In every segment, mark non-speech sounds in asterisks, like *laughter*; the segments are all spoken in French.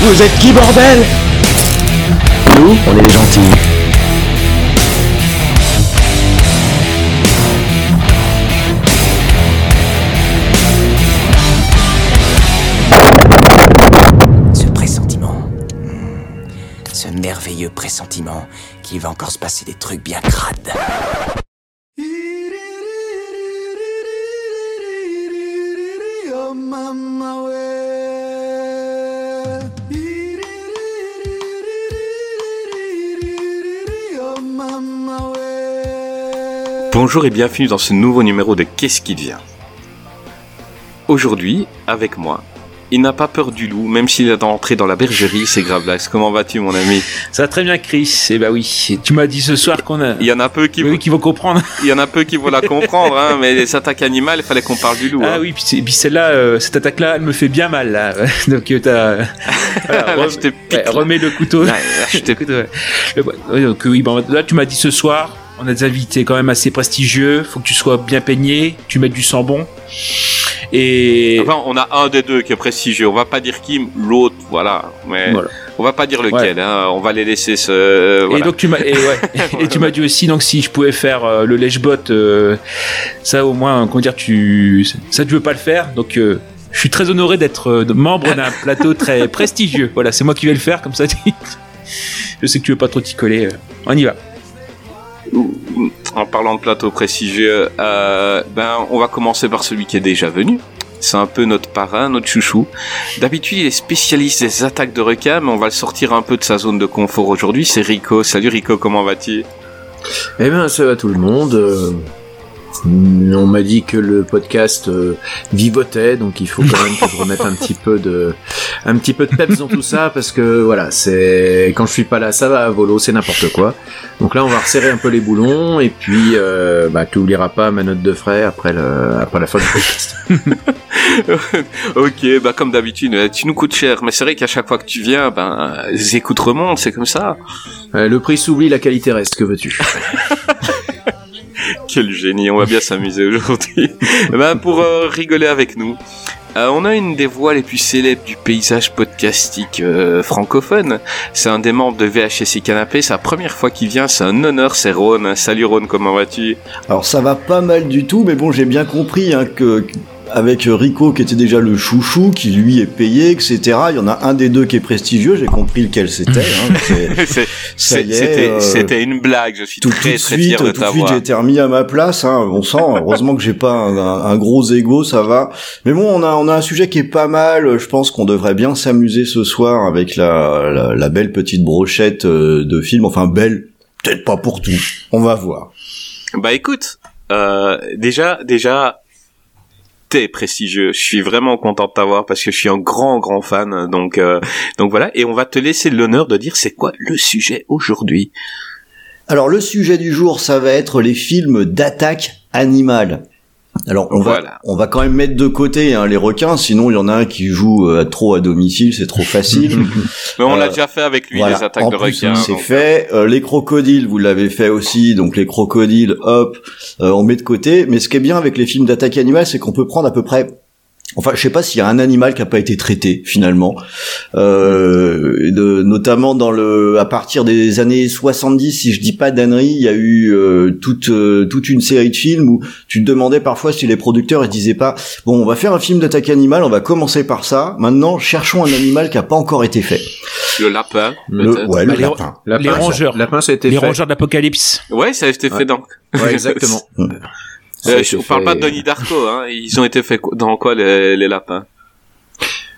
Vous êtes qui, bordel? Nous, on est les gentils. Ce pressentiment. Ce merveilleux pressentiment qu'il va encore se passer des trucs bien crades. Bonjour et bienvenue dans ce nouveau numéro de Qu'est-ce qui vient? Aujourd'hui, avec moi, il n'a pas peur du loup, même s'il est entré dans la bergerie, c'est Gravelax. Comment vas-tu, mon ami? Ça va très bien, Chris. Eh bah oui, tu m'as dit ce soir qu'on a. Il y en a peu qui, Oui, qui vont comprendre. il y en a peu qui vont la comprendre, hein, mais les attaques animales, il fallait qu'on parle du loup. Ah hein. oui, puis, puis celle-là, euh, cette attaque-là, elle me fait bien mal là. *laughs* Donc euh, t'as. *laughs* Voilà, Là, rem- je te pique, ouais, là. remets le couteau. Là, je te- *laughs* Le couteau, ouais. Le- ouais, donc, oui, bon, là tu m'as dit ce soir, on a des invités quand même assez prestigieux. Faut que tu sois bien peigné, tu mettes du sang bon. Et Enfin, on a un des deux qui est prestigieux. On va pas dire qui, l'autre, voilà. Mais Voilà. on va pas dire lequel. Hein. On va les laisser se. Et voilà. donc tu m'as et, ouais. *laughs* *laughs* et tu m'as dit aussi donc si je pouvais faire euh, le lèche-bot euh, ça au moins comment dire tu ça tu veux pas le faire donc euh, je suis très honoré d'être euh, membre d'un *laughs* plateau très prestigieux voilà c'est moi qui vais le faire comme ça je sais que tu veux pas trop t'y coller euh. on y va En parlant de plateau prestigieux, euh, ben, on va commencer par celui qui est déjà venu. C'est un peu notre parrain, notre chouchou. D'habitude, il est spécialiste des attaques de requins, mais on va le sortir un peu de sa zone de confort aujourd'hui. C'est Rico. Salut Rico, comment vas-tu? Eh bien, ça va tout le monde. Euh, on m'a dit que le podcast euh, vivotait, donc il faut quand même que je remette un petit peu de, un petit peu de peps dans tout ça, parce que voilà, c'est quand je suis pas là, ça va à volo, c'est n'importe quoi. Donc là, on va resserrer un peu les boulons, et puis euh, bah, tu oublieras pas ma note de frais après le, après la fin du podcast. *laughs* Ok, bah comme d'habitude, euh, tu nous coûtes cher, mais c'est vrai qu'à chaque fois que tu viens, ben, les écoutes remontent, c'est comme ça. Euh, le prix s'oublie, la qualité reste. Que veux-tu? *laughs* *laughs* Quel génie, on va bien s'amuser aujourd'hui. *laughs* ben, pour euh, rigoler avec nous, euh, on a une des voix les plus célèbres du paysage podcastique euh, francophone. C'est un des membres de VHS et Canapé. La première fois qu'il vient. C'est un honneur, c'est Ron. Salut Ron, comment vas-tu? Alors ça va pas mal du tout, mais bon, j'ai bien compris hein, que avec Rico qui était déjà le chouchou, qui lui est payé, etc. Il y en a un des deux qui est prestigieux. J'ai compris lequel c'était. Hein, *laughs* C'était euh, c'était une blague. Je suis tout, très tout de très suite, fier de tout de suite, j'ai été remis à ma place. Hein, on sent. Heureusement que j'ai pas un, un- un gros ego, ça va. Mais bon, on a on a un sujet qui est pas mal. Je pense qu'on devrait bien s'amuser ce soir avec la, la, la belle petite brochette euh, de films. Enfin belle, peut-être pas pour tout. On va voir. Bah écoute, euh, déjà, déjà, t'es prestigieux. Je suis vraiment content de t'avoir parce que je suis un grand, grand fan. Donc, euh, donc voilà. Et on va te laisser l'honneur de dire c'est quoi le sujet aujourd'hui. Alors le sujet du jour, ça va être les films d'attaque animale. Alors on Voilà. va on va quand même mettre de côté hein, les requins, sinon il y en a un qui joue euh, trop à domicile, c'est trop facile. *laughs* Mais on l'a Euh, déjà fait avec lui, voilà. les attaques En de plus, requins. C'est fait. Euh, les crocodiles, vous l'avez fait aussi. Donc les crocodiles, hop, euh, on met de côté. Mais ce qui est bien avec les films d'attaque animale, c'est qu'on peut prendre à peu près. Enfin, je sais pas s'il y a un animal qui a pas été traité finalement, euh, de- notamment dans le, à partir des années 70, si je dis pas d'annerie, il y a eu euh, toute euh, toute une série de films où tu te demandais parfois si les producteurs ils disaient pas bon, on va faire un film d'attaque animale, on va commencer par ça. Maintenant, cherchons un animal qui a pas encore été fait. Le lapin, Le, ouais, le Bah, les- lapin. Lapin, Les rongeurs. Lapin, ça a été les fait. rongeurs d'apocalypse Ouais, ça a été fait. Ouais, exactement. *laughs* Euh, je- on parle fait- pas de Donnie Darko, *laughs* hein. Ils ont été faits dans quoi les, les lapins?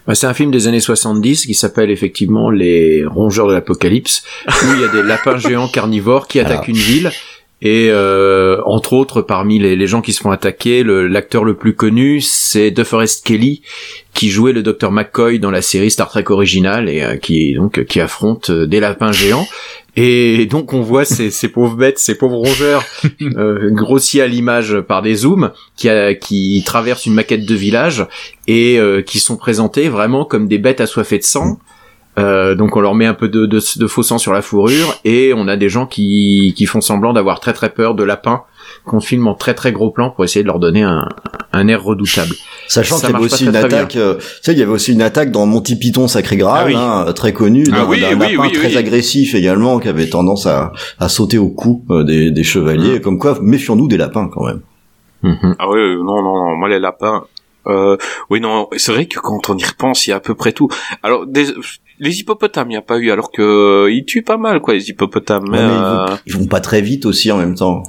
Bah, c'est un film des années 70 qui s'appelle effectivement Les Rongeurs de l'Apocalypse, où il y a des lapins géants carnivores qui attaquent une ville. Et euh, entre autres, parmi les, les, gens qui se font attaquer, l'acteur le, plus connu, c'est DeForest Kelly, qui jouait le Dr McCoy dans la série Star Trek originale et euh, qui donc qui affronte euh, des lapins géants. Et donc on voit ces, ces pauvres bêtes, ces pauvres rongeurs *laughs* euh, grossis à l'image par des zooms qui, a, qui traversent une maquette de village et euh, qui sont présentés vraiment comme des bêtes assoiffées de sang. Euh, donc on leur met un peu de, de, de, faux sang sur la fourrure et on a des gens qui, qui font semblant d'avoir très très peur de lapins qu'on filme en très très gros plan pour essayer de leur donner un, un air redoutable. Sachant qu'il y avait aussi une attaque, euh, tu sais, il y avait aussi une attaque dans Monty Python Sacré Graal, ah hein, très connu, ah d'un lapin très agressif également, qui avait tendance à, à sauter au cou euh, des, des chevaliers. Mmh. Comme quoi, méfions-nous des lapins quand même. Mmh. Ah oui, non, non, non, moi les lapins, euh, oui, non, c'est vrai que quand on y repense, il y a à peu près tout. Alors, des, les hippopotames, il n'y a pas eu, alors que ils tuent pas mal, quoi, les hippopotames. ils, vont, pas très vite aussi en même temps.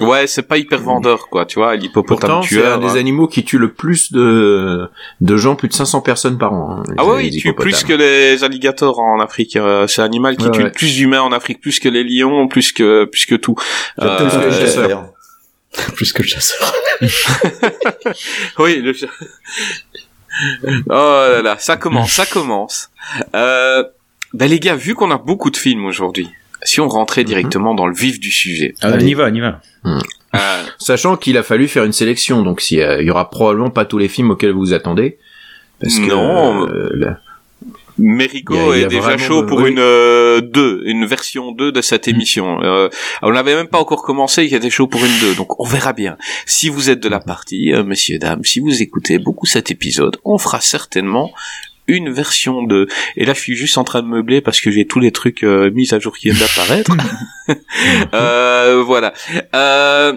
Ouais, c'est pas hyper vendeur, quoi, tu vois, l'hippopotame tueur. c'est un des hein. animaux qui tue le plus de, de gens, plus de 500 personnes par an. Hein, ah ouais, il tue plus que les alligators en Afrique. Euh, c'est l'animal qui tue le plus d'humains en Afrique, plus que les lions, plus que, plus que tout. Euh, plus que le chasseur. *laughs* plus que le chasseur. oui, le Oh là là, ça commence, ça commence. Euh, ben les gars, vu qu'on a beaucoup de films aujourd'hui, si on rentrait mhm. directement dans le vif du sujet. Ah, on y va, on y va. Hmm. Euh, Sachant qu'il a fallu faire une sélection, donc il y, aura probablement pas tous les films auxquels vous vous attendez. Parce que, non. Euh, Merico est déjà chaud pour une euh, 2, une version 2 de cette mm. émission. Euh, on n'avait même pas encore commencé, il était chaud pour une 2, donc on verra bien. Si vous êtes de la partie, euh, messieurs, dames, si vous écoutez beaucoup cet épisode, on fera certainement une version 2. Et là, je suis juste en train de meubler parce que j'ai tous les trucs euh, mis à jour qui viennent d'apparaître. *laughs* *laughs* euh, voilà. Euh,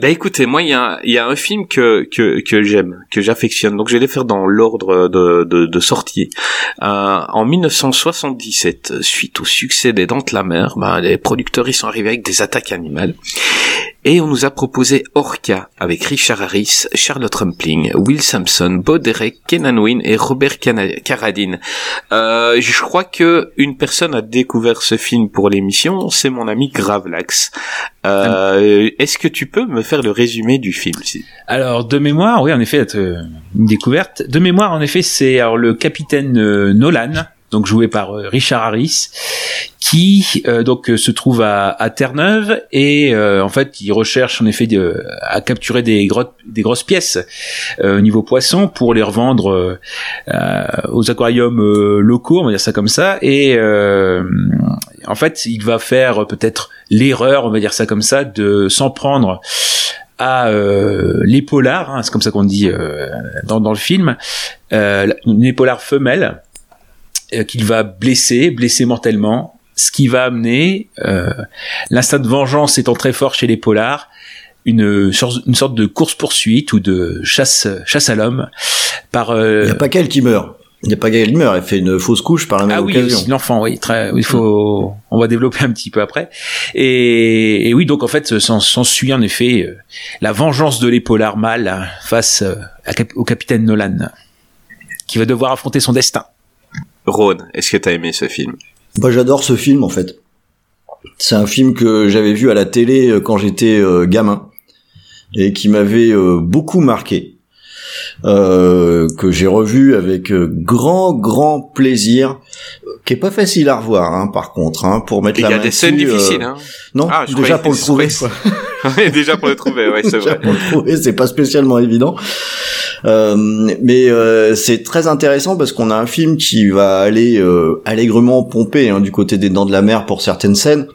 bah écoutez, moi il y a, y a un film que que, que j'aime, que j'affectionne. Donc je vais les faire dans l'ordre de, de, de sortie. Euh, en 1977, suite au succès des Dents de la Mer, bah, les producteurs ils sont arrivés avec des attaques animales. Et on nous a proposé Orca avec Richard Harris, Charlotte Rumpling, Will Sampson, Bo Derek, Kenan Wynne et Robert Carradine. Euh, je crois que une personne a découvert ce film pour l'émission, c'est mon ami Gravelax. Euh, Est-ce que tu peux me faire le résumé du film Alors de mémoire, oui, en effet, euh, une découverte. De mémoire, en effet, c'est le capitaine euh, Nolan donc joué par euh, Richard Harris, qui donc se trouve à, Terre-Neuve et en fait il recherche en effet à capturer des, des grosses pièces au niveau poisson pour les revendre aux aquariums locaux, on va dire ça comme ça. Et en fait il va faire peut-être l'erreur, on va dire ça comme ça, de s'en prendre à euh, les polars, hein, c'est comme ça qu'on dit dans, dans, le film, euh, les polars femelles euh, qu'il va blesser, blesser mortellement, ce qui va amener euh, l'instinct de vengeance étant très fort chez les polars, une, une sorte de course poursuite ou de chasse chasse à l'homme par. Euh, il n'y a pas qu'elle qui meurt. Il n'y a pas meurt. Elle fait une fausse couche par la même ah occasion. Ah oui, l'enfant, oui. Très, il faut. On va développer un petit peu après. Et, et oui, donc en fait, s'ensuit en effet la vengeance de l'épaulard mâle face au capitaine Nolan, qui va devoir affronter son destin. Ron, est-ce que t'as aimé ce film? Moi, j'adore ce film en fait. C'est un film que j'avais vu à la télé euh, quand j'étais euh, gamin et qui m'avait euh, beaucoup marqué. Que j'ai revu avec grand grand plaisir, qui est pas facile à revoir hein, par contre, hein, pour mettre la main. Il y a des scènes difficiles. Hein. Non, ah, déjà pour le trouver. *laughs* déjà pour le trouver, ouais, c'est *laughs* vrai. Pour le trouver, c'est pas spécialement évident. Euh, mais euh, c'est très intéressant parce qu'on a un film qui va aller euh, allègrement pomper hein, du côté des Dents de la Mer pour certaines scènes,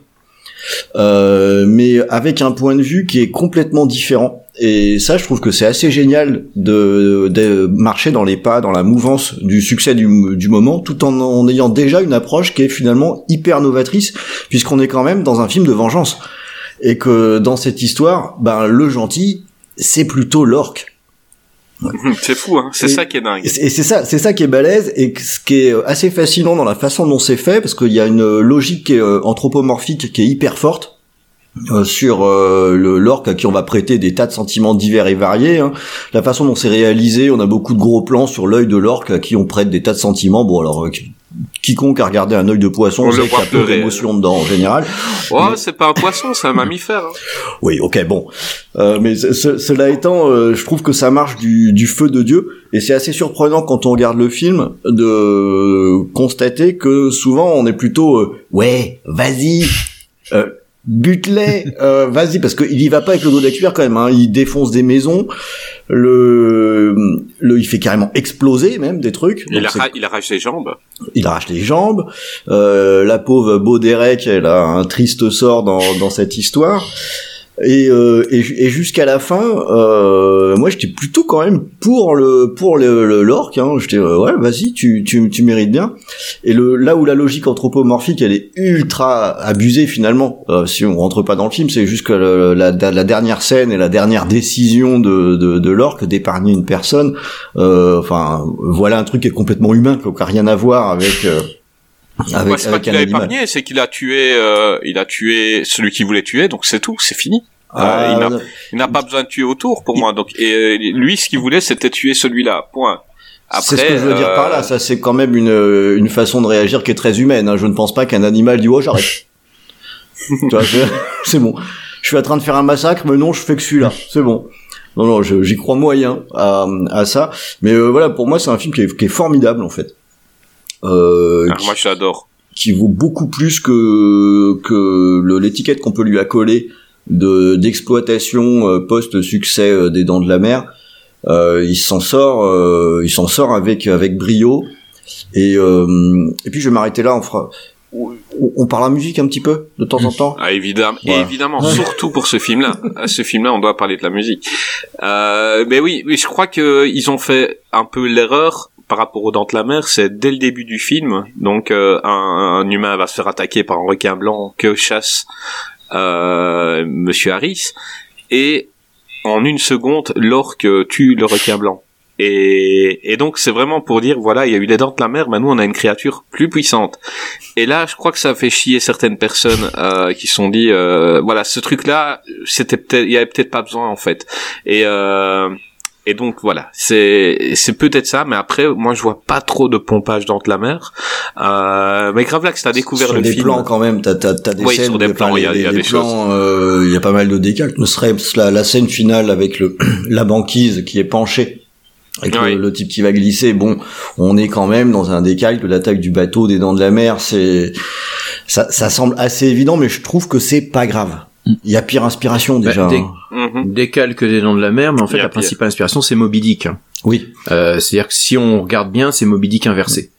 mais avec un point de vue qui est complètement différent. Et ça, je trouve que c'est assez génial de, de, marcher dans les pas, dans la mouvance du succès du, du moment, tout en, en ayant déjà une approche qui est finalement hyper novatrice, puisqu'on est quand même dans un film de vengeance et que dans cette histoire, ben le gentil, c'est plutôt l'orque. C'est fou, hein c'est ça qui est dingue. Et c'est ça, c'est ça qui est balèze et ce qui est assez fascinant dans la façon dont c'est fait, parce qu'il y a une logique euh, anthropomorphique qui est hyper forte. Euh, sur euh, le l'orque à qui on va prêter des tas de sentiments divers et variés. Hein. La façon dont c'est réalisé, on a beaucoup de gros plans sur l'œil de l'orque à qui on prête des tas de sentiments. Bon alors euh, quiconque a regardé un œil de poisson On sait qu'il y a peu d'émotion dedans en général. Oh, c'est pas un poisson, c'est un *coughs* mammifère. hein. Oui, ok, bon. Euh, mais ce- ce- cela étant, euh, je trouve que ça marche du, du feu de Dieu, et c'est assez surprenant quand on regarde le film de constater que souvent on est plutôt euh, ouais, vas-y, euh, bute-les, euh, vas-y, parce qu'il y va pas avec le dos d'expert quand même. Hein, il défonce des maisons, le, le, il fait carrément exploser même des trucs. Il, arrache les jambes. il arrache les jambes. Euh, la pauvre Beau Derek, elle a un triste sort dans, dans cette histoire. Et, euh, et, et jusqu'à la fin, euh, moi j'étais plutôt quand même pour le pour le l'orque. Hein. J'étais euh, ouais, vas-y, tu, tu tu mérites bien. Et le là où la logique anthropomorphique elle est ultra abusée finalement. si on rentre pas dans le film, c'est juste que le- la, la dernière scène et la dernière décision de de, de l'orque d'épargner une personne. Enfin, voilà un truc qui est complètement humain, qui n'a rien à voir avec. Euh, avec, c'est pas qu'il un a animal. épargné, c'est qu'il a tué, euh, il a tué celui qui voulait tuer, donc c'est tout, c'est fini. Ah, il n'a- pas besoin de tuer autour pour moi. Donc, et euh, lui, ce qu'il voulait, c'était tuer celui-là. Point. Après, c'est ce que je veux dire euh, par là. Ça, c'est quand même une, une façon de réagir qui est très humaine. hein. Je ne pense pas qu'un animal dit oh j'arrête. *laughs* Tu vois, je- *laughs* c'est bon. Je suis en train de faire un massacre, mais non, je fais que celui-là. C'est bon. Non, non, j'y crois moyen à, à ça. Mais euh, voilà, pour moi, c'est un film qui est, qui est formidable en fait. Euh, ah, moi, je l'adore. qui vaut beaucoup plus que que l'étiquette qu'on peut lui accoler de d'exploitation euh, post succès euh, des Dents de la Mer. Euh, il s'en sort, euh, il s'en sort avec avec brio. Et euh, et puis je vais m'arrêter là. On fera, on, parle en musique un petit peu de temps en *laughs* temps. Ah, évidemment, évidemment, surtout pour ce film-là. À ce film-là, on doit parler de la musique. Euh, mais oui, mais je crois que ils ont fait un peu l'erreur par rapport aux Dents de la Mer. C'est dès le début du film. Donc, euh, un, humain va se faire attaquer par un requin blanc que chasse euh, Monsieur Harris, et en une seconde, l'orque tue le requin blanc. Et, et donc c'est vraiment pour dire voilà il y a eu les dents de la mer mais nous on a une créature plus puissante et là je crois que ça fait chier certaines personnes euh, qui se sont dit euh, voilà ce truc là c'était peut-être il y avait peut-être pas besoin en fait et euh, et donc voilà c'est c'est peut-être ça mais après moi je vois pas trop de pompage dans la mer euh, mais grave là que t'as découvert sur le des film plans quand même, t'as t'as t'as des Oui, scènes, sur des plans, il y a- y a des des plans, euh, il y a pas mal de décals. Ne serait-ce la, la scène finale avec le *clears throat* la banquise qui est penchée. Avec Oui. le, le type qui va glisser, bon, on est quand même dans un décalque de l'attaque du bateau des dents de la mer. C'est ça, ça semble assez évident, mais je trouve que c'est pas grave. Il y a pire inspiration déjà. Bah, des- hein. Mhm. Décalque des dents de la mer, mais en fait la pire. principale inspiration c'est Moby Dick. Oui, Euh, C'est-à-dire que si on regarde bien, c'est Moby Dick inversé.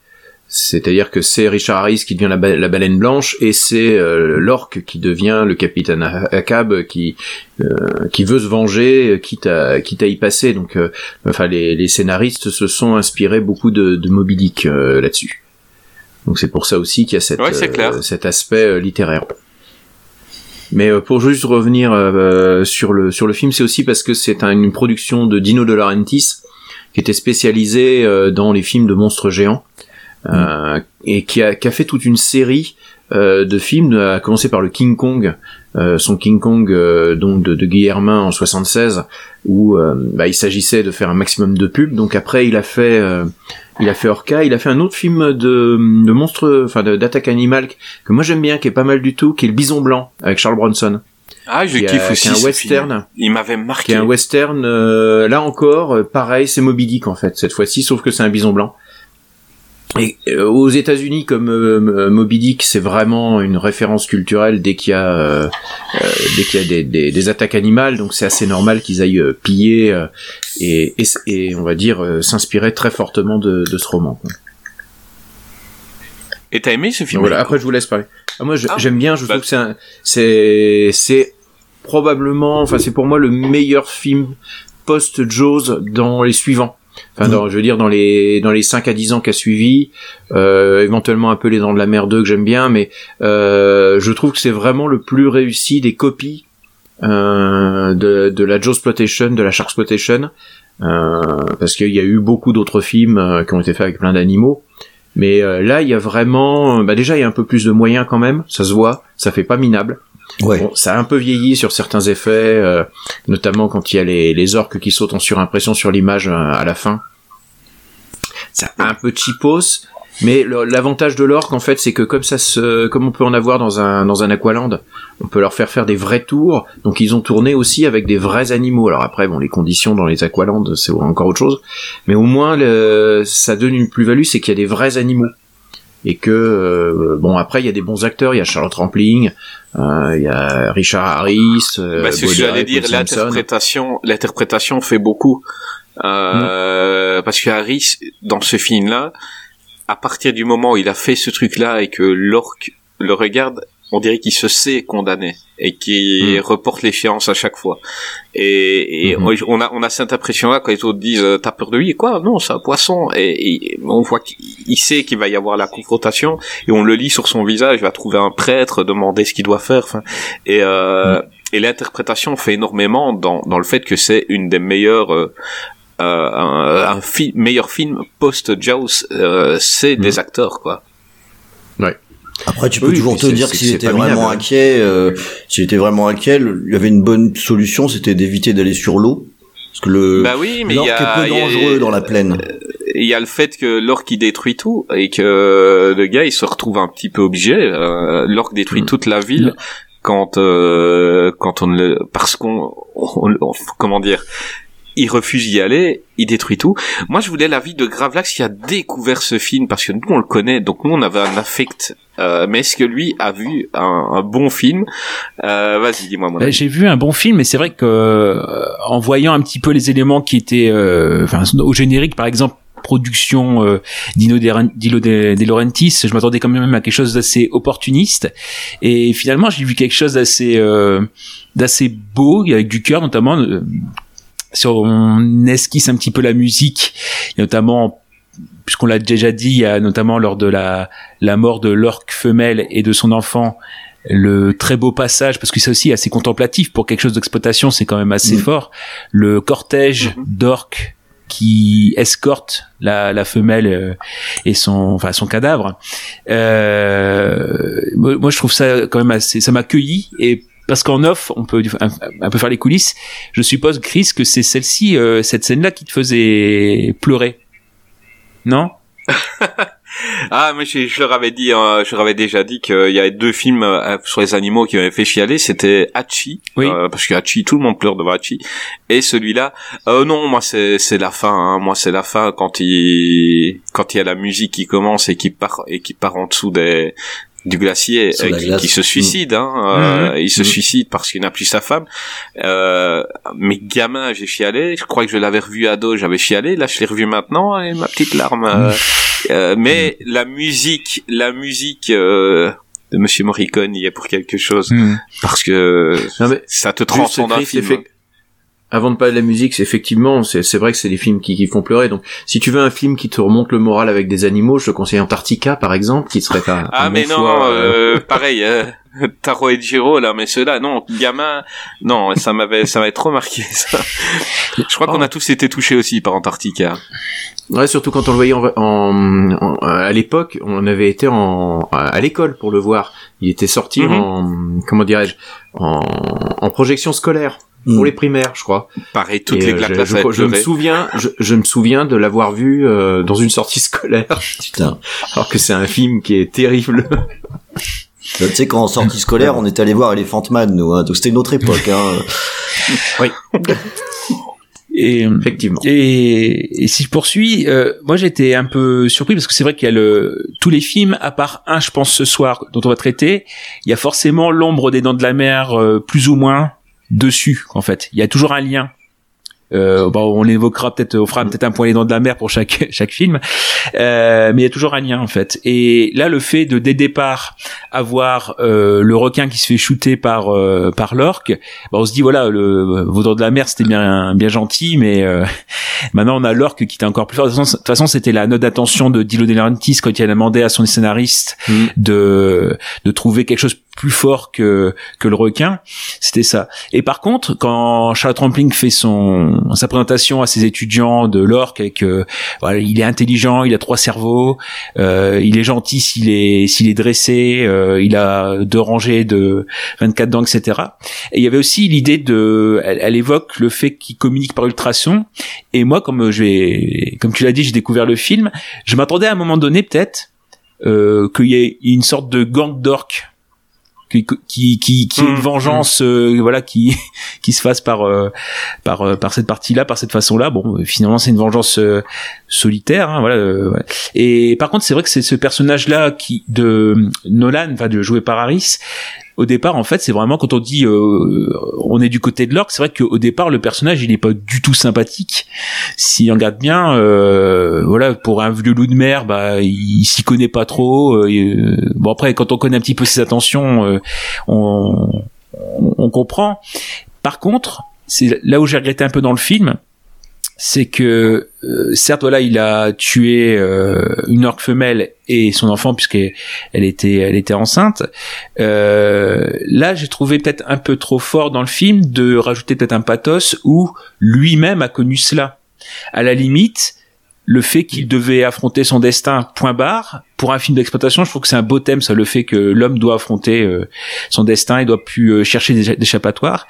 C'est-à-dire que c'est Richard Harris qui devient la, ba- la baleine blanche et c'est euh, l'orque qui devient le capitaine Ha- Ahab qui euh, qui veut se venger, quitte à quitte à y passer. Donc, euh, enfin, les, les scénaristes se sont inspirés beaucoup de, de Moby Dick euh, là-dessus. Donc c'est pour ça aussi qu'il y a cette, Ouais, c'est clair. euh, cet aspect euh, littéraire. Mais euh, pour juste revenir euh, sur le sur le film, c'est aussi parce que c'est un- une production de Dino De Laurentiis qui était spécialisé euh, dans les films de monstres géants euh, et qui a, qui a fait toute une série euh, de films, à commencer par le King Kong, euh, son King Kong euh, donc de, de Guillermin en 76, où euh, bah, il s'agissait de faire un maximum de pubs. Donc après, il a fait, euh, il a fait Orca, il a fait un autre film de, de monstres, enfin d'attaque animale que moi j'aime bien, qui est pas mal du tout, qui est le Bison Blanc avec Charles Bronson, ah je qui, a- kiffe qui aussi est un western il m'avait qui marqué est un western. euh, là encore, euh, pareil, c'est Moby Dick en fait cette fois-ci, sauf que c'est un bison blanc. Et euh, aux États-Unis, comme euh, M- Moby Dick, c'est vraiment une référence culturelle dès qu'il y a euh, euh, dès qu'il y a des, des, des attaques animales, donc c'est assez normal qu'ils aillent euh, piller euh, et, et, et on va dire euh, s'inspirer très fortement de, de ce roman. quoi. et t'as aimé ce film voilà, après je vous laisse parler. Ah, moi Ah, j'aime bien, je bah- trouve que c'est c'est c'est probablement, enfin c'est pour moi le meilleur film post Jaws dans les suivants. Enfin, dans, je veux dire dans les dans les 5 à 10 ans qu'a suivi, euh, éventuellement un peu les Dents de la Mer 2 que j'aime bien, mais euh, je trouve que c'est vraiment le plus réussi des copies euh, de, de la Jaws Exploitation, de la Shark Exploitation, euh, parce qu'il y a eu beaucoup d'autres films euh, qui ont été faits avec plein d'animaux. Mais euh, là, il y a vraiment, bah déjà, il y a un peu plus de moyens quand même, ça se voit, ça fait pas minable. Ça a un peu vieilli sur certains effets, euh, notamment quand il y a les, orques qui sautent en surimpression sur l'image euh, à la fin. Ça a un peu cheapos, mais l'avantage de l'orque en fait, c'est que comme ça comme on peut en avoir dans un dans un Aqualand, on peut leur faire faire des vrais tours. Donc ils ont tourné aussi avec des vrais animaux. Alors après, bon, les conditions dans les Aqualand, c'est encore autre chose, mais au moins ça donne une plus-value, c'est qu'il y a des vrais animaux et que euh, bon après il y a des bons acteurs, il y a Charlotte Rampling, euh, il y a Richard Harris, euh, Bah, c'est ce que Baudelaire, j'allais dire, l'interprétation, l'interprétation fait beaucoup. Euh, Parce que Harris, dans ce film-là, à partir du moment où il a fait ce truc-là et que l'orque le regarde, on dirait qu'il se sait condamné et qu'il Mm. reporte l'échéance à chaque fois. Et, et Mhm. on a on a cette impression-là quand les autres disent euh, t'as peur de lui? Quoi? Non, c'est un poisson. Et, et on voit qu'il sait qu'il va y avoir la confrontation et on le lit sur son visage. Il va trouver un prêtre, demander ce qu'il doit faire. Et euh, et l'interprétation fait énormément dans dans le fait que c'est une des meilleures euh, euh, un, un fi- meilleur film post Jaws, c'est des acteurs quoi. Après, tu peux Oui, toujours te dire que s'il était vraiment hein. inquiet, euh, s'il était vraiment inquiet, il y avait une bonne solution, c'était d'éviter d'aller sur l'eau. Parce que le, bah oui, mais l'orque est peu a- dangereux dans la plaine. il y a le fait que l'orque il détruit tout et que le gars il se retrouve un petit peu obligé. Euh, l'orque détruit Mm. toute la ville quand euh, quand on le parce qu'on on- on- comment dire il refuse d'y aller, il détruit tout. Moi, je voulais l'avis de Gravelax qui a découvert ce film parce que nous on le connaît, donc nous on avait un affect. Euh, mais est-ce que lui a vu un, un bon film euh, Vas-y, dis-moi mon avis. J'ai vu un bon film, mais c'est vrai que euh, en voyant un petit peu les éléments qui étaient, euh, enfin, au générique, par exemple, production euh, Dino De, De, Laurentiis, je m'attendais quand même à quelque chose d'assez opportuniste. Et finalement, j'ai vu quelque chose d'assez, euh, d'assez beau, avec du cœur, notamment. euh, sur on esquisse un petit peu la musique, et notamment puisqu'on l'a déjà dit, il y a notamment lors de la la mort de l'orque femelle et de son enfant le très beau passage, parce que c'est aussi assez contemplatif pour quelque chose d'exploitation, c'est quand même assez fort. Le cortège Mhm. d'orques qui escorte la, la femelle euh, et son enfin son cadavre. Euh, moi, moi, je trouve ça quand même assez, ça m'a cueilli et parce qu'en off, on peut un, un peu faire les coulisses. Je suppose, Chris, que c'est celle-ci, euh, cette scène-là, qui te faisait pleurer, non *laughs* Ah, mais je, je leur avais dit, euh, je leur avais déjà dit qu'il y avait deux films euh, sur les animaux qui m'avaient fait chialer. C'était Hachi, Oui. euh, parce que Hachi, tout le monde pleure devant Hachi, et celui-là. Euh, non, moi c'est c'est la fin. Hein. Moi c'est la fin quand il quand il y a la musique qui commence et qui part et qui part en dessous des du glacier euh, qui, se suicide. Hein, euh, Mhm. Il se Mhm. suicide parce qu'il n'a plus sa femme. Euh, mais gamin, j'ai chialé. Je crois que je l'avais revu ado, j'avais chialé. Là, je l'ai revu maintenant et ma petite larme. euh, euh, mais la musique, la musique euh, de Monsieur Morricone y est pour quelque chose parce que Non, mais ça te transcende un film. Avant de parler de la musique, c'est effectivement, c'est c'est vrai que c'est des films qui, qui font pleurer. Donc, si tu veux un film qui te remonte le moral avec des animaux, je te conseille Antarctica, par exemple, qui serait un, Ah un mais bon non, choix, euh, euh, pareil, euh, *laughs* Taro et Giro là, mais ceux-là, non, gamin, non, ça m'avait, ça m'avait trop marqué ça. Je crois qu'on a tous été touchés aussi par Antarctica. Ouais, surtout quand on le voyait en, en- en- à l'époque, on avait été en, à l'école pour le voir. Il était sorti Mhm. en, comment dirais-je, en, en projection scolaire pour Mm. les primaires, je crois. Pareil, toutes Et, les euh, claques je, je- me souviens, je, je me souviens de l'avoir vu euh, dans une sortie *laughs* scolaire, Putain. alors que c'est un film qui est terrible. Tu sais, quand en sortie scolaire, on est allé voir Elephant Man, nous, hein, donc c'était une autre époque, hein. Et Effectivement. Et, et si je poursuis, euh, moi j'étais un peu surpris parce que c'est vrai qu'il y a le tous les films, à part un, je pense ce soir dont on va traiter, il y a forcément l'ombre des Dents de la Mer euh, plus ou moins dessus en fait. Il y a toujours un lien. Euh, bon, on l'évoquera peut-être, on fera peut-être un point les Dents de la Mer pour chaque *laughs* chaque film, Euh, mais il y a toujours un lien en fait. Et là, le fait de dès départ avoir euh, le requin qui se fait shooter par euh, par l'orque, bah, on se dit voilà, le vos Dents de la Mer c'était bien bien gentil, mais euh, *laughs* Maintenant, on a l'orque qui était encore plus fort. De toute façon, de toute façon, c'était la note d'attention de Dilo De Laurentiis quand il a demandé à son scénariste Mm. de de trouver quelque chose plus fort que que le requin. C'était ça. Et par contre, quand Charles Trampling fait son sa présentation à ses étudiants de l'orque avec euh, voilà, il est intelligent, il a trois cerveaux, euh, il est gentil s'il est s'il est dressé, euh, il a deux rangées de 24 dents, etc. Et il y avait aussi l'idée de, elle, évoque le fait qu'il communique par ultrason. Et moi, comme j'ai, comme tu l'as dit, j'ai découvert le film, je m'attendais à un moment donné peut-être euh, qu'il y ait une sorte de gang d'orques qui qui qui, qui une Mmh, vengeance euh, voilà qui *laughs* qui se fasse par euh, par euh, par cette partie là par cette façon là bon euh, finalement c'est une vengeance euh, solitaire hein, voilà euh, ouais. et par contre c'est vrai que c'est ce personnage là qui de Nolan enfin de joué par Harris au départ, en fait, c'est vraiment quand on dit euh, on est du côté de l'orque, c'est vrai qu'au départ, le personnage, il est pas du tout sympathique. Si on regarde bien, euh, voilà, pour un vieux loup de mer, bah, il, s'y connaît pas trop. euh, euh, bon après, quand on connaît un petit peu ses attentions, euh, on, on, on comprend. Par contre, c'est là où j'ai regretté un peu dans le film, c'est que euh, certes voilà il a tué euh, une orque femelle et son enfant puisqu'elle elle était elle était enceinte. Euh, là j'ai trouvé peut-être un peu trop fort dans le film de rajouter peut-être un pathos où lui-même a connu cela. À la limite le fait qu'il devait affronter son destin point barre. Pour un film d'exploitation je trouve que c'est un beau thème ça le fait que l'homme doit affronter euh, son destin et doit plus euh, chercher des d'échappatoire.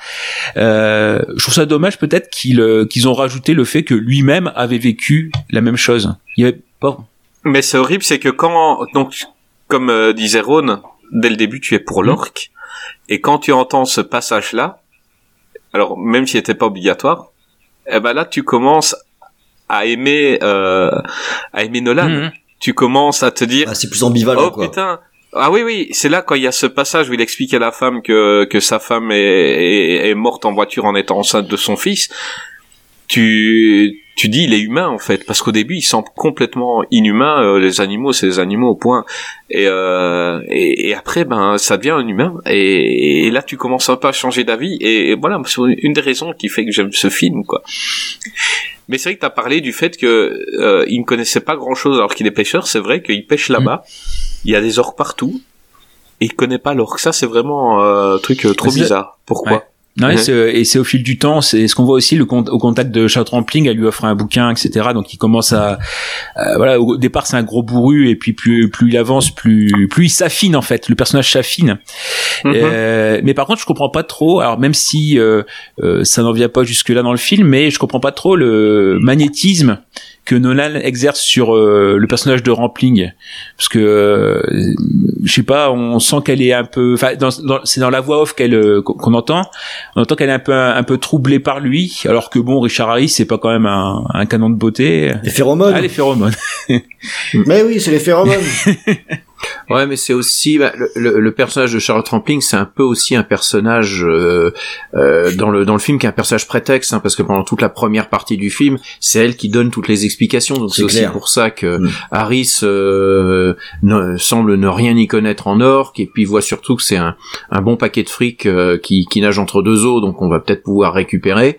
Euh, je trouve ça dommage peut-être qu'ils euh, qu'ils ont rajouté le fait que lui-même avait vécu la même chose. Il y avait pas Mais c'est horrible, c'est que quand, donc, comme euh, disait Ron, dès le début, tu es pour l'orque, et quand tu entends ce passage-là, alors même s'il n'était pas obligatoire, eh ben là, tu commences à aimer, euh, à aimer Nolan. Mhm. Tu commences à te dire, Ah, c'est plus ambivalent, oh quoi. putain. Ah oui oui, c'est là quand il y a ce passage où il explique à la femme que que sa femme est, est, est morte en voiture en étant enceinte de son fils. Tu tu dis il est humain en fait parce qu'au début il semble complètement inhumain. euh, les animaux c'est les animaux au point. Et, euh, et et après ben ça devient un humain et, et là tu commences un peu à changer d'avis et, voilà c'est une des raisons qui fait que j'aime ce film quoi. Mais c'est vrai que tu as parlé du fait que euh, il ne connaissait pas grand-chose alors qu'il est pêcheur. C'est vrai qu'il pêche là-bas. Il y a des orques partout. Et il connaît pas l'orque. Ça, c'est vraiment euh, un truc euh, trop bizarre. Pourquoi? Ouais. Et Mhm. c'est- et c'est au fil du temps, c'est ce qu'on voit aussi le au contact de Charles Trampling, elle lui offre un bouquin, etc. Donc il commence à, euh, voilà, au départ c'est un gros bourru et puis plus plus il avance, plus plus il s'affine en fait, le personnage s'affine. Mhm. Euh, mais par contre, je comprends pas trop. Alors même si euh, euh, ça n'en vient pas jusque là dans le film, mais je comprends pas trop le magnétisme que Nolan exerce sur euh, le personnage de Rampling, parce que euh, je sais pas, on sent qu'elle est un peu, enfin, dans, dans- c'est dans la voix off qu'elle euh, qu'on qu'on entend, on entend qu'elle est un peu un, peu troublée par lui, alors que bon, Richard Harris c'est pas quand même un, un canon de beauté. Les phéromones. Ah, les phéromones. *laughs* Mais oui, c'est les phéromones. *laughs* Ouais, mais c'est aussi bah, le, le- le personnage de Charlotte Rampling, c'est un peu aussi un personnage euh, euh, dans le dans le film qui est un personnage prétexte, hein, parce que pendant toute la première partie du film, c'est elle qui donne toutes les explications. Donc C'est aussi pour ça que Mm. Harris euh, ne- semble ne rien y connaître en orque, et puis voit surtout que c'est un, un bon paquet de fric euh, qui, qui nage entre deux eaux, donc on va peut-être pouvoir récupérer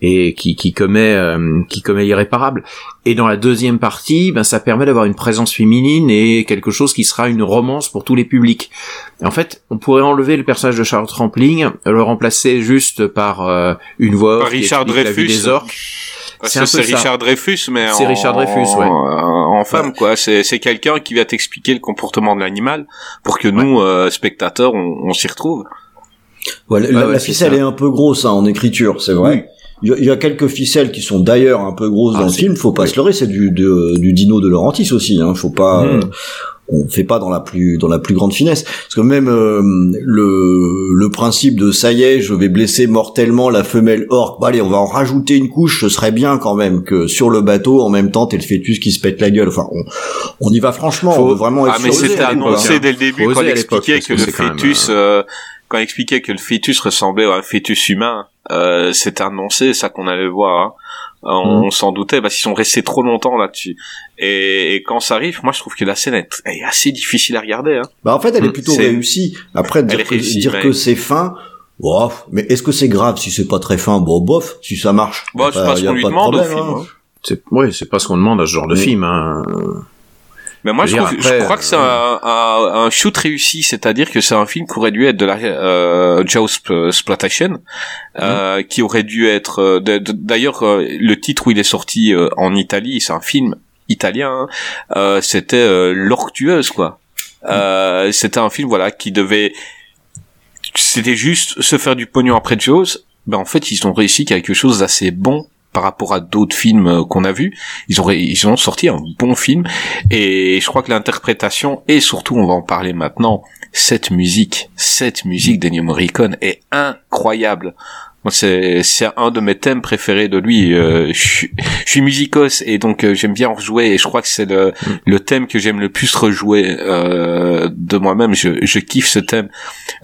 et qui, qui commet euh, qui commet l'irréparable. Et dans la deuxième partie, ben ça permet d'avoir une présence féminine et quelque chose qui sera une romance pour tous les publics. En fait, on pourrait enlever le personnage de Charlotte Rampling, le remplacer juste par euh, une voix Par off qui Richard explique la vie Dreyfus. des orques. Parce C'est ça. Richard Dreyfus, mais C'est en, Richard Dreyfus, ouais. en, en femme, quoi. C'est, c'est quelqu'un qui va t'expliquer le comportement de l'animal pour que nous, euh, spectateurs, on, on s'y retrouve. Ouais, la, Ouais, la ouais, c'est ficelle est un peu grosse hein, en écriture, c'est vrai. Il y, a, il y a quelques ficelles qui sont d'ailleurs un peu grosses Ah, dans le c'est- film. Faut pas oui. se leurrer, c'est du, de- du Dino de Laurentis aussi. Hein. Faut pas, Mm. euh, on fait pas dans la plus dans la plus grande finesse. Parce que même euh, le le principe de ça y est, je vais blesser mortellement la femelle orque. Bah allez, on va en rajouter une couche. Ce serait bien quand même que sur le bateau, en même temps, t'es le fœtus qui se pète la gueule. Enfin, on, on y va franchement. Faut- on veut vraiment être Ah, mais le c'était annoncé dès le début Faut quand expliquait que que le c'est quand même, fœtus, euh, quand il expliquait que le fœtus ressemblait à un fœtus humain, euh, c'était annoncé, ça qu'on allait voir. hein. Euh, On, Mhm. on s'en doutait parce qu'ils sont restés trop longtemps là-dessus. Et, et quand ça arrive, moi je trouve que la scène est, est assez difficile à regarder. Hein. Bah en fait, elle est Mm, plutôt réussie. Après dire que, réussie, dire ouais. que c'est fin, bof. Mais est-ce que c'est grave si c'est pas très fin? Bon, bof. Si ça marche, a c'est pas ce qu'on lui de demande au problème, film. hein. hein. C'est oui, c'est pas ce qu'on demande à ce genre de film. Hein. Mais moi, je, Je trouve- crois que c'est euh, un, un, un shoot réussi, c'est-à-dire que c'est un film qui aurait dû être de la euh, Jaws Exploitation, euh, qui aurait dû être. euh, D'ailleurs, euh, le titre où il est sorti euh, en Italie, c'est un film italien. hein, euh, c'était euh, L'Ortueuse, quoi. Euh, c'était un film, voilà, qui devait. C'était juste se faire du pognon après Jaws. Ben en fait, ils ont réussi quelque chose d'assez bon par rapport à d'autres films euh, qu'on a vus. Ils ont ils ont sorti un bon film et je crois que l'interprétation et surtout, on va en parler maintenant, cette musique, cette musique d'Ennio Morricone est incroyable. Moi, c'est c'est un de mes thèmes préférés de lui. Euh, je, suis- je suis musicos et donc euh, j'aime bien en rejouer et je crois que c'est le, le thème que j'aime le plus rejouer euh, de moi-même. Je, je kiffe ce thème.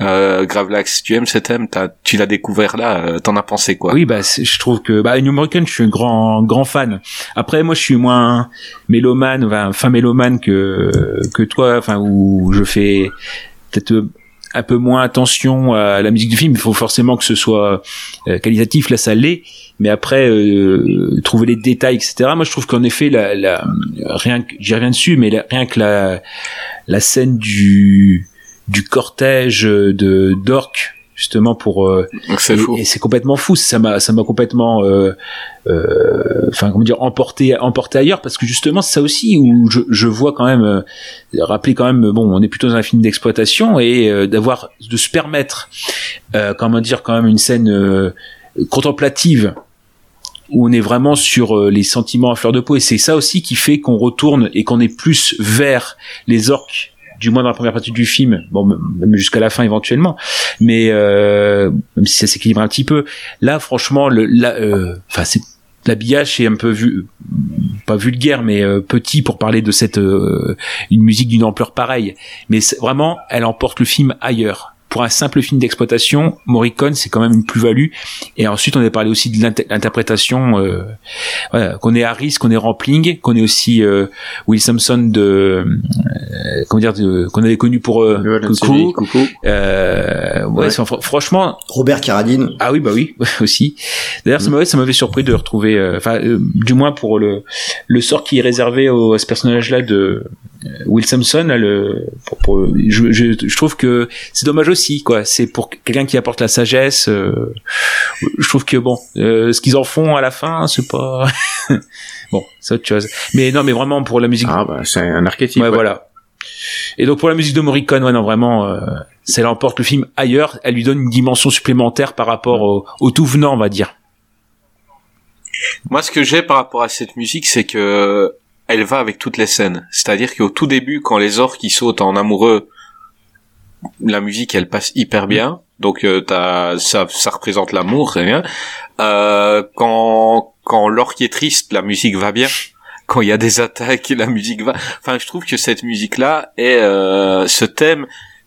Euh, Gravelax, tu aimes ce thème? T'as- Tu l'as découvert là. euh, T'en as pensé quoi? Oui, bah, je trouve que, bah, Ennio Morricone, je suis un grand, grand fan. Après, moi, je suis moins mélomane, enfin, fin mélomane que, que toi, enfin, où je fais peut-être un peu moins attention à la musique du film. Il faut forcément que ce soit euh, qualitatif, là, ça l'est. Mais après, euh, trouver les détails, etc. Moi, je trouve qu'en effet, la, la, rien que, j'y reviens dessus, mais rien que la, la scène du, du cortège de d'orques, justement, pour, euh, c'est et, c'est complètement fou. Ça m'a, ça m'a complètement, euh, euh, enfin comment dire, emporté, emporté ailleurs. Parce que justement c'est ça aussi où je, je vois quand même, euh, rappeler quand même, bon, on est plutôt dans un film d'exploitation et euh, d'avoir, de se permettre, euh, comment dire, quand même une scène euh, contemplative où on est vraiment sur euh, les sentiments à fleur de peau. Et c'est ça aussi qui fait qu'on retourne et qu'on est plus vers les orques du moins dans la première partie du film, bon même jusqu'à la fin éventuellement, mais euh, même si ça s'équilibre un petit peu. Là, franchement, la, euh, enfin c'est l'habillage est un peu vu, pas vulgaire, mais euh, petit pour parler de cette une musique d'une ampleur pareille. Mais vraiment, elle emporte le film ailleurs. Pour un simple film d'exploitation, Morricone, c'est quand même une plus-value. Et ensuite, on a parlé aussi de l'inter- l'interprétation, euh, voilà, qu'on est Harris, qu'on est Rampling, qu'on est aussi euh, Will Sampson de, euh, comment dire, qu'on avait connu pour euh, Coucou. coucou. Euh, ouais, Ouais. c'est- fr- franchement, Robert Carradine. ah oui, bah oui, *laughs* aussi. D'ailleurs, ça m'avait, ça m'avait surpris de retrouver, enfin, du moins pour le le sort qui est réservé au, à ce personnage-là de Will Sampson. là, le, pour, pour- je, je, je trouve que c'est dommage aussi, quoi. C'est pour quelqu'un qui apporte la sagesse. euh, je trouve que bon, euh, ce qu'ils en font à la fin, c'est pas *laughs* bon, c'est autre chose. Mais non, mais vraiment pour la musique. Ah bah c'est un archétype. ouais, ouais. voilà. Et donc pour la musique de Morricone, ouais, non, vraiment, euh, ça l'emporte le film ailleurs. Elle lui donne une dimension supplémentaire par rapport au, au tout venant, on va dire. Moi, ce que j'ai par rapport à cette musique, c'est que elle va avec toutes les scènes. C'est-à-dire qu'au tout début, quand les orques qui sautent en amoureux, la musique, elle passe hyper bien. Donc, euh, t'as, ça, ça représente l'amour, c'est bien. Euh, quand, quand l'orque est triste, la musique va bien. *laughs* Quand il y a des attaques, la musique va. Enfin, je trouve que cette musique-là est euh, ce thème.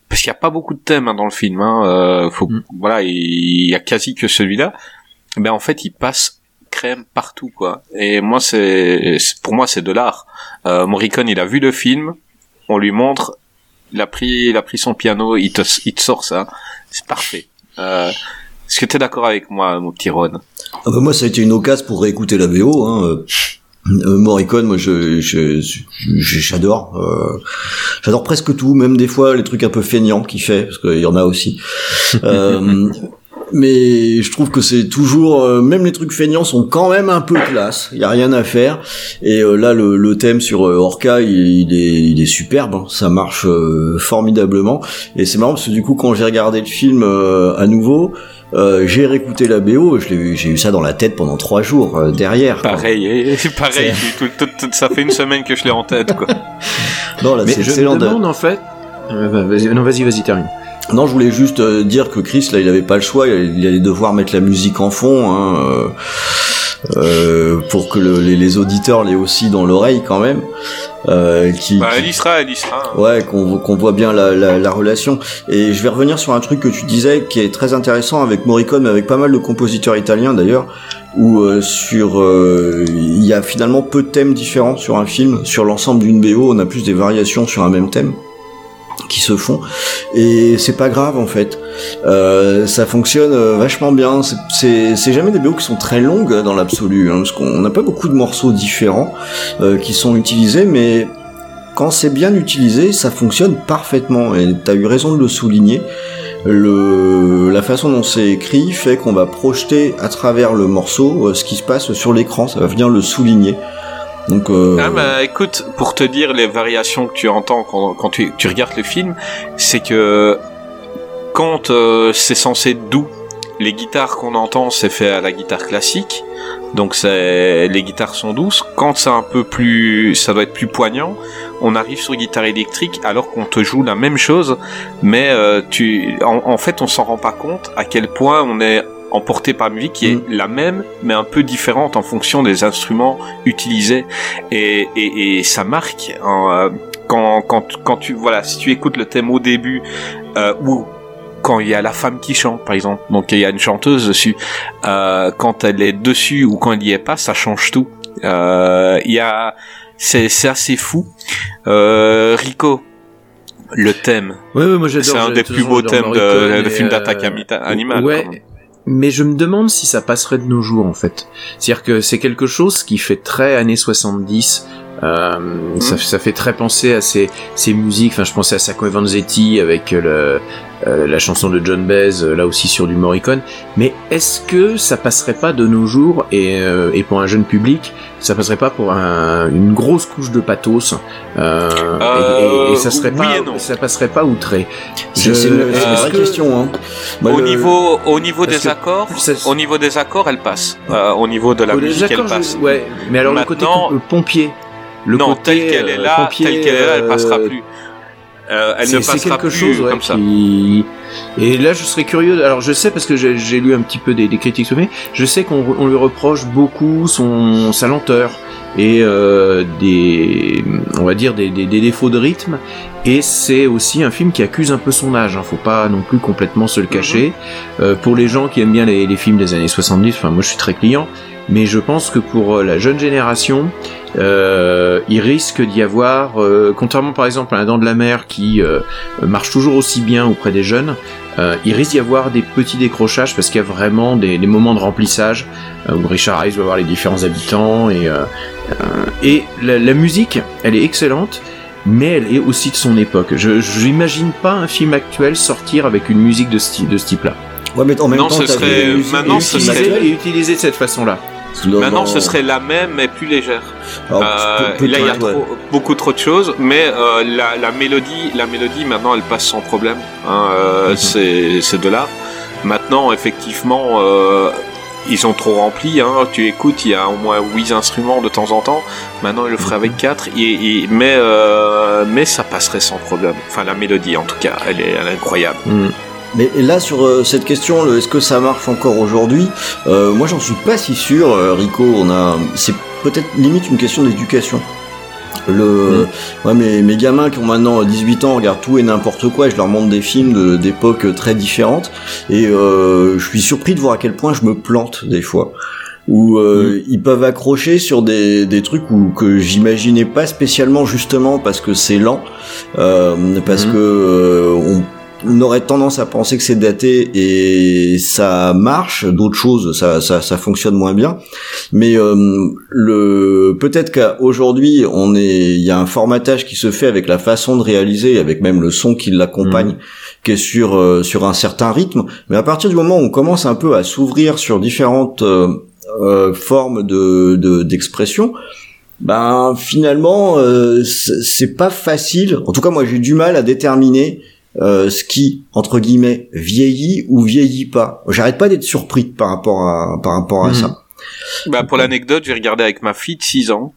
Parce qu'il n'y a pas beaucoup de thèmes hein, dans le film. Hein, euh, faut, Mm. Voilà, il y a quasi que celui-là. Ben en fait, il passe crème partout quoi. Et moi c'est c'est- pour moi c'est de l'art. Euh, Morricone il a vu le film, on lui montre, il a pris il a pris son piano, il te il te sort ça, c'est parfait. Euh, est-ce que t'es d'accord avec moi mon petit Ron? Ah bah moi, ça a été une occasion pour réécouter la VO. Hein. euh, euh, Morricone, moi, je, je, je- j'adore. euh, j'adore presque tout, même des fois les trucs un peu feignants qu'il fait, parce qu'il y en a aussi. Euh, *laughs* mais je trouve que c'est toujours, euh, même les trucs feignants sont quand même un peu classe. Il y a rien à faire. Et euh, là, le, le thème sur euh, Orca, il, il est, il est superbe. hein. Ça marche euh, formidablement. Et c'est marrant parce que du coup, quand j'ai regardé le film euh, à nouveau. Euh, j'ai réécouté la BO, je l'ai- j'ai eu ça dans la tête pendant trois jours euh, derrière. Pareil, et- pareil, tout- tout- tout- ça fait une semaine que je l'ai en tête quoi. *laughs* Non, là, Mais c'est je me de- demande en fait. Euh, bah, vas-y, non, vas-y, vas-y, termine. Non, je voulais juste euh, dire que Chris, là, il avait pas le choix, il allait devoir mettre la musique en fond, hein, euh, euh, pour que le- les, les auditeurs l'aient aussi dans l'oreille quand même. Euh, qui, Bah elle y sera, elle y sera. hein. Ouais, qu'on qu'on voit bien la, la, la relation. Et je vais revenir sur un truc que tu disais qui est très intéressant avec Morricone, mais avec pas mal de compositeurs italiens d'ailleurs, où euh, sur euh, il y a finalement peu de thèmes différents sur un film. Sur l'ensemble d'une BO, on a plus des variations sur un même thème qui se font et c'est pas grave en fait euh, ça fonctionne euh, vachement bien C'est- jamais des BO qui sont très longues hein, dans l'absolu hein, parce qu'on n'a pas beaucoup de morceaux différents euh, qui sont utilisés mais quand c'est bien utilisé, ça fonctionne parfaitement. Et tu as eu raison de le souligner. La façon dont c'est écrit fait qu'on va projeter à travers le morceau ce qui se passe sur l'écran. Ça va venir le souligner. Donc, euh... ah bah écoute, pour te dire les variations que tu entends quand, tu, regardes le film, c'est que quand euh, c'est censé être doux, les guitares qu'on entend, c'est fait à la guitare classique. Donc les guitares sont douces. Quand c'est un peu plus, ça doit être plus poignant. On arrive sur guitare électrique alors qu'on te joue la même chose, mais euh, tu, en, fait, on s'en rend pas compte à quel point on est emporté par la musique qui est Mm. la même mais un peu différente en fonction des instruments utilisés et, et, et ça marque hein, euh, quand, quand, quand tu voilà si tu écoutes le thème au début euh, ou quand il y a la femme qui chante par exemple donc il y a une chanteuse dessus euh, quand elle est dessus ou quand elle y est pas ça change tout Euh, il y a c'est c'est assez fou euh, Rico le thème Ouais, ouais, moi j'adore. c'est un des de plus beaux thèmes de, de et, films euh, d'attaque amita- animale Ouais. Mais je me demande si ça passerait de nos jours en fait. C'est-à-dire que c'est quelque chose qui fait très années 70. Euh, Mhm. ça, ça fait très penser à ces, ces musiques. Enfin, je pensais à Sacco et Vanzetti avec le, euh, la chanson de John Baez, euh, là aussi sur du Morricone. Mais est-ce que ça passerait pas de nos jours et, euh, et pour un jeune public, ça passerait pas pour un- une grosse couche de pathos euh, et, et- et ça serait oui pas, et non. ça passerait pas outré. C'est une, vraie que- question. Hein. Bah, au le- niveau au niveau des accords au niveau des accords elle passe Euh, au niveau de la musique elle je- passe Ouais, mais alors le côté Maintenant- co- euh, pompier. Le non côté, telle qu'elle est euh, là pompier, telle qu'elle est là elle euh, passera plus Euh, elle ne c'est- c'est passera quelque plus chose ouais, comme ça qui- Et là, je serais curieux. Alors, je sais parce que j'ai lu un petit peu des, des critiques mais Je sais qu'on lui reproche beaucoup son sa lenteur et euh, des, on va dire des, des, des défauts de rythme. Et c'est aussi un film qui accuse un peu son âge. Hein. Faut pas non plus complètement se le cacher. Euh, pour les gens qui aiment bien les, les films des années 70, enfin moi je suis très client. Mais je pense que pour euh, la jeune génération, euh, il risque d'y avoir, euh, contrairement par exemple à la Dent de la Mer qui euh, marche toujours aussi bien auprès des jeunes, euh, il risque d'y avoir des petits décrochages parce qu'il y a vraiment des, des moments de remplissage euh, où Richard Hayes va voir les différents habitants et et la, la musique, elle est excellente. Mais elle est aussi de son époque. Je j'imagine pas un film actuel sortir avec une musique de ce, type- de ce type-là. Ouais, mais en même Non, temps, ce serait- maintenant, ce serait- utilisé de cette façon-là. Maintenant ce serait la même mais plus légère Alors, Euh, là il y a ouais. beaucoup trop de choses mais euh, la, la mélodie la mélodie maintenant elle passe sans problème hein, euh, Mhm. c'est c'est de là maintenant effectivement ils ont trop rempli hein. tu écoutes il y a au moins 8 instruments de temps en temps maintenant ils le feraient avec 4 et, et- mais mais ça passerait sans problème enfin la mélodie en tout cas elle est, elle est incroyable Mm. Mais là, sur euh, cette question, le est-ce que ça marche encore aujourd'hui euh, Moi, j'en suis pas si sûr. euh, Rico, on a, c'est peut-être limite une question d'éducation. Le, ouais, mes, mes gamins qui ont maintenant 18 ans regardent tout et n'importe quoi. Et je leur montre des films de- d'époques très différentes et euh, je suis surpris de voir à quel point je me plante des fois. Où euh, ils peuvent accrocher sur des, des trucs où, que j'imaginais pas spécialement justement parce que c'est lent, euh, parce Mhm. que euh, on on aurait tendance à penser que c'est daté et ça marche, d'autres choses ça, ça, ça fonctionne moins bien. Mais euh, le peut-être qu'aujourd'hui on est il y a un formatage qui se fait avec la façon de réaliser, avec même le son qui l'accompagne, qui est sur euh, sur un certain rythme. Mais à partir du moment où on commence un peu à s'ouvrir sur différentes euh, euh, formes de de- d'expression, ben finalement euh, c'est c'est pas facile. En tout cas moi j'ai du mal à déterminer euh, ce qui entre guillemets vieillit ou vieillit pas. J'arrête pas d'être surpris par rapport à par rapport à Mhm. ça. Bah, pour l'anecdote, j'ai regardé avec ma fille de 6 ans.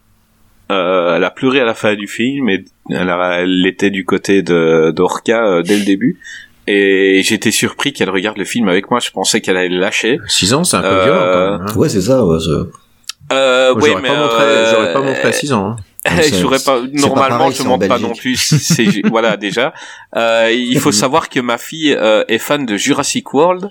Euh, elle a pleuré à la fin du film et elle, a- elle était du côté de d'Orca euh, dès le début. Et j'étais surpris qu'elle regarde le film avec moi. Je pensais qu'elle allait le lâcher. 6 ans, c'est un peu Euh, violent quand même. hein. Ouais c'est ça. Ouais, Euh, j'aurais mais pas montré, euh, j'aurais pas montré à 6 ans. hein. *laughs* j'aurais pas. Normalement, je montre pas non plus. C'est *laughs* voilà déjà. Euh, il faut savoir que ma fille euh, est fan de Jurassic World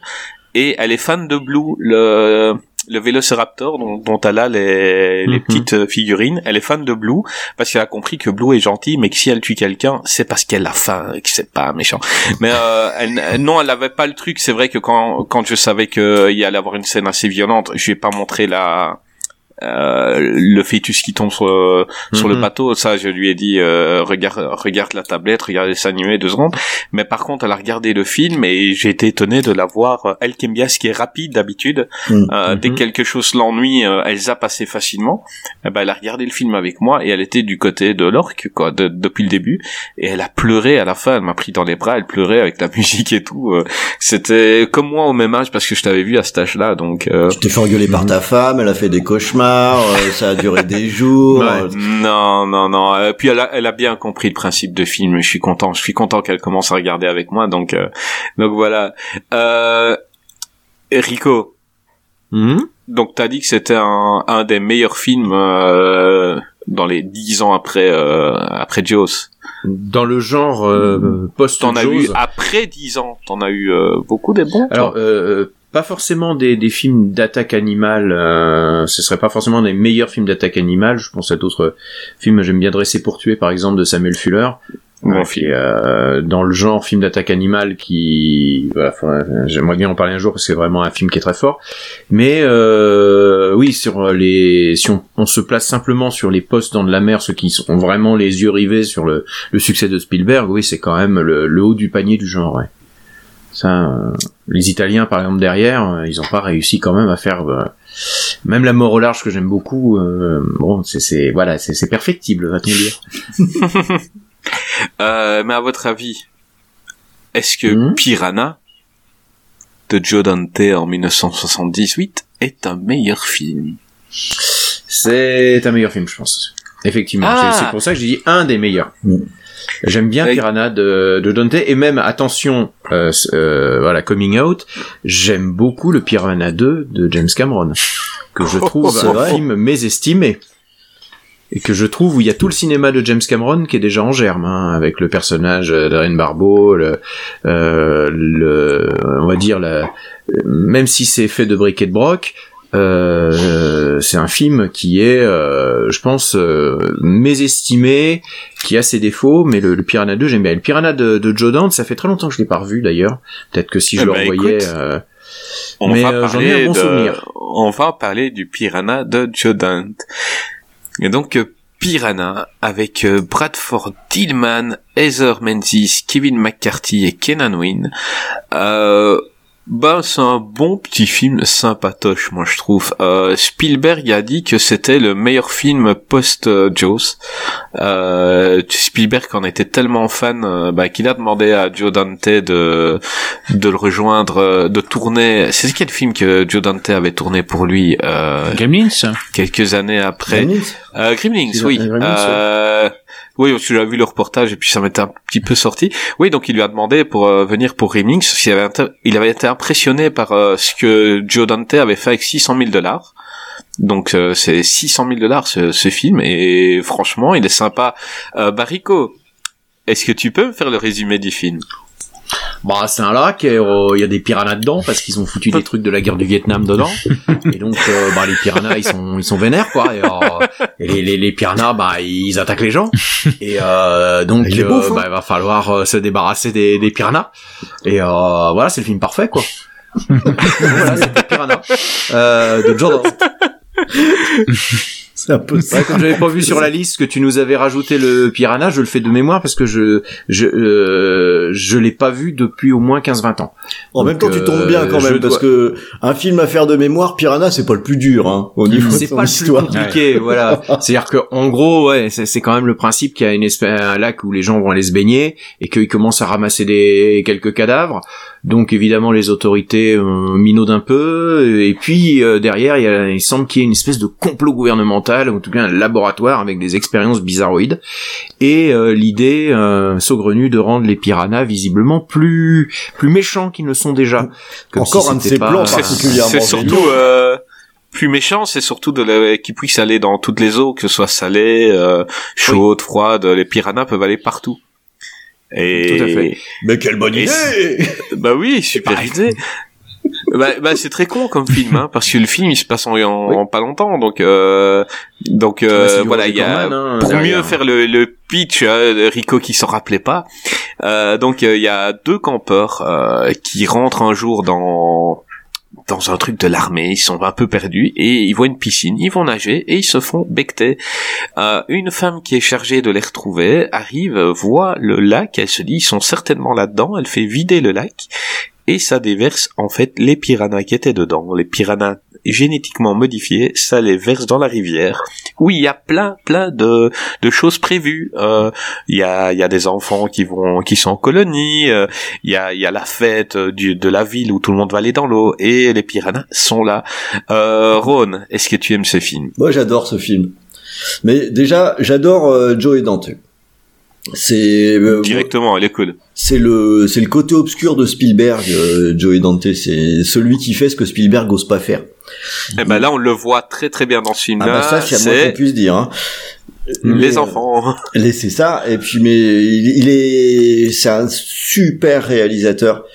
et elle est fan de Blue, le le Vélociraptor dont, dont elle a les, les Mhm. petites euh, figurines. Elle est fan de Blue parce qu'elle a compris que Blue est gentil, mais que si elle tue quelqu'un, c'est parce qu'elle a faim et que c'est pas méchant. Mais euh, elle- non, elle avait pas le truc. C'est vrai que quand quand je savais qu'il y allait avoir une scène assez violente, je lui ai pas montré la euh, le fœtus qui tombe sur, sur le Mhm. bateau, ça je lui ai dit euh, regarde regarde la tablette, regarde les animés deux secondes. Mais par contre, elle a regardé le film et j'ai été étonné de la voir. euh, Elle qui aime bien ce qui est rapide d'habitude. Mhm. Euh, Dès Mhm. que quelque chose l'ennuie, elle zappe assez facilement. Eh ben, elle a regardé le film avec moi et elle était du côté de l'orque quoi, de- depuis le début. Et elle a pleuré à la fin. Elle m'a pris dans les bras. Elle pleurait avec la *laughs* musique et tout. C'était comme moi au même âge parce que je t'avais vu à cet âge-là. Donc euh, Tu t'es fait engueuler par ta femme, elle a fait des cauchemars, euh, ça a duré des jours. Ouais. euh, Non, non, non. Euh, puis elle a, elle a bien compris le principe de film. Je suis content. Je suis content qu'elle commence à regarder avec moi. Donc, euh, donc voilà. Euh, Rico. Mhm. Donc t'as dit que c'était un, un des meilleurs films euh, dans les dix ans après euh, après Jaws. Dans le genre euh, post T'en as eu après dix ans. T'en as eu euh, beaucoup des bons. toi Alors, euh, pas forcément des, des films d'attaque animale. Euh, ce serait pas forcément des meilleurs films d'attaque animale. Je pense à d'autres films. J'aime bien Dresser pour tuer, par exemple, de Samuel Fuller. Bon Euh, qui est, euh, dans le genre film d'attaque animale qui voilà j'aimerais bien en parler un jour parce que c'est vraiment un film qui est très fort mais euh, oui sur les si on, on se place simplement sur les postes dans de la mer ceux qui ont vraiment les yeux rivés sur le, le succès de Spielberg oui c'est quand même le, le haut du panier du genre ouais ça euh, les Italiens par exemple derrière euh, ils ont pas réussi quand même à faire euh, même la mort au large que j'aime beaucoup euh, bon c'est voilà c'est perfectible va-t-on dire *laughs* Euh, mais à votre avis, est-ce que Mhm. Piranha de Joe Dante en 1978 est un meilleur film? C'est un meilleur film, je pense. Effectivement, Ah. c'est c'est pour ça que j'ai dit un des meilleurs. Mm. J'aime bien Piranha de, de Dante et même attention, euh, euh, voilà, coming out. J'aime beaucoup le Piranha 2 de James Cameron, que je *laughs* trouve c'est un vrai. film mésestimé et que je trouve où il y a tout le cinéma de James Cameron qui est déjà en germe, hein, avec le personnage d'Ariane Barbeau, le, euh, le, on va dire la, même si c'est fait de briques et de broc, euh, c'est un film qui est, euh, je pense, euh, mésestimé, qui a ses défauts, mais le, le Piranha 2, j'aime bien. Le Piranha de, de Joe Dante, ça fait très longtemps que je l'ai pas revu d'ailleurs. Peut-être que si je Eh le ben, revoyais, écoute, euh, On Mais, va euh, j'en parler ai un bon de, souvenir. on va parler du Piranha de Joe Dante. Et donc Piranha avec Bradford Tillman, Heather Menzies, Kevin McCarthy et Kenan Wynn. Euh, ben c'est un bon petit film sympatoche, moi je trouve. Euh, Spielberg a dit que c'était le meilleur film post euh, Jaws. Euh, Spielberg en était tellement fan euh, bah, qu'il a demandé à Joe Dante de de le rejoindre, euh, de tourner. C'est quel film que Joe Dante avait tourné pour lui euh, Gremlins quelques années après? Gremlins euh, Gremlins, oui. Gremlins, Euh, oui, parce que vu le reportage et puis ça m'était un petit peu sorti. Oui, donc il lui a demandé pour euh, venir pour parce qu'il avait avait été impressionné par euh, ce que Joe Dante avait fait avec 600 000 dollars. Donc euh, c'est 600 000 dollars ce, ce film et franchement il est sympa. Barico, est-ce que tu peux me faire le résumé du film? Bah, c'est un lac, et, euh, il y a des piranhas dedans parce qu'ils ont foutu des trucs de la guerre du Vietnam dedans. *laughs* Et donc, euh, bah, les piranhas, ils sont, ils sont vénères, quoi. Et, euh, et les, les, les piranhas, bah, ils attaquent les gens. Et euh, donc, euh, hein. bah, il va falloir euh, se débarrasser des, des piranhas. Et euh, voilà, c'est le film parfait, quoi. *laughs* voilà, c'était Piranha euh, de Jordan. *laughs* C'est un peu ça. Ouais, comme j'avais pas vu sur la liste que tu nous avais rajouté le Piranha, je le fais de mémoire parce que je je euh, je l'ai pas vu depuis au moins 15-20 ans. En même temps, tu tombes bien quand euh, je même, parce dois- que un film à faire de mémoire, Piranha, c'est pas le plus dur, hein, au niveau de C'est pas le plus histoire. compliqué, voilà. C'est-à-dire que en gros, ouais, c'est c'est quand même le principe qu'il y a une espèce, un lac où les gens vont aller se baigner et qu'ils commencent à ramasser des quelques cadavres. Donc évidemment les autorités euh, minaudent un peu et puis euh, derrière il, y a, il semble qu'il y ait une espèce de complot gouvernemental ou en tout cas un laboratoire avec des expériences bizarroïdes et euh, l'idée euh, saugrenue de rendre les piranhas visiblement plus plus méchants qu'ils ne sont déjà. Comme Encore si un de ces plans C'est particulièrement c'est surtout euh, plus méchant, c'est surtout de la- qu'ils puissent aller dans toutes les eaux, que ce soit salé, euh, chaude, froide. Les piranhas peuvent aller partout. Et Tout à fait. Mais quelle bonne idée bah oui, super idée. Bah, bah, c'est très con comme film, hein, parce que le film il se passe en, en, Oui. en pas longtemps, donc euh, donc euh, Bah, voilà, il y a hein, pour derrière. mieux faire le, le pitch, euh, Rico qui s'en rappelait pas. Euh, donc euh, il y a deux campeurs euh, qui rentrent un jour dans dans un truc de l'armée, ils sont un peu perdus et ils voient une piscine, ils vont nager et ils se font becter. Euh, une femme qui est chargée de les retrouver arrive, voit le lac, elle se dit ils sont certainement là-dedans, elle fait vider le lac et ça déverse en fait les piranhas qui étaient dedans. Les piranhas génétiquement modifiés, ça les verse dans la rivière. Oui, il y a plein, plein de, de choses prévues. Euh, Il y, a, y a des enfants qui vont, qui sont en colonie. euh, Il y a, y a la fête euh, du, de la ville où tout le monde va aller dans l'eau et les piranhas sont là. Euh, Ron, est-ce que tu aimes ce film? Moi, j'adore ce film. Mais déjà, j'adore Joe et Dante. C'est euh, Directement, elle est cool. c'est le c'est le côté obscur de Spielberg, euh, Joe et Dante. C'est celui qui fait ce que Spielberg ose pas faire. Et ben là, on le voit très très bien dans ce Ah film-là. bah ça, c'est qu'on puisse dire. Hein. Les euh, enfants. *laughs* C'est ça. Et puis, mais il, il est, c'est un super réalisateur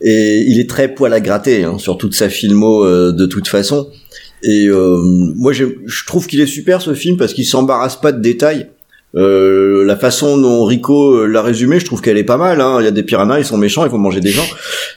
et il est très poil à gratter hein, sur toute sa filmo euh, de toute façon. Et euh, moi, je, je trouve qu'il est super ce film parce qu'il s'embarrasse pas de détails. Euh, la façon dont Rico euh, l'a résumé, je trouve qu'elle est pas mal. Hein. Il y a des piranhas, ils sont méchants, ils vont manger des gens.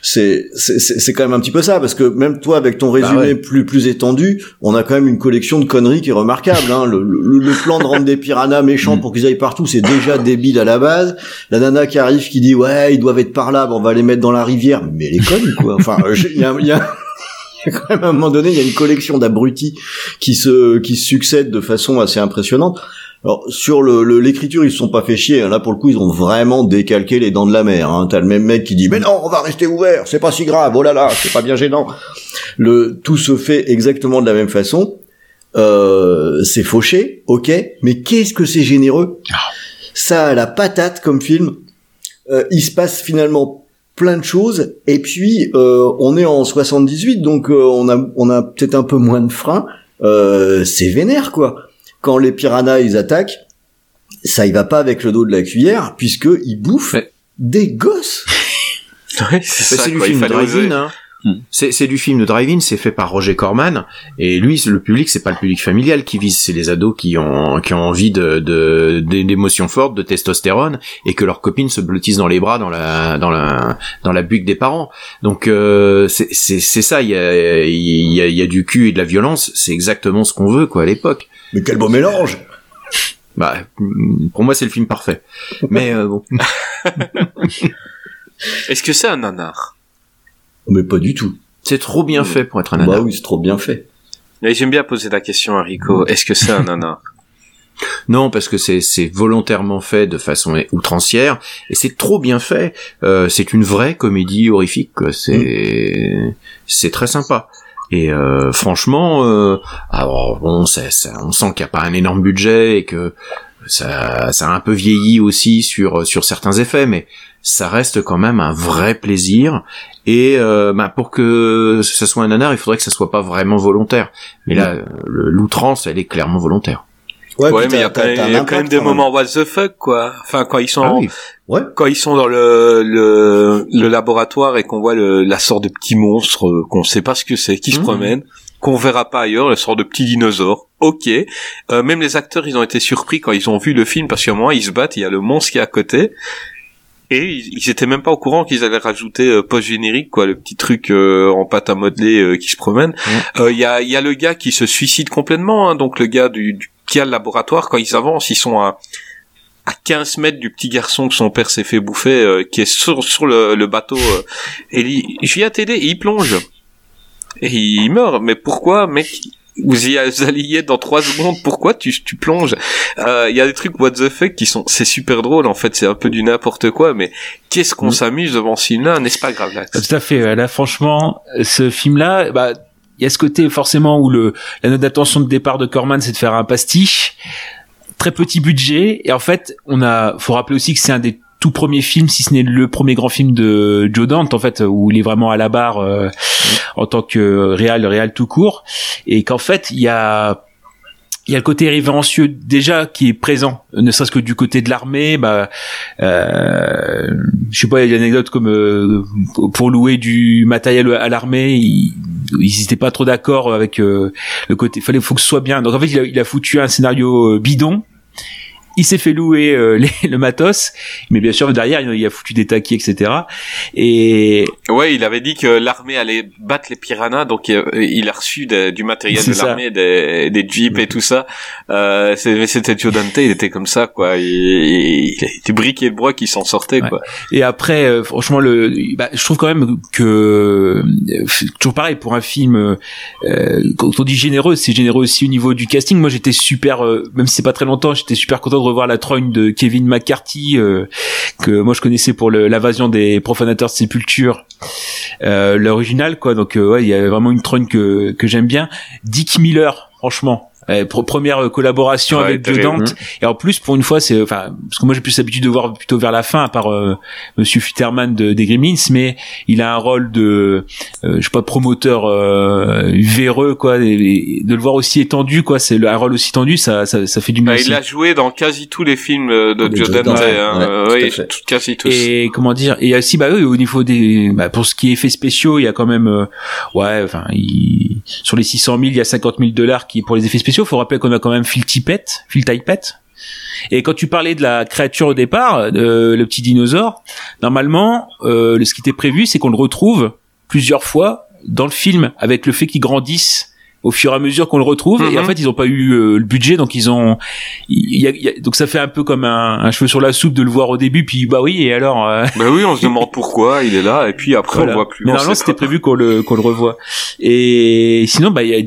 C'est c'est quand même un petit peu ça parce que même toi, avec ton résumé ouais. plus plus étendu, on a quand même une collection de conneries qui est remarquable. Hein. Le, le, le plan de rendre des piranhas méchants pour qu'ils aillent partout, c'est déjà débile à la base. La nana qui arrive qui dit ouais, ils doivent être par là, ben, on va les mettre dans la rivière. Mais elle est conne quoi. Enfin, euh, il y a, il y a *laughs* il quand même à un moment donné, il y a une collection d'abrutis qui se qui se succèdent de façon assez impressionnante. Alors sur le l'écriture, ils se sont pas fait chier. hein. Là pour le coup, ils ont vraiment décalqué les dents de la mer. Hein. T'as le même mec qui dit mais non, on va rester ouvert, c'est pas si grave. Oh là là, c'est pas bien gênant. Le tout se fait exactement de la même façon. Euh, c'est fauché, ok, mais qu'est-ce que c'est généreux? Ça a la patate comme film. Euh, il se passe finalement plein de choses et puis euh, on est en 78 donc euh, on a on a peut-être un peu moins de frein euh, c'est vénère quoi quand les piranhas ils attaquent ça y va pas avec le dos de la cuillère puisque ils bouffent Ouais. des gosses *laughs* Ouais, c'est Bah, ça, du film drive-in. Hein. Hmm. C'est c'est du film de drive-in, c'est fait par Roger Corman et lui le public c'est pas le public familial qui vise, c'est les ados qui ont qui ont envie de de de- d'émotions fortes, de testostérone et que leurs copines se blottissent dans les bras dans la dans la dans la buque des parents. Donc euh, c'est c'est c'est ça, il y a il y a il y a du cul et de la violence, c'est exactement ce qu'on veut quoi à l'époque. mais quel beau mélange Bah pour moi c'est le film parfait. Mais euh, bon. *laughs* Est-ce que c'est un nanar? Mais pas du tout C'est trop bien fait pour être un nanar. bah oui c'est trop bien fait Et J'aime bien poser la question à Rico. Est-ce que c'est un *laughs* nanar? Non, parce que c'est c'est volontairement fait de façon outrancière et c'est trop bien fait. Euh, c'est une vraie comédie horrifique. C'est c'est très sympa. Et euh, franchement, euh, alors bon, ça, ça- on sent qu'il n'y a pas un énorme budget et que ça, ça a un peu vieilli aussi sur sur certains effets, mais ça reste quand même un vrai plaisir. Et euh, bah, pour que ce soit un nanar, il faudrait que ça soit pas vraiment volontaire. Mais là, l'outrance, elle est clairement volontaire. Ouais, mais il y a quand même, des quand même. moments what the fuck, quoi. Enfin, quand ils sont, Ah oui. ouais quand ils sont dans le, le, le laboratoire et qu'on voit le, la sorte de petit monstre euh, qu'on sait pas ce que c'est, qui se Mhm. promène, qu'on verra pas ailleurs, le sort de petit dinosaure. Ok. Euh, même les acteurs, ils ont été surpris quand ils ont vu le film parce qu'à un moment, ils se battent, il y a le monstre qui est à côté. Et ils, ils étaient même pas au courant qu'ils allaient rajouter euh, post-générique, quoi, le petit truc euh, en pâte à modeler euh, qui se promène. Euh, Il y, a, il y a le gars qui se suicide complètement, hein, donc le gars du, du qui a le laboratoire, quand ils avancent, ils sont à, à 15 mètres du petit garçon que son père s'est fait bouffer, euh, qui est sur, sur le, le bateau. euh, et il je viens t'aider, et il plonge. Et il meurt. Mais pourquoi, mec? Vous y alliez dans trois secondes, pourquoi tu, tu plonges Euh, Il y a des trucs what the fuck qui sont... C'est super drôle, en fait, c'est un peu du n'importe quoi, mais qu'est-ce qu'on Mm. s'amuse devant ce film-là, n'est-ce pas grave là Tout à fait. Là, franchement, ce film-là, bah, il y a ce côté forcément où le la note d'attention de départ de Corman, c'est de faire un pastiche, très petit budget, et en fait, on a, faut rappeler aussi que c'est un des tout premiers films, si ce n'est le premier grand film de Joe Dante, en fait, où il est vraiment à la barre euh, en tant que réal, réal tout court, et qu'en fait, il y a il y a le côté révérencieux déjà qui est présent, ne serait-ce que du côté de l'armée. Bah, euh, je sais pas, il y a des anecdotes comme euh, pour louer du matériel à l'armée, ils, ils étaient pas trop d'accord avec euh, le côté. Fallait, faut que ce soit bien. Donc en fait, il a, il a foutu un scénario euh, bidon il s'est fait louer euh, *laughs* le matos, mais bien sûr derrière il a foutu des taquis, etc. Et ouais, il avait dit que l'armée allait battre les piranhas, donc euh, il a reçu du matériel de l'armée, des, des jeeps et tout ça. Euh, C'était Joe Dante, il était comme ça, quoi. Il, il, il était briquet de bois qui s'en sortait, quoi. Et après, euh, franchement, le, bah, je trouve quand même que toujours pareil pour un film. quand on dit généreux, c'est généreux aussi au niveau du casting. Moi, j'étais super, même si c'est pas très longtemps, j'étais super content revoir la trogne de Kevin McCarthy euh, que moi je connaissais pour l'invasion des profanateurs de sépulture euh, l'original quoi. Donc euh, ouais il y a vraiment une trogne que que j'aime bien. Dick Miller franchement euh, première collaboration avec Joe Dante. Et en plus pour une fois c'est enfin parce que moi j'ai plus l'habitude de voir plutôt vers la fin à part euh, Monsieur Futterman de des Gremlins mais il a un rôle de euh, je sais pas promoteur euh, véreux quoi et, de le voir aussi étendu quoi c'est un rôle aussi tendu ça ça, ça fait du bien bah, il a joué dans quasi tous les films de Joe Dante hein. oui, quasi tous. Et comment dire et aussi bah oui au niveau des bah, pour ce qui est effets spéciaux il y a quand même ouais enfin il, sur les 600 000 il y a 50 000 dollars qui pour les effets spéciaux il faut rappeler qu'on a quand même Phil Tippett, Phil Tippett. Et quand tu parlais de la créature au départ, euh, le petit dinosaure, normalement, euh, ce qui était prévu, c'est qu'on le retrouve plusieurs fois dans le film, avec le fait qu'il grandisse au fur et à mesure qu'on le retrouve. Et en mhm. fait ils ont pas eu euh, le budget donc ils ont donc ça fait un peu comme un, cheveu sur la soupe de le voir au début puis bah oui et alors euh, *laughs* bah oui on se demande pourquoi il est là et puis après on le voit plus. Mais normalement c'était prévu qu'on le qu'on le revoie. Et sinon bah il y a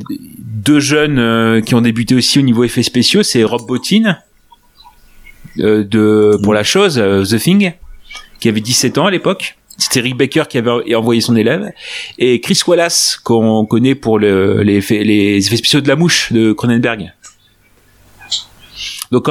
deux jeunes euh, qui ont débuté aussi au niveau effets spéciaux, c'est Rob Bottin euh, de pour la chose euh, The Thing qui avait 17 ans à l'époque. C'était Rick Baker qui avait envoyé son élève et Chris Wallace qu'on connaît pour le, les, effets, les effets spéciaux de la mouche de Cronenberg. Donc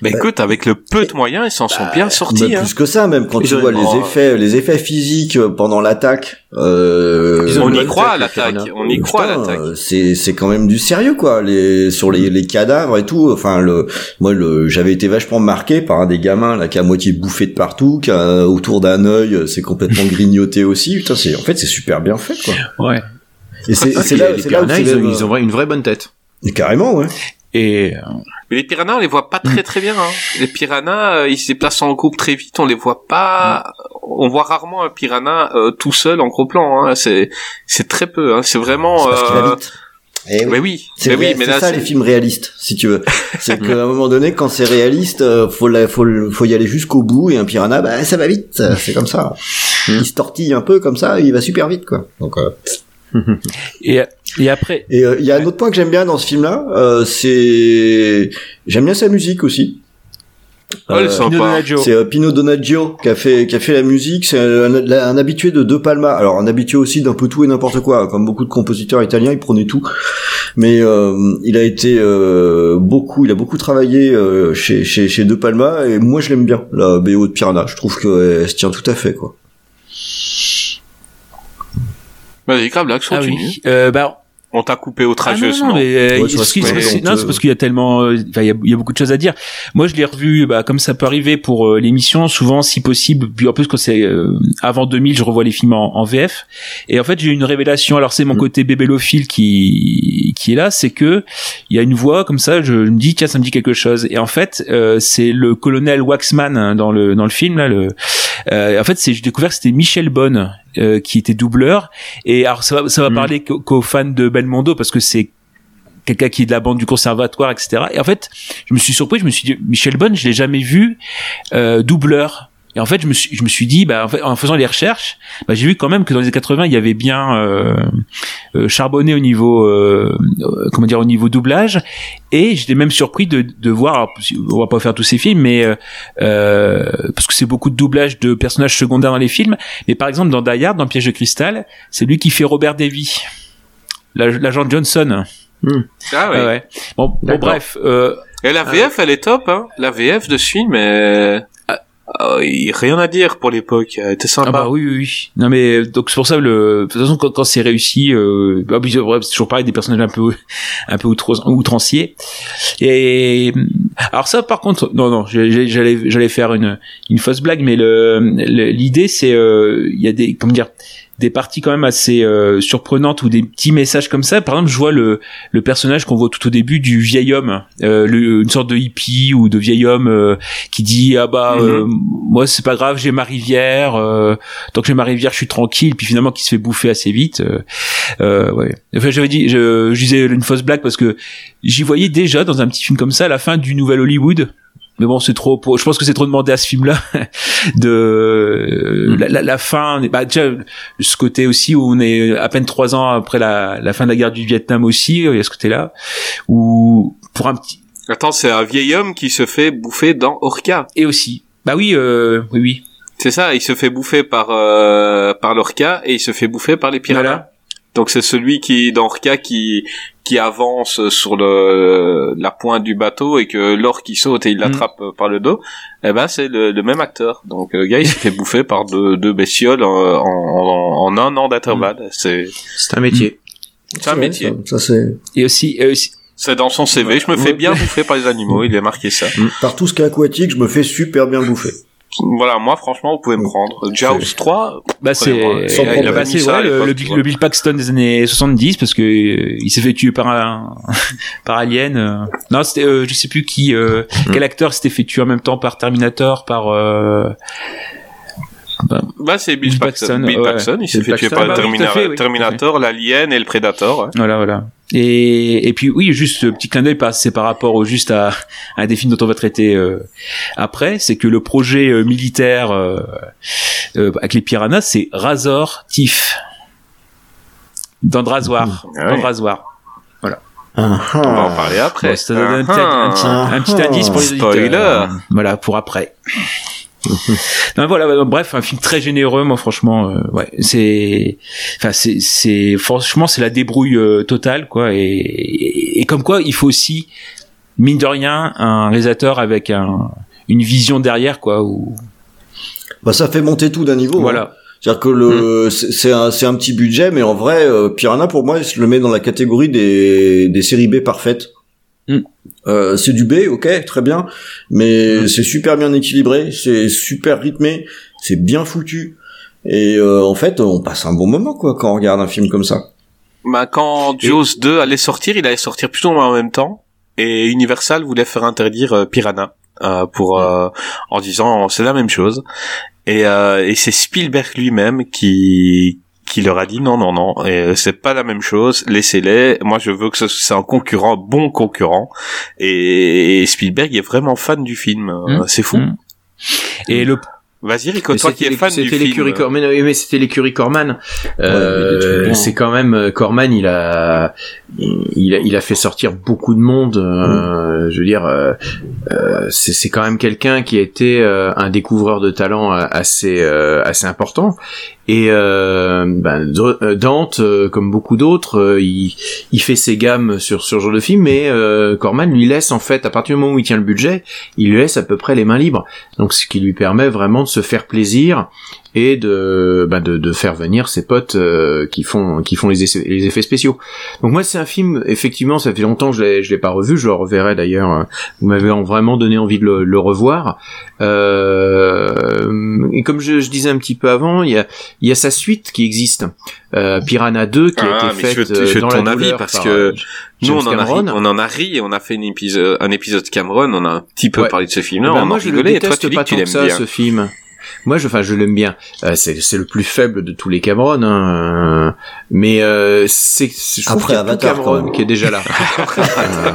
comme bah, écoute, avec le peu de moyens, ils s'en sont bah, bien sortis. Hein. Plus que ça, même quand tu vois les effets, les effets physiques euh, pendant l'attaque. Euh, on y croit à l'attaque. On y croit à l'attaque. C'est c'est quand même du sérieux quoi. Les sur les, les cadavres et tout. Enfin le moi le j'avais été vachement marqué par un des gamins là qui a moitié bouffé de partout, qui a autour d'un œil euh, c'est complètement *laughs* grignoté aussi. Putain c'est en fait c'est super bien fait quoi. Ouais. Et c'est c'est là, là où ils, ont, ils ont une vraie bonne tête. Et carrément ouais. Et mais les piranhas, on les voit pas très très bien. Hein. Les piranhas, euh, ils se déplacent en groupe très vite. On les voit pas. On voit rarement un piranha euh, tout seul en gros plan. Hein. C'est c'est très peu. Hein. C'est vraiment. Vite. Eh oui. Mais oui, c'est oui, ça les films réalistes, si tu veux. *laughs* C'est qu'à un moment donné, quand c'est réaliste, faut, la, faut, faut y aller jusqu'au bout. Et un piranha, bah ça va vite. C'est comme ça. Il se tortille un peu comme ça, il va super vite, quoi. Donc. Euh... et, et après. Et il euh, y a un autre point que j'aime bien dans ce film-là, euh, c'est j'aime bien sa musique aussi. Euh, c'est euh, Pino Donaggio qui a fait qui a fait la musique. C'est un, habitué de De Palma. Alors un habitué aussi d'un peu tout et n'importe quoi. Comme beaucoup de compositeurs italiens, il prenait tout. Mais euh, il a été beaucoup, il a beaucoup travaillé chez, chez chez De Palma et moi je l'aime bien la BO de Piranha. Je trouve qu'elle se tient tout à fait quoi. Vas-y, grave, l'action ah oui. euh, bah, on t'a coupé outrageusement. Ah non, mais euh, non, c'est parce qu'il y a tellement, euh, il y, a, y, a, beaucoup de choses à dire. Moi, je l'ai revu, bah, comme ça peut arriver pour euh, l'émission, souvent, si possible. Puis en plus, quand c'est avant 2000, je revois les films en, VF. Et en fait, j'ai eu une révélation. Alors, c'est mon mm. côté bébélophile qui qui est là, c'est que il y a une voix comme ça. Je me dis, tiens, ça me dit quelque chose. Et en fait, c'est le colonel Waxman hein, dans le dans le film là. Le, en fait, c'est j'ai découvert que c'était Michel Bonne qui était doubleur. Et alors, ça va ça va mm. parler qu'aux fans de Belmondo parce que c'est quelqu'un qui est de la bande du conservatoire, etc. Et en fait, je me suis surpris, je me suis dit, Michel Bonne, je l'ai jamais vu euh, doubleur. Et en fait, je me suis, je me suis dit, bah, en, fait, en faisant les recherches, bah, j'ai vu quand même que dans les années 80, il y avait bien euh, euh, charbonné au niveau, euh, euh, comment dire, au niveau doublage. Et j'étais même surpris de, de voir, alors, on va pas faire tous ces films, mais euh, parce que c'est beaucoup de doublage de personnages secondaires dans les films. Mais par exemple, dans Die Hard, dans Piège de cristal, c'est lui qui fait Robert Davy l'agent Johnson. Hmm. Ah ouais. Bon, bon bref. Euh, et la VF, elle est top, hein. La VF de ce film, mais ah, rien à dire pour l'époque. Était sympa. Ah bah oui, oui, oui. Non mais donc c'est pour ça le. De toute façon, quand, c'est réussi, euh... bah, c'est toujours pareil des personnages un peu, *laughs* un peu outranciers. Et alors ça, par contre, non, non, j'allais, j'allais faire une, une fausse blague, mais le, l'idée c'est, euh, il y a des, comment dire des parties quand même assez euh, surprenantes ou des petits messages comme ça. Par exemple, je vois le, le personnage qu'on voit tout au début du vieil homme, euh, le, une sorte de hippie ou de vieil homme euh, qui dit ah bah euh, Mhm. moi c'est pas grave, j'ai ma rivière, euh, tant que j'ai ma rivière, je suis tranquille. Puis finalement, qui se fait bouffer assez vite. Euh, euh, ouais. Enfin, j'avais dit, je, je disais une fausse blague parce que j'y voyais déjà dans un petit film comme ça à la fin du nouvel Hollywood. Mais bon, c'est trop. Je pense que c'est trop demandé à ce film-là *laughs* de la, la, la fin. Bah déjà ce côté aussi où on est à peine trois ans après la, la fin de la guerre du Vietnam aussi. Il y a ce côté-là où pour un petit Attends, c'est un vieil homme qui se fait bouffer dans Orca. et aussi. Bah oui, euh, oui, oui. C'est ça, il se fait bouffer par euh, par l'Orca et il se fait bouffer par les piranhas. Voilà. Donc c'est celui qui dans Orca qui qui avance sur le la pointe du bateau et que l'or qui saute et il l'attrape euh, par le dos. Eh ben c'est le, le même acteur. Donc le gars il se fait *laughs* bouffer par deux, deux bestioles en, en, en un an d'intervalle. C'est C'est un métier. c'est un métier. Ça, ça, c'est Et aussi, et aussi C'est dans son CV. Je me fais bien bouffer par les animaux. Il est marqué ça. par tout ce qui est aquatique, je me fais super bien bouffer. Voilà, moi franchement, vous pouvez me prendre. Jaws 3. Bah c'est ouais, le, l'époque, le, vois. le Bill Paxton des années 70 parce que euh, il s'est fait tuer par un *laughs* par Alien. euh. Non, c'était euh, je sais plus qui euh, quel acteur s'était fait tuer en même temps par Terminator par euh, Bah c'est Bill, Bill Paxton. Paxton, Bill ouais. Paxton, il s'est fait tuer Paxton, par bah Termina- fait, oui, Terminator, l'Alien et le Predator. ouais. Voilà, voilà. Et, et puis oui, juste ce petit clin d'œil, par- c'est par rapport au, juste à, à un des films dont on va traiter euh, après, c'est que le projet euh, militaire euh, euh, avec les piranhas, c'est Razor Tiff dans le rasoir, Ah dans le rasoir. Ah, On va en ah. parler après. Bon, ça donne un, petit, un, petit, Ah. un petit indice pour les Spoiler. auditeurs. Voilà, pour après. Non, voilà, bah, bref, un film très généreux, moi, franchement, euh, ouais, c'est, enfin, c'est, c'est, franchement, c'est la débrouille euh, totale, quoi, et, et, et comme quoi, il faut aussi, mine de rien, un réalisateur avec un, une vision derrière, quoi, ou, Bah, ça fait monter tout d'un niveau. hein. voilà. C'est-à-dire que le c'est c'est un c'est un petit budget, mais en vrai, euh, Piranha pour moi, je le mets dans la catégorie des des séries B parfaites. Mm. Euh, c'est du B, ok, très bien, mais c'est super bien équilibré, c'est super rythmé, c'est bien foutu, et euh, en fait, on passe un bon moment quoi quand on regarde un film comme ça. Bah, quand Jaws 2 allait sortir, il allait sortir plus ou moins en même temps. Et Universal voulait faire interdire euh, Piranha. euh, pour euh, en disant c'est la même chose et, euh, et c'est Spielberg lui-même qui qui leur a dit non non non et euh, c'est pas la même chose laissez-les moi je veux que ce c'est un concurrent bon concurrent et, et Spielberg est vraiment fan du film euh, Mm. c'est fou Mm. Et le, vas-y Rico toi qui c'était es fan du film l'écurie mais, c'était l'écurie Corman. Euh, c'est quand même euh, Corman. Il a, il a, il a fait sortir beaucoup de monde. euh, Je veux dire, euh, euh, c'est quand même quelqu'un qui a été euh, un découvreur de talent assez, euh, assez important. Et euh, ben, Dante, comme beaucoup d'autres, il, il fait ses gammes sur sur ce genre de film, mais euh, Corman lui laisse en fait, à partir du moment où il tient le budget, il lui laisse à peu près les mains libres. Donc ce qui lui permet vraiment se faire plaisir et de bah, de, de faire venir ses potes euh, qui font qui font les, essais- les effets spéciaux. Donc moi c'est un film effectivement ça fait longtemps que je l'ai je l'ai pas revu, je le reverrai d'ailleurs. euh, Vous m'avez en- vraiment donné envie de le, le revoir. Euh, et comme je, je disais un petit peu avant, il y a il y a sa suite qui existe, euh, Piranha 2 qui a Ah, été mais faite je je euh, dans ton la avis parce par, que euh, Nous, on en, a ri, on en a ri et on a fait une épisode, un épisode Cameron, on a un petit peu Ouais. parlé de ce film-là, Ben, on moi, en rigolait, et toi, tu dis pas que tu l'aimes bien. ce film. Moi, je, enfin, je l'aime bien. Euh, c'est, c'est le plus faible de tous les Cameron, hein. euh, mais euh, c'est, je trouve Après qu'il y a tout Avatar, quand Cameron même. qui est déjà là. *laughs* Euh,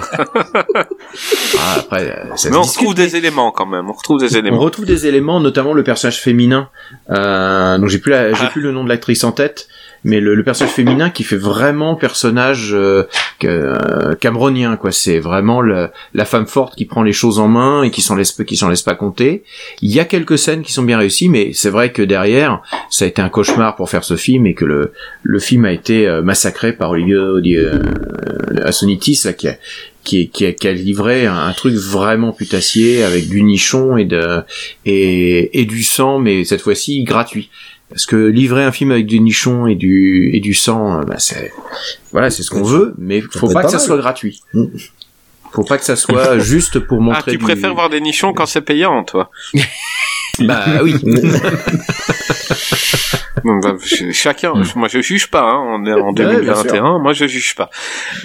ah, après, euh, ça Mais on discute, retrouve des éléments quand même, on retrouve des on éléments. retrouve des éléments, notamment le personnage féminin. Euh, donc j'ai plus la, j'ai Ah. plus le nom de l'actrice en tête, mais le, le personnage féminin qui fait vraiment personnage euh, euh, cameronien quoi. C'est vraiment le- la femme forte qui prend les choses en main et qui s'en laisse qui s'en laisse pas compter. Il y a quelques scènes qui sont bien réussies, mais c'est vrai que derrière ça a été un cauchemar pour faire ce film et que le le film a été euh, massacré par Olivier Olivier, euh, Assonitis là qui a qui, qui, a, qui a livré un, truc vraiment putassier avec du nichon et de et du sang, mais cette fois-ci gratuit. Parce que livrer un film avec du nichon et du et du sang, euh, bah c'est voilà, c'est ce qu'on veut, mais faut peut être pas que ça mal. soit gratuit. Mm. Faut pas que ça soit *laughs* juste pour montrer. Ah, tu du- préfères voir des nichons quand c'est payant, toi *laughs* Bah oui. *laughs* bah, chacun, hmm. moi je juge pas, hein, on est en 2021, moi je juge pas.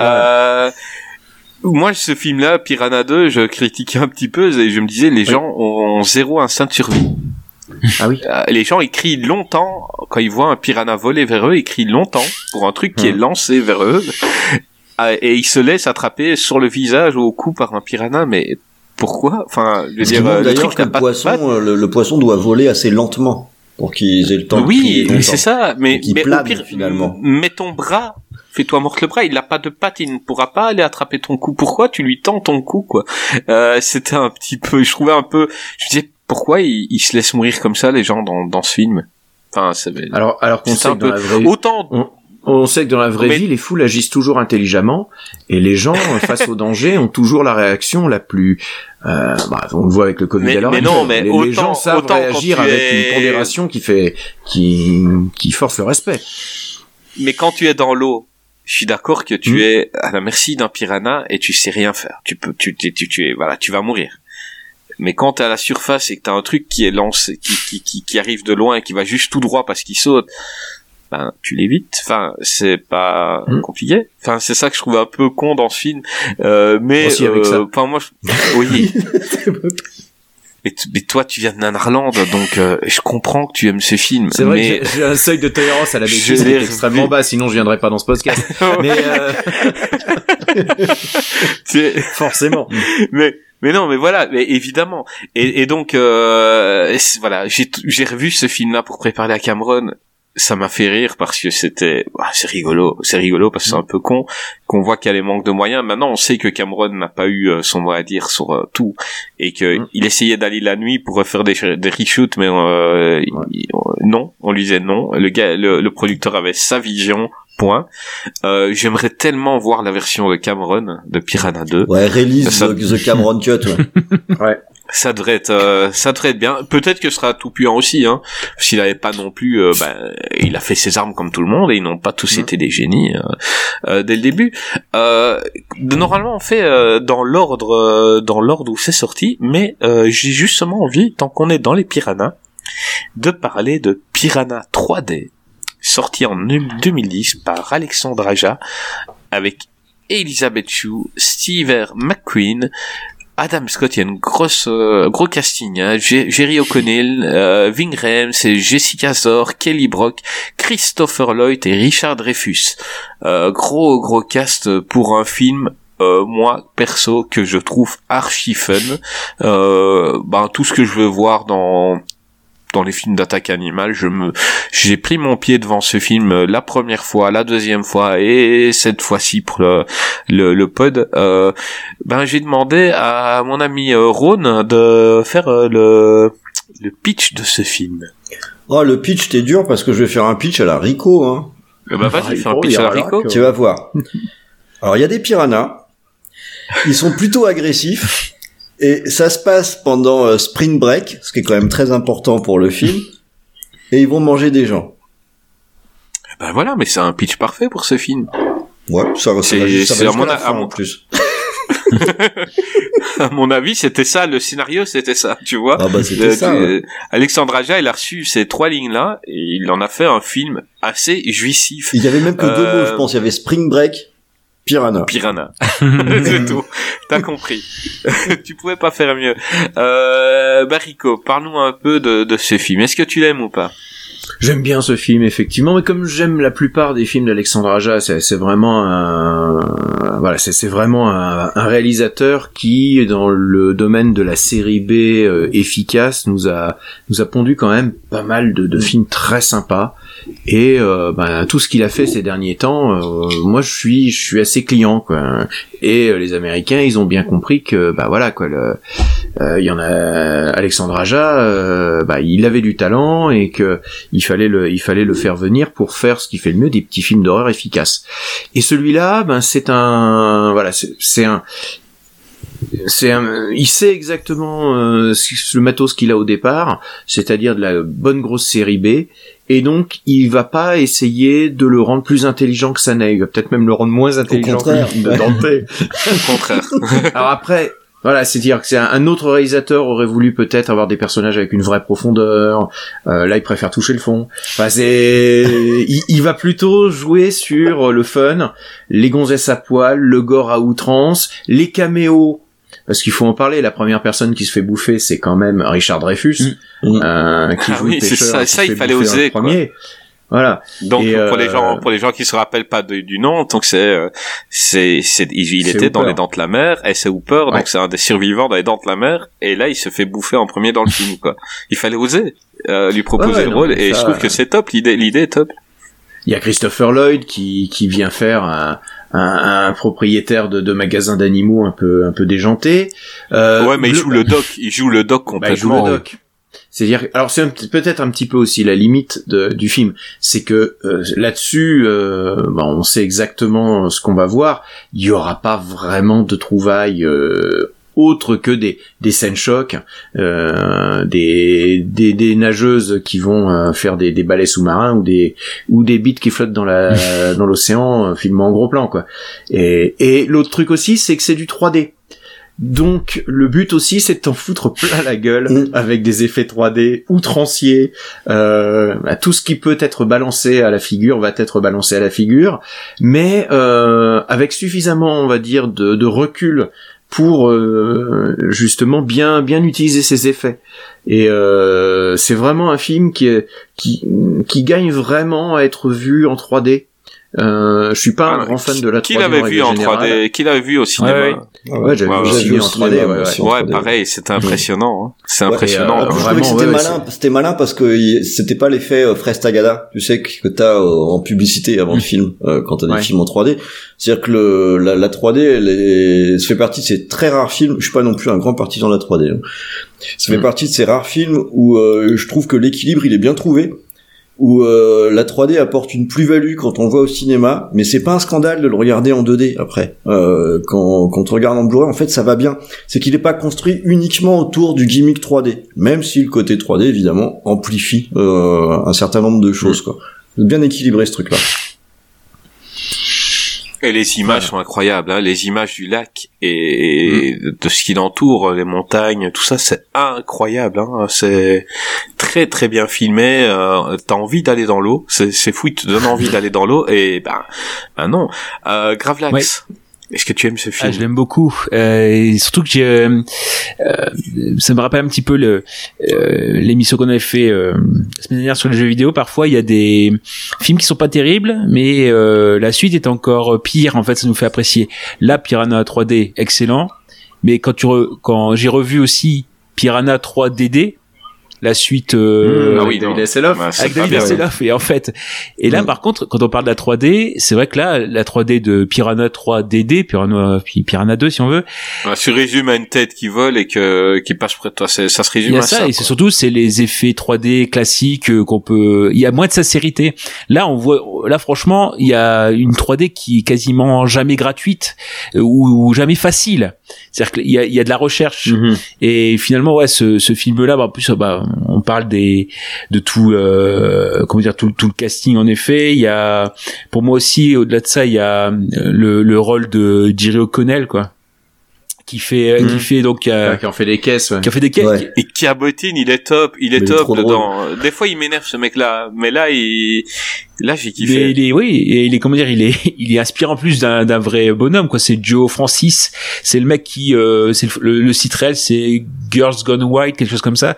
Euh, moi, ce film-là, Piranha 2, je critiquais un petit peu et je me disais, les gens ont zéro instinct de survie. Ah oui. Euh, les gens écrient longtemps quand ils voient un piranha voler vers eux, ils crient longtemps pour un truc qui est lancé vers eux euh, et ils se laissent attraper sur le visage ou au cou par un piranha. Mais pourquoi? Enfin, je veux dire, euh, le truc que le poisson, le, poisson doit voler assez lentement pour qu'ils aient le temps. Oui, mais c'est ça. Mais, mais au pire, finalement. Mets ton bras fais-toi mordre le bras, il n'a pas de patte, il ne pourra pas aller attraper ton cou. Pourquoi tu lui tends ton cou, quoi? Euh, C'était un petit peu, je trouvais un peu, je disais, pourquoi ils, se laissent mourir comme ça, les gens, dans, dans ce film? Enfin, c'est... Alors, alors qu'on sait que dans la vraie... Autant... On, sait que dans la vraie vie, les foules agissent toujours intelligemment, et les gens, *laughs* face au danger, ont toujours la réaction la plus... Euh, bah, on le voit avec le Covid mais, mais non, mais les, autant, les gens savent réagir avec une pondération qui fait, qui, qui force le respect. Mais quand tu es dans l'eau, je suis d'accord que tu hmm. es à la merci d'un piranha et tu sais rien faire. Tu peux, tu, tu, tu, es, voilà, tu vas mourir. Mais quand t'es à la surface et que t'as un truc qui est lancé, qui, qui, qui, qui, arrive de loin et qui va juste tout droit parce qu'il saute, ben tu l'évites. Enfin, c'est pas hmm. compliqué. Enfin, c'est ça que je trouve un peu con dans ce film. Euh, mais, euh, enfin moi, je... oui. *laughs* Mais, toi, tu viens de Nanarland, donc euh, je comprends que tu aimes ce film. C'est vrai que j'ai un seuil de tolérance à la *laughs* bêtise extrêmement bas, sinon je viendrais pas dans ce podcast. *laughs* mais euh... forcément. Mais mais non, mais voilà, mais évidemment. Et, et donc euh, voilà, j'ai revu ce film-là pour préparer la Cameron ça m'a fait rire parce que c'était bah, c'est rigolo c'est rigolo parce que c'est un peu con qu'on voit qu'il y a les manques de moyens maintenant on sait que Cameron n'a pas eu euh, son mot à dire sur euh, tout et que mm. il essayait d'aller la nuit pour refaire des, des reshoots mais euh, non on lui disait non le gars le, producteur avait sa vision point. J'aimerais tellement voir la version de Cameron de Piranha 2. Ouais, release the, Cameron Cut. Ouais. *laughs* ouais ça devrait être euh, ça devrait être bien peut-être que ce sera tout puant aussi hein s'il avait pas non plus euh, ben, il a fait ses armes comme tout le monde et ils n'ont pas tous été des génies euh, dès le début normalement on fait dans l'ordre dans l'ordre où c'est sorti mais j'ai justement envie tant qu'on est dans les piranhas de parler de Piranha 3D sorti en 2010 par Alexandre Aja avec Elizabeth Shue, Steve McQueen, Adam Scott, il y a une grosse euh, gros casting. Hein. Jerry O'Connell, euh, Ving Jessica Zor, Kelly Brock, Christopher Lloyd et Richard Dreyfus. Euh, gros gros cast pour un film euh, moi perso que je trouve archi fun euh, ben tout ce que je veux voir dans dans les films d'attaque animale, je me, j'ai pris mon pied devant ce film euh, la première fois, la deuxième fois et cette fois-ci pour le, le, pod. Euh, ben j'ai demandé à mon ami euh, Ron de faire le, le pitch de ce film. Oh le pitch t'es dur parce que je vais faire un pitch à la Rico. Hein. bah vas-y, fais un pitch à la Rico. Tu vas voir. Alors il y a des piranhas. Ils sont plutôt agressifs. Et ça se passe pendant euh, Spring Break, ce qui est quand même très important pour le film. *laughs* Et ils vont manger des gens. Ben voilà, mais c'est un pitch parfait pour ce film. Ouais, ça, va, ça c'est à, mon, à mon plus. *laughs* à mon avis, c'était ça, le scénario, c'était ça, tu vois. Ah bah c'était ça. Alexandre Aja, il a reçu ces trois lignes-là, et il en a fait un film assez jouissif. Il y avait même que deux mots, je euh, pense. Il y avait Spring Break Piranha. Piranha. *laughs* *laughs* c'est tout. T'as compris. *laughs* tu pouvais pas faire mieux. Euh, Barico, parle-nous un peu de, de ce film. Est-ce que tu l'aimes ou pas? J'aime bien ce film effectivement, mais comme j'aime la plupart des films d'Alexandre Aja, c'est vraiment un voilà, c'est vraiment un, un, réalisateur qui, dans le domaine de la série B euh, efficace, nous a nous a pondu quand même pas mal de, de films très sympas. Et euh, ben, tout ce qu'il a fait ces derniers temps, euh, moi je suis je suis assez client quoi. Et euh, les Américains, ils ont bien compris que bah voilà quoi, il y en a Alexandre Aja, bah, il avait du talent et que il fallait le il fallait le faire venir pour faire ce qui fait le mieux des petits films d'horreur efficaces. Et celui-là, ben c'est un voilà c'est un c'est il sait exactement euh, le matos qu'il a au départ, c'est-à-dire de la bonne grosse série B, et donc il va pas essayer de le rendre plus intelligent que ça n'est, il va peut-être même le rendre moins intelligent que Dante. Au contraire. *laughs* Alors après, Voilà, c'est-à-dire que c'est un, autre réalisateur aurait voulu peut-être avoir des personnages avec une vraie profondeur. Euh, là, il préfère toucher le fond. Enfin, c'est, *laughs* il, il, va plutôt jouer sur le fun, les gonzesses à poil, le gore à outrance, les caméos. Parce qu'il faut en parler. La première personne qui se fait bouffer, c'est quand même Richard Dreyfus, mmh. euh, qui ah oui, ça, ça il fallait oser. Premier. Voilà. Donc pour les gens, euh, pour les gens qui se rappellent pas du nom, donc c'est, euh, c'est, c'est, il, était dans les Dents de la Mer, et c'est Hooper, donc c'est un des survivants dans les Dents de la Mer, et là il se fait bouffer en premier dans le film, quoi. Il fallait oser euh, lui proposer le rôle, et je trouve que c'est top, l'idée, l'idée est top. Il y a Christopher Lloyd qui, qui vient faire un, un, un propriétaire de, de magasin d'animaux un peu un peu déjanté. Euh, ouais, mais il joue le doc, il joue le doc complètement. Bah, il joue le doc. C'est-à-dire, alors c'est peut-être un petit peu aussi la limite de, du film, c'est que euh, là-dessus, euh, ben, on sait exactement ce qu'on va voir. Il y aura pas vraiment de trouvailles euh, autres que des, des scènes chocs, euh, des, des, des nageuses qui vont euh, faire des, des balais sous-marins ou des ou des qui flottent dans la *laughs* dans l'océan, filmés en gros plan quoi. Et, et l'autre truc aussi, c'est que c'est du 3D. Donc le but aussi c'est de t'en foutre plein la gueule mm. avec des effets 3D outranciers. Euh, bah, tout ce qui peut être balancé à la figure va être balancé à la figure, mais euh, avec suffisamment on va dire de, de recul pour euh, justement bien bien utiliser ses effets. Et euh, c'est vraiment un film qui, est, qui qui gagne vraiment à être vu en 3D. Euh, je suis pas un ah, grand fan de la 3D. Qui l'avait vu en 3D Qui l'avait vu au cinéma Ouais, ouais. ouais j'avais vu, en 3D. Ouais, ouais. pareil, c'était impressionnant. Hein. C'est impressionnant. Euh, je c'était malin. C'était malin parce que c'était pas l'effet euh, Frestagada, tu sais que t'as euh, en publicité avant le film euh, quand t'as des films en 3D. C'est-à-dire que le, la, la 3D, elle est, ça fait partie de ces très rares films. Je suis pas non plus un grand partisan de la 3D. Hein. Ça fait mm. partie de ces rares films où je trouve que l'équilibre il est bien trouvé où euh, la 3D apporte une plus-value quand on voit au cinéma, mais c'est pas un scandale de le regarder en 2D après. Euh, quand, quand on regarde en Blu-ray, en fait, ça va bien. C'est qu'il n'est pas construit uniquement autour du gimmick 3D, même si le côté 3D évidemment amplifie euh, un certain nombre de choses. Quoi. Bien équilibré ce truc-là. Et les images sont incroyables, hein. les images du lac et mm. de ce qui l'entoure, les montagnes, tout ça, c'est incroyable. Hein. C'est très très bien filmé. Euh, T'as envie d'aller dans l'eau, c'est fou, il te donne envie d'aller dans l'eau. Et ben, ben non. Euh, Gravelax. Est-ce que tu aimes ce film ah, Je l'aime beaucoup, euh, et surtout que euh, euh, ça me rappelle un petit peu le euh, l'émission qu'on avait fait euh, la semaine dernière sur les jeux vidéo. Parfois, il y a des films qui sont pas terribles, mais la suite est encore pire. En fait, ça nous fait apprécier. Là, Piranha 3D, excellent, mais quand tu quand j'ai revu aussi Piranha 3DD, la suite euh, mmh, ah oui, David Hasselhoff. Bah, avec David Hasselhoff et en fait et là mmh. par contre quand on parle de la 3D c'est vrai que là la 3D de Piranha 3DD Piranha Piranha 2 si on veut bah, tu résumes à une tête qui vole et que qui passe près de toi. Ça se résume il y a à ça, ça et c'est surtout c'est les effets 3D classiques euh, qu'on peut il y a moins de sincérité. Là on voit là franchement il y a une 3D qui est quasiment jamais gratuite euh, ou, jamais facile. C'est-à-dire qu'il y a, il y a de la recherche. Mmh. et finalement ouais ce, ce film là bah, en plus bah on parle des de tout euh, comment dire tout, tout le casting en effet. Il y a pour moi aussi au-delà de ça il y a euh, le, le rôle de Jerry O'Connell quoi qui fait qui mmh. fait donc euh, qui en fait des caisses qui en fait des caisses et qui a bottine il est top il est top dedans. des fois il m'énerve ce mec là mais là il Là, j'ai kiffé. Il est, oui, et il est comment dire, il est, *laughs* il est inspiré en plus d'un vrai bonhomme quoi. C'est Joe Francis, c'est le mec qui, euh, c'est le, le, site réel, c'est Girls Gone White, quelque chose comme ça.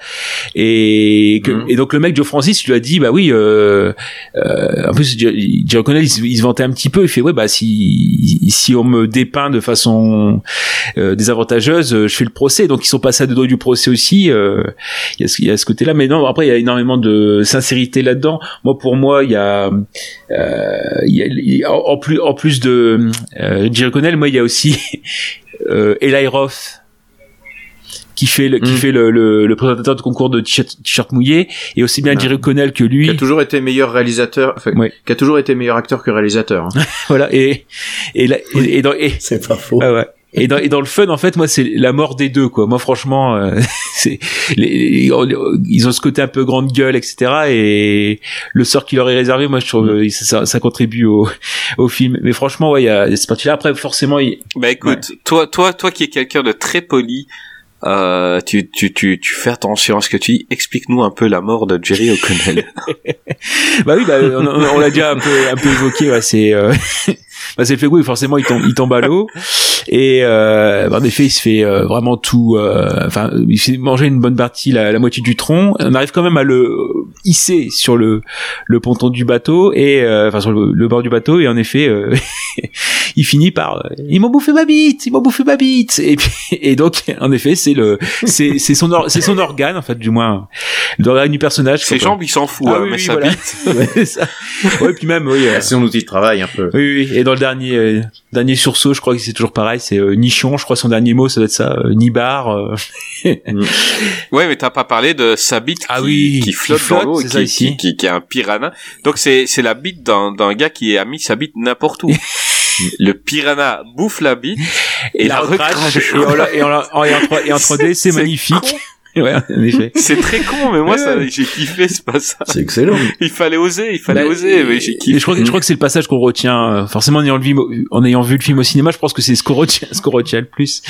Et, que, mhm. et donc le mec Joe Francis lui a dit, bah oui, euh, euh, en plus Joe Connell, il, il, se vantait un petit peu, il fait ouais bah si si on me dépeint de façon euh, désavantageuse, je fais le procès. Donc ils sont passés à deux doigts du procès aussi. Euh, il y a, il y a ce côté-là, mais non, après il y a énormément de sincérité là-dedans. Moi pour moi, il y a euh, en plus en plus de euh, Jerry Connell, moi il y a aussi *laughs* euh, Eli Roth qui fait le, qui mm. fait le, le, présentateur de concours de t-shirt mouillé et aussi bien Jerry Connell que lui qui a toujours été meilleur réalisateur enfin, qui a toujours été meilleur acteur que réalisateur hein. *laughs* voilà et et, là, et, c'est pas faux ouais. Et dans, et dans le fun, en fait, moi, c'est la mort des deux, quoi. Moi, franchement, euh, *laughs* c'est les, ils ont ce côté un peu grande gueule, etc. Et le sort qui leur est réservé, moi, je trouve euh, ça, ça contribue au, au film. Mais franchement, ouais, il y a cette partie-là. Après, forcément, il... bah écoute, toi, toi, toi, qui es quelqu'un de très poli. Euh, tu, tu, tu, tu fais attention à ce que tu dis. Explique-nous un peu la mort de Jerry O'Connell. *laughs* bah oui, bah, on, on l'a déjà un peu, un peu évoqué. Ouais, c'est, euh, bah c'est le fait oui forcément il tombe il tombe à l'eau. Et euh, en effet il se fait euh, vraiment tout euh, enfin il fait manger une bonne partie la, la, moitié du tronc. On arrive quand même à le hisser sur le le ponton du bateau et euh, enfin sur le, le, bord du bateau. Et en effet euh, *laughs* il finit par ils m'ont bouffé ma bite ils m'ont bouffé ma bite. Et puis et donc en effet c'est le c'est c'est son or, c'est son organe en fait du moins l'organe du personnage ses jambes il s'en fout ah, hein, oui, mais oui, sa voilà. bite. *laughs* Ouais, ça. ouais puis même oui c'est son outil de travail un peu. Oui oui et dans le dernier euh, dernier sursaut, je crois que c'est toujours pareil, c'est euh, nichon, je crois son dernier mot ça doit être ça, euh, nibar. Euh. mm. *laughs* Ouais, mais t'as pas parlé de sa bite ah qui, oui, qui flotte, qui flotte dans l'eau, qui, qui, qui, qui, est un piranha. Donc c'est c'est la bite d'un d'un gars qui a mis sa bite n'importe où. *laughs* le piranha bouffe la bite et, la, la recrache et, en, et en 3D *laughs* c'est magnifique. Con. Ouais, en effet. *laughs* C'est très con, mais moi, j'ai kiffé ce passage. C'est excellent. Il fallait oser, il fallait bah, oser, mais j'ai kiffé. Je crois, que, je crois que c'est le passage qu'on retient, forcément, en ayant, le, en ayant vu le film au cinéma, je pense que c'est ce qu'on retient, ce qu'on retient le plus.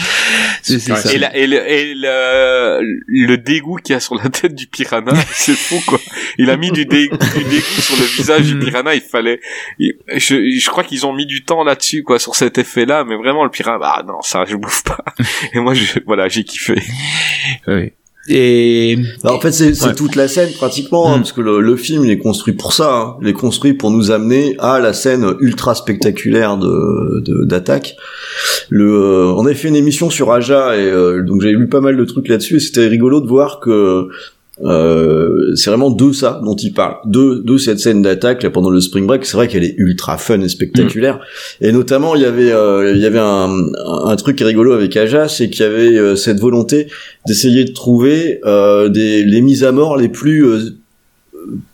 C'est, c'est ça. Et, la, et, le, et le, le dégoût qu'il y a sur la tête du piranha, *laughs* c'est fou, quoi. Il a mis du, dé, du dégoût sur le visage du piranha, il fallait, il, je, je crois qu'ils ont mis du temps là-dessus, quoi, sur cet effet-là, mais vraiment, le piranha, bah, non, ça, je bouffe pas. *laughs* Et moi, je, voilà, j'ai kiffé. Oui. Et bah, en fait, c'est ouais. toute la scène pratiquement, hein, mm. parce que le, le, film il est construit pour ça. Hein. Il est construit pour nous amener à la scène ultra spectaculaire de d'attaque. Le, euh, on avait fait une émission sur Aja et euh, donc j'avais lu pas mal de trucs là-dessus et c'était rigolo de voir que euh, c'est vraiment de ça dont il parle, de, de cette scène d'attaque là pendant le spring break. C'est vrai qu'elle est ultra fun et spectaculaire. Mmh. Et notamment, il y avait, euh, il y avait un, un truc rigolo avec Aja, c'est qu'il y avait euh, cette volonté d'essayer de trouver euh, des les mises à mort les plus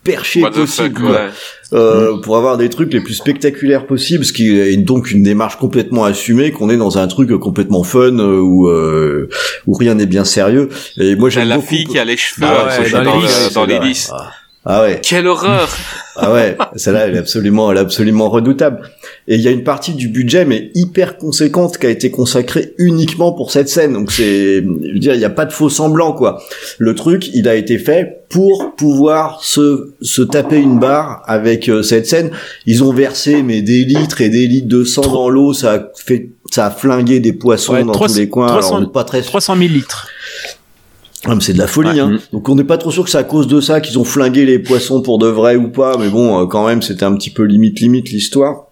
Fuck, ouais. Euh, mmh. pour avoir des trucs les plus spectaculaires possibles, ce qui est donc une démarche complètement assumée, qu'on est dans un truc complètement fun euh, où euh, où rien n'est bien sérieux. Et moi j'aime la beaucoup... fille qui a les cheveux ah ouais, dans, dans, les, dans les lys. Ah. Ah ouais. Quelle horreur Ah ouais, celle-là elle est absolument, elle est absolument redoutable. Et il y a une partie du budget mais hyper conséquente qui a été consacrée uniquement pour cette scène. Donc c'est, je veux dire, il n'y a pas de faux semblant quoi. Le truc, il a été fait pour pouvoir se se taper une barre avec euh, cette scène. Ils ont versé mais des litres et des litres de sang dans l'eau, ça a fait, ça a flingué des poissons ouais, dans 300, tous les coins. 300, Alors, pas très 300 000 litres. Ah, c'est de la folie, ouais. hein. Donc on n'est pas trop sûr que c'est à cause de ça qu'ils ont flingué les poissons pour de vrai ou pas, mais bon, euh, quand même, c'était un petit peu limite limite l'histoire.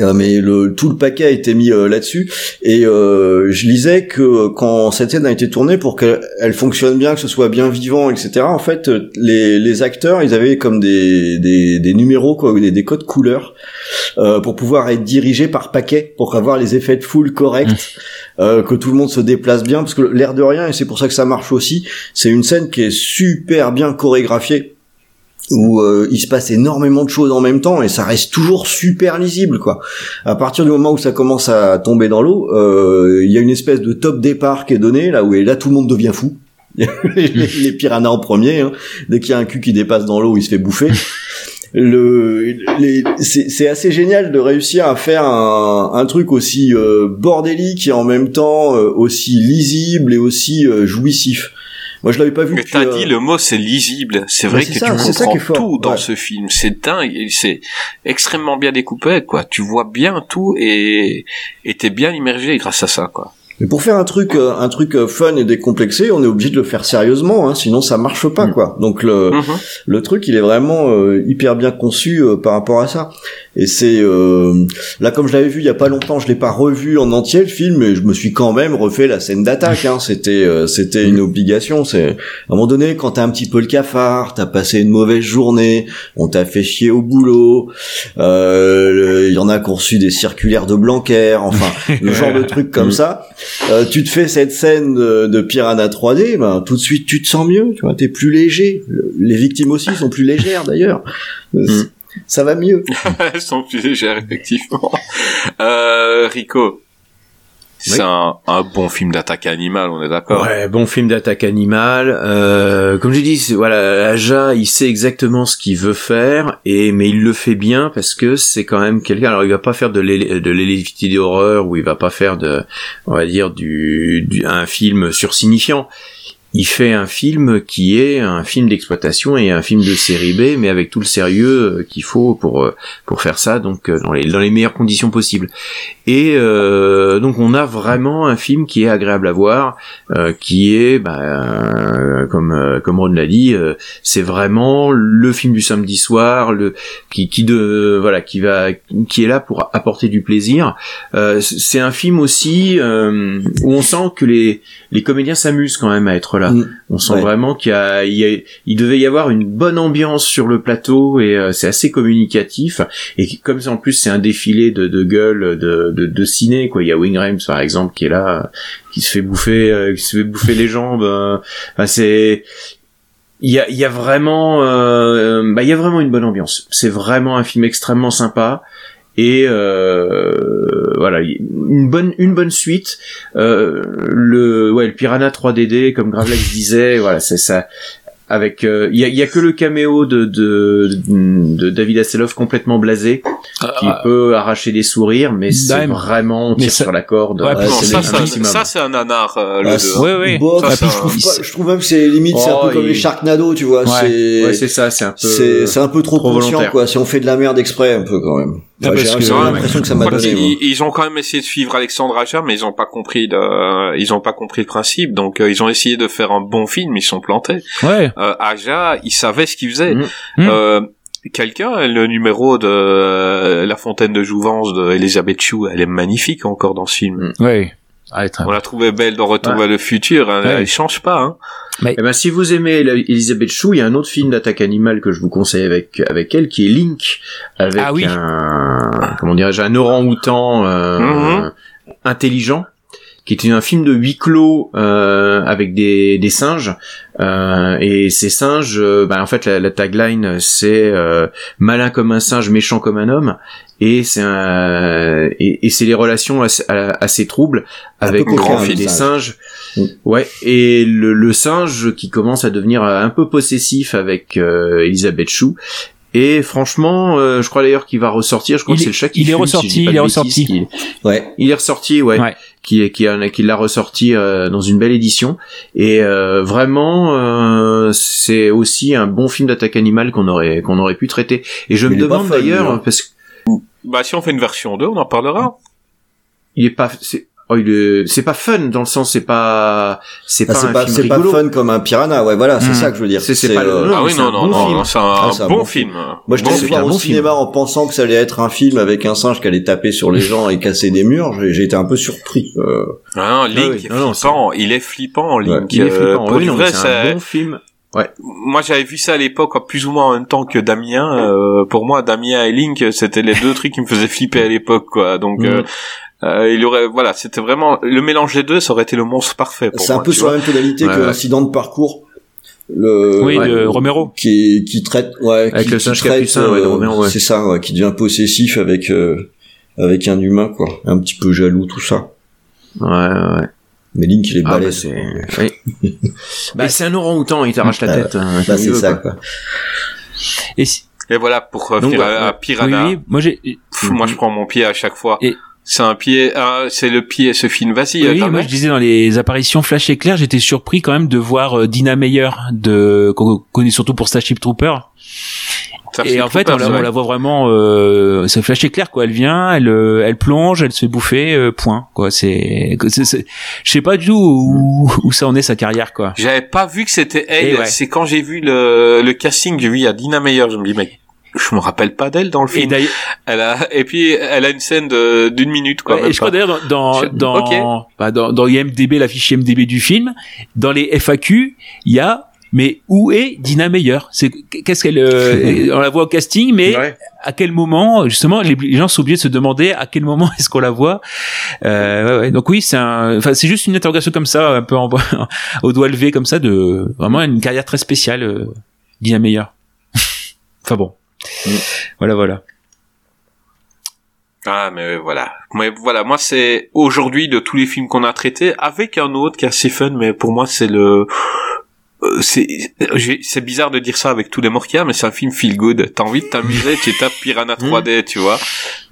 Euh, mais le, tout le paquet a été mis euh, là-dessus et euh, je lisais que quand cette scène a été tournée pour qu'elle fonctionne bien, que ce soit bien vivant, etc. En fait, les, les acteurs, ils avaient comme des, des, des numéros, quoi, des, des codes couleurs euh, pour pouvoir être dirigés par paquet, pour avoir les effets de foule corrects, mmh. que tout le monde se déplace bien, parce que l'air de rien, et c'est pour ça que ça marche aussi, c'est une scène qui est super bien chorégraphiée où euh, il se passe énormément de choses en même temps et ça reste toujours super lisible quoi. À partir du moment où ça commence à tomber dans l'eau, euh, il y a une espèce de top départ qui est donné là où et là tout le monde devient fou. *laughs* les, les, *laughs* piranhas en premier, hein. dès qu'il y a un cul qui dépasse dans l'eau, il se fait bouffer. Le, c'est assez génial de réussir à faire un, un truc aussi euh, bordélique et en même temps euh, aussi lisible et aussi euh, jouissif. Moi, je l'avais pas vu. Mais t'as dit le mot, c'est lisible. C'est vrai que ça, tu comprends tout dans ouais. ce film. C'est dingue. C'est extrêmement bien découpé, quoi. Tu vois bien tout et et t'es bien immergé grâce à ça, quoi. Mais pour faire un truc, euh, un truc euh, fun et décomplexé, on est obligé de le faire sérieusement, hein, sinon ça marche pas, quoi. Donc le, mm -hmm. le truc, il est vraiment euh, hyper bien conçu euh, par rapport à ça. Et c'est euh, là, comme je l'avais vu il y a pas longtemps, je l'ai pas revu en entier le film, mais je me suis quand même refait la scène d'attaque. Hein. *laughs* C'était, c'était une obligation. C'est à un moment donné, quand t'as un petit peu le cafard, t'as passé une mauvaise journée, on t'a fait chier au boulot, il y en a qui ont reçu des circulaires de Blanquer, enfin *laughs* le genre de trucs comme ça euh, tu te fais cette scène de, de, Piranha 3D, ben tout de suite tu te sens mieux, tu vois, t'es plus léger. Les victimes aussi sont plus légères d'ailleurs. Mm. Ça va mieux. *laughs* Elles sont plus légères effectivement. Euh, Rico, c'est un, un bon film d'attaque animale, on est d'accord. Ouais, bon film d'attaque animale. Euh, comme j'ai dit, voilà, Aja, il sait exactement ce qu'il veut faire, et mais il le fait bien parce que c'est quand même quelqu'un. Alors, il va pas faire de l'élé- de l'élevité d'horreur ou il va pas faire de, on va dire, du, du un film sursignifiant. Il fait un film qui est un film d'exploitation et un film de série B, mais avec tout le sérieux euh, qu'il faut pour euh, pour faire ça, donc euh, dans les dans les meilleures conditions possibles. Et euh, donc on a vraiment un film qui est agréable à voir, euh, qui est, bah, comme comme Ron l'a dit, euh, c'est vraiment le film du samedi soir, le qui qui de voilà qui va qui est là pour apporter du plaisir. C'est un film aussi où on sent que les les comédiens s'amusent quand même à être là. Mm. On sent Ouais. vraiment qu'il y a, il y a- il devait y avoir une bonne ambiance sur le plateau et euh, c'est assez communicatif. Et comme ça, en plus c'est un défilé de, de gueules de, de, de ciné quoi. Il y a Wing Rames par exemple qui est là, qui se fait bouffer, euh, qui se fait bouffer les jambes. euh, enfin, c'est il y a, il y a vraiment, euh, bah, il y a vraiment une bonne ambiance. C'est vraiment un film extrêmement sympa et euh, voilà une bonne une bonne suite. Euh, le ouais le Piranha 3DD comme Gravelax disait, voilà c'est ça. Avec euh, il y, a, y a que le caméo de, de, de David Hasselhoff complètement blasé qui Ah, peut arracher des sourires mais c'est vraiment on tire ça- sur la corde Ouais, euh, non, c'est ça, ça, c'est un nanar, euh, le Ah, Ouais, ouais. Bof, Ça, je trouve pas, je trouve même que c'est limite, c'est un Oh, peu comme il- les Sharknado, tu vois, Ouais. c'est, ouais c'est ça c'est un peu c'est, c'est un peu trop, trop conscient, volontaire. quoi, si on fait de la merde exprès, un peu, quand même. Ah, Ouais, j'ai l'impression que ça m'a ils, ont quand même essayé de suivre Alexandre Aja, mais ils ont pas compris de, ils ont pas compris le principe. Donc euh, ils ont essayé de faire un bon film, ils sont plantés. Ouais. Euh, Aja, il savait ce qu'il faisait. Mhm. Mhm. Euh, Quelqu'un, le numéro de euh, La Fontaine de Jouvence de Elisabeth Chou, elle est magnifique encore dans ce film. Mhm. Ah, très On l'a trouvée belle dans Retour Ouais. vers le futur. hein, Ouais. Elle change pas. Hein. Eh ben, si vous aimez Elisabeth Chou, il y a un autre film d'attaque animale que je vous conseille avec avec elle, qui est Link, avec Ah oui. un comment dirais-je, un orang-outan euh, Mhm. intelligent, qui est un film de huis clos euh, avec des, des singes. Euh, et ces singes, euh, ben, en fait, la, la tagline c'est euh, malin comme un singe, méchant comme un homme. Et c'est un et, et c'est les relations assez, assez troubles avec euh, des singe. singes. Ouais, et le, le singe qui commence à devenir un peu possessif avec euh, Elisabeth Chou. Et franchement, euh, je crois d'ailleurs qu'il va ressortir. Je crois Il que c'est est- le chat qui il est ressorti, si il est bêtises, ressorti. qui- Ouais. il est ressorti, ouais, Ouais. Qui qui a- qui l'a ressorti euh, dans une belle édition. Et euh, vraiment, euh, c'est aussi un bon film d'attaque animale qu'on aurait qu'on aurait pu traiter. Et je Mais me demande d'ailleurs hein. parce que Bah si on fait une version 2, on en parlera. il est pas, c'est, oh, il est, c'est pas fun dans le sens, c'est pas, c'est pas c'est un pas, c'est pas fun comme un piranha, ouais, voilà, c'est Mhm. ça que je veux dire. C'est- c'est pas le- euh, Non, ah oui, c'est non, un non, bon non, c'est un, Ah, c'est un bon, bon film. Moi, je un au bon cinéma en pensant que ça allait être un film avec un singe qui allait taper sur les *laughs* gens et casser des murs. J'ai j'ai été un peu surpris. Euh, Ah, non, Link oui, est non, non, flippant. Il est flippant, Link. Il est flippant. oui, non, c'est un bon film. Moi, j'avais vu ça à l'époque, plus ou moins en même temps que Damien. Euh, pour moi, Damien et Link, c'était les deux trucs qui me faisaient flipper à l'époque, quoi. Donc, Mhm. euh, euh, il aurait, voilà, c'était vraiment le mélange des deux, ça aurait été le monstre parfait pour c'est un peu sur vois. la même tonalité Ouais, que l'incident de parcours. Le, Oui, ouais. de Romero. qui, qui traite, ouais, Avec qui, le qui singe traite, capucin, ouais, de euh, Romero, ouais. c'est ça, ouais, qui devient possessif avec, euh, avec un humain, quoi. Un petit peu jaloux, tout ça. Ouais, ouais. Mais Link, il est Ah, bah, balèze. c'est, oui. *laughs* bah, c'est un orang-outan, il t'arrache la Ah, tête. hein, Bah, c'est ça, quoi. quoi. Et si- Et voilà, pour Donc, revenir ouais, à, à ouais. oui, Piranha, oui, moi j'ai, pff, moi je prends mon pied à chaque fois. Et- C'est un pied, ah, c'est le pied, ce film. Vas-y, oui, moi je disais dans les apparitions Flash éclair, j'étais surpris quand même de voir euh, Dina Meyer de qu'on connaît surtout pour Starship Trooper. Et en fait, on la, peur, on la voit vraiment, euh, c'est Flash éclair quoi. Elle vient, elle, euh, elle plonge, elle se fait bouffer, euh, point quoi. C'est, je sais pas du tout où, où ça en est sa carrière quoi. J'avais pas vu que c'était elle. Ouais. C'est quand j'ai vu le, le casting, j'ai vu il y a Dina Meyer, je me dis mec, je me rappelle pas d'elle dans le Et film. d'ailleurs, Elle a et puis elle a une scène de d'une minute quoi. Ouais, même et je crois d'ailleurs dans Je- dans dans, bah, dans dans IMDb la fiche IMDb du film, dans les FAQ, il y a mais où est Dina Meyer? C'est qu'est-ce qu'elle euh, *laughs* on la voit au casting mais Ouais. à quel moment justement les, les gens sont obligés de se demander à quel moment *laughs* est-ce qu'on la voit? Euh, ouais, ouais. donc oui c'est un enfin c'est juste une interrogation comme ça un peu en, *laughs* au doigt levé comme ça de vraiment une carrière très spéciale euh, Dina Meyer enfin bon Mm. voilà voilà Ah mais voilà, mais voilà, moi c'est aujourd'hui de tous les films qu'on a traités avec un autre qui est assez fun, mais pour moi c'est le euh, c'est c'est bizarre de dire ça avec tous les morts qu'il y a, mais c'est un film feel good. T'as envie de t'amuser, tu tapes Piranha 3D, mm. tu vois.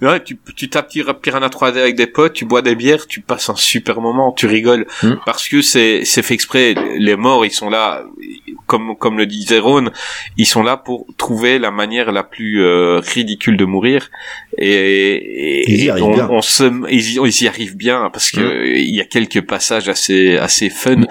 Ouais, tu, tu tapes Piranha 3D avec des potes, tu bois des bières, tu passes un super moment, tu rigoles. Mm. Parce que c'est c'est fait exprès. Les morts, ils sont là, comme comme le disait Ron, ils sont là pour trouver la manière la plus euh, ridicule de mourir. Et, ils y arrivent on, se, ils, y arrivent bien parce que mm. il y a quelques passages assez assez fun.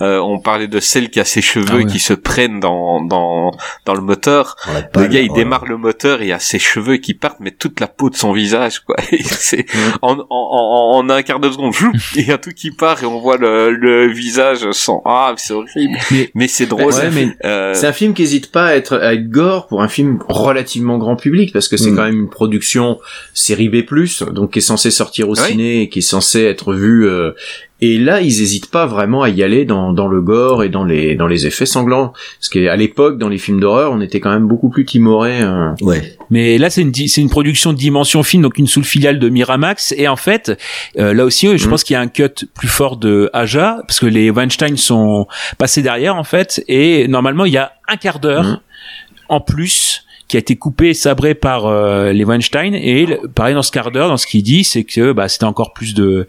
Euh, on parlait de celle qui a ses cheveux ah qui se prennent dans dans dans le moteur. le gars il démarre le moteur, il a ses cheveux qui partent, mais toute la peau de son visage quoi. *laughs* c'est en, en, en, un quart de seconde, *laughs* il y a tout qui part et on voit le, le visage sans ah c'est horrible, mais, c'est drôle. Euh, c'est un film qui hésite pas à être à être gore pour un film relativement grand public parce que c'est mm. quand même une production série B+, donc qui est censé sortir au ciné et qui est censé être vu euh, et là, ils hésitent pas vraiment à y aller dans, dans le gore et dans les dans les effets sanglants. Parce qu'à l'époque, dans les films d'horreur, on était quand même beaucoup plus timoré. Euh. Ouais. Mais là, c'est une c'est une production de dimension fine, donc une sous-filiale de Miramax. Et en fait, euh, là aussi, je mm. pense qu'il y a un cut plus fort de Aja, parce que les Weinstein sont passés derrière en fait. Et normalement, il y a un quart d'heure mm. en plus qui a été coupé et sabré par euh, les Weinstein et pareil dans ce quart d'heure dans ce qu'il dit c'est que bah c'était encore plus de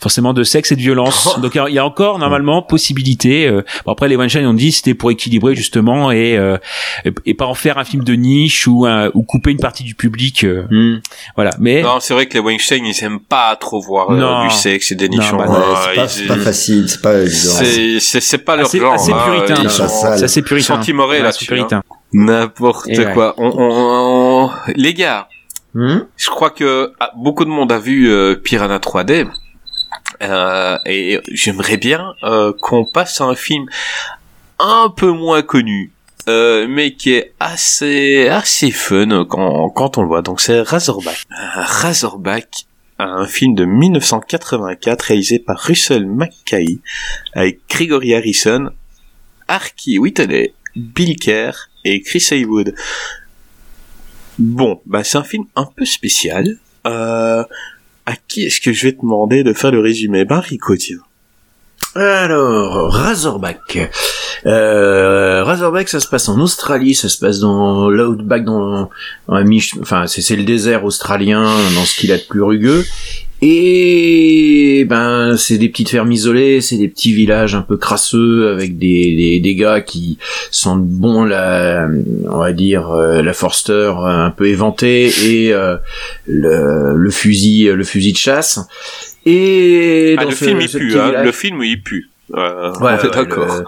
forcément de sexe et de violence. *laughs* Donc il y a encore normalement possibilité euh, bon, après les Weinstein ont dit c'était pour équilibrer justement et, euh, et pas en faire un film de niche ou ou couper une partie du public hmm. voilà. Mais non c'est vrai que les Weinstein ils aiment pas trop voir du sexe et des niches bah, c'est pas, pas, facile c'est pas c'est c'est pas leur assez, genre assez hein, puritain. C'est assez puritain. Ils sont timorés là-dessus N'importe quoi. On, on, Les gars, hmm je crois que ah, beaucoup de monde a vu euh, Piranha 3D. Euh, et j'aimerais bien euh, qu'on passe à un film un peu moins connu, euh, mais qui est assez assez fun quand, quand on le voit. Donc c'est Razorback. Razorback, un film de 1984 réalisé par Russell McKay avec Gregory Harrison, Arky Whitney, Bill Kerr et Chris Haywood. Bon, bah c'est un film un peu spécial. Euh, à qui est-ce que je vais demander de faire le résumé? Ben Rico. Alors, Razorback. Euh, Razorback, ça se passe en Australie, ça se passe dans l'outback, dans, dans enfin c'est le désert australien, dans ce qu'il a de plus rugueux. Et ben c'est des petites fermes isolées, c'est des petits villages un peu crasseux avec des, des, des gars qui sentent bon la on va dire euh, la Forster un peu éventée et euh, le, le fusil le fusil de chasse. Et ah, le, film, il pue, hein, le film il pue. Euh, ouais, d'accord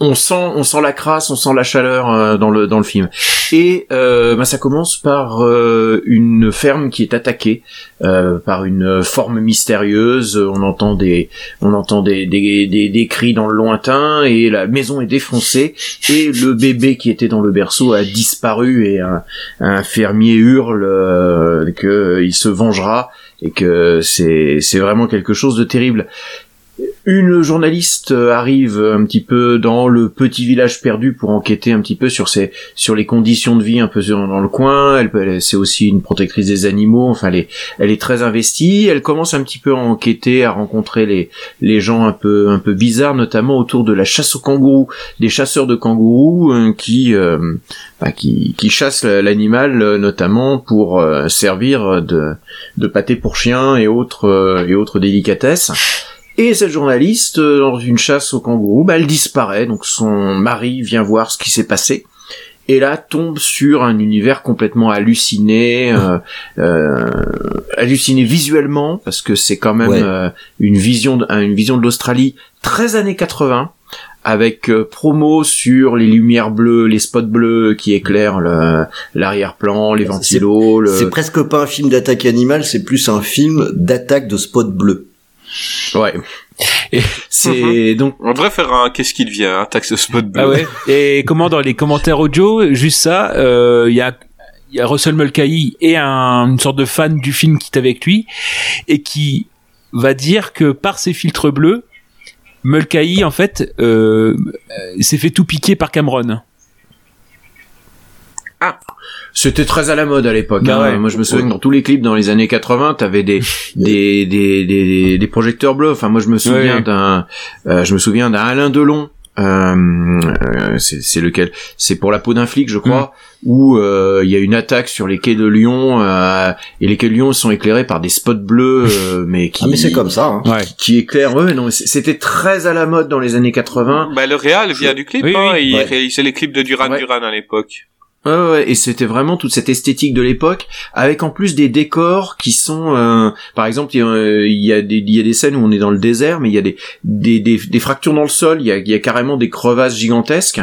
on, sent on sent la crasse, on sent la chaleur euh, dans le dans le film. Et euh, bah, ça commence par euh, une ferme qui est attaquée par une forme mystérieuse. On entend des on entend des, des, des, cris dans le lointain et la maison est défoncée et le bébé qui était dans le berceau a disparu et un, un fermier hurle que il se vengera et que c'est c'est vraiment quelque chose de terrible. Une journaliste euh, arrive un petit peu dans le petit village perdu pour enquêter un petit peu sur ses, sur les conditions de vie un peu dans le coin. Elle, c'est aussi une protectrice des animaux. Enfin, elle est, elle très investie. Elle commence un petit peu à enquêter, à rencontrer les, les gens un peu, un peu bizarres, notamment autour de la chasse aux kangourous, des chasseurs de kangourous euh, qui, euh, bah, qui, qui chassent l'animal notamment pour servir de, de pâté pour chiens et autres, et autres délicatesses. Et cette journaliste, euh, dans une chasse au kangourou, bah, elle disparaît. Donc son mari vient voir ce qui s'est passé. Et là tombe sur un univers complètement halluciné, euh, euh, halluciné visuellement parce que c'est quand même une vision, de, une vision de l'Australie très années 80 avec promo sur les lumières bleues, les spots bleus qui éclairent l'arrière-plan, les ventilos. C'est presque pas un film d'attaque animale, c'est plus un film d'attaque de spots bleus. Ouais. Et c'est mhm. donc on devrait faire un qu'est-ce qui devient un taxe spot bleu. Ah ouais. Et comment dans les commentaires audio, juste ça, il euh, y a il y a Russell Mulcahy et un, une sorte de fan du film qui est avec lui et qui va dire que par ses filtres bleus, Mulcahy en fait euh, s'est fait tout piquer par Cameron. Ah. C'était très à la mode à l'époque. Bah hein. ouais. Moi, je me souviens que dans tous les clips dans les années 80, t'avais *laughs* des des, des des des projecteurs bleus. Enfin, moi, je me souviens Ouais. d'un, euh, je me souviens d'un Alain Delon. Euh, euh, c'est c'est lequel? C'est pour la peau d'un flic, je crois, Mm. où euh, il y a une attaque sur les quais de Lyon euh, et les quais de Lyon sont éclairés par des spots bleus, euh, *laughs* mais qui Ah mais c'est comme ça. Hein. Ouais. qui éclairent. Ouais, non, c'était très à la mode dans les années 80. Bah, le Real vient du clip, Oui, hein, oui. il Ouais. réalisait les clips de Duran Ouais. Duran à l'époque. Et c'était vraiment toute cette esthétique de l'époque, avec en plus des décors qui sont, euh, par exemple, il y, a, euh, des, scènes où on est dans le désert, mais il y a des, fractures dans le sol, il y a carrément des crevasses gigantesques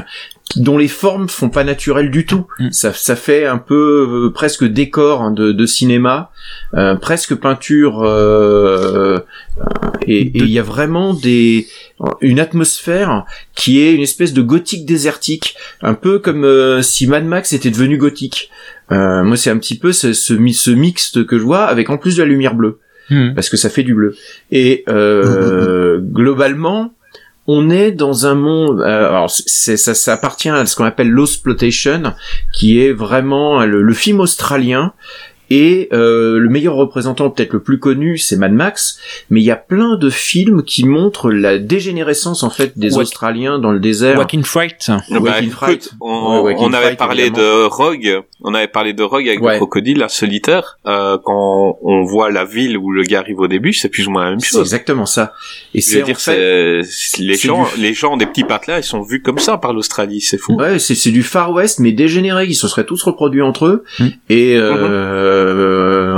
dont les formes font pas naturelles du tout. Mm. Ça, ça fait un peu euh, presque décor hein, de, de cinéma, euh, presque peinture, euh, euh, et il y a vraiment des une atmosphère qui est une espèce de gothique désertique, un peu comme euh, si Mad Max était devenu gothique. Euh, moi, c'est un petit peu ce, ce, ce mixte que je vois avec en plus de la lumière bleue, Hmm. parce que ça fait du bleu. Et euh, *laughs* globalement, on est dans un monde. euh, alors, c'est, ça, ça appartient à ce qu'on appelle l'Osploitation, qui est vraiment le film australien. Et euh, le meilleur représentant, peut-être le plus connu, c'est Mad Max. Mais il y a plein de films qui montrent la dégénérescence en fait des What- Australiens dans le désert. Walking Fright. Bah, Walking écoute, Fright. on, Ouais, Walking on avait Fright, parlé évidemment. de Rogue, on avait parlé de Rogue avec Ouais. le crocodile, la solitaire. Euh, quand on voit la ville où le gars arrive au début, c'est plus ou moins la même C'est chose. exactement ça. Et c'est dire, fait, c'est c'est- les c'est gens, du- les gens des petits patelins, ils sont vus comme ça par l'Australie, c'est fou. Ouais, c'est c'est du Far West mais dégénéré. Ils se seraient tous reproduits entre eux Mm. et euh,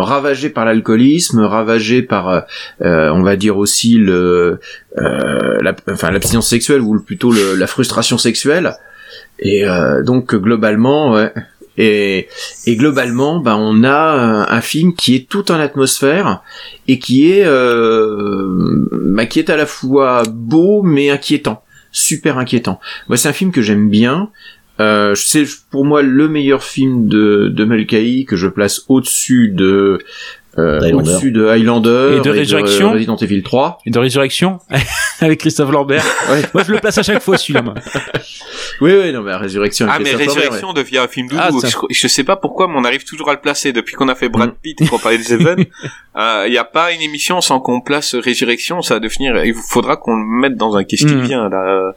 ravagés par l'alcoolisme, ravagés par, euh, euh, on va dire aussi le, euh, l'abstinence sexuelle ou plutôt la frustration sexuelle. Et euh, donc globalement. Et, globalement, ben on a un, film qui est tout en atmosphère et qui est, euh, est à la fois beau mais inquiétant, super inquiétant. C'est un film que j'aime bien. Euh, c'est pour moi le meilleur film de, de Mulcahy que je place au-dessus de euh, Highlander. au-dessus de Highlander Et de Résurrection. Resident Evil 3. Et de Résurrection *laughs* avec Christophe Lambert. Ouais. Moi, je le place à chaque fois celui-là. moi. Oui, oui, non, mais Résurrection. Ah mais Lambert, Résurrection devient un film doudou. Ah, je, je sais pas pourquoi, mais on arrive toujours à le placer. Depuis qu'on a fait Brad Mm. Pitt et qu'on parlait de Seven, *laughs* il n'y a pas une émission sans qu'on place Résurrection. Ça va devenir. Il faudra qu'on le mette dans un qu'est-ce qui Mm. vient là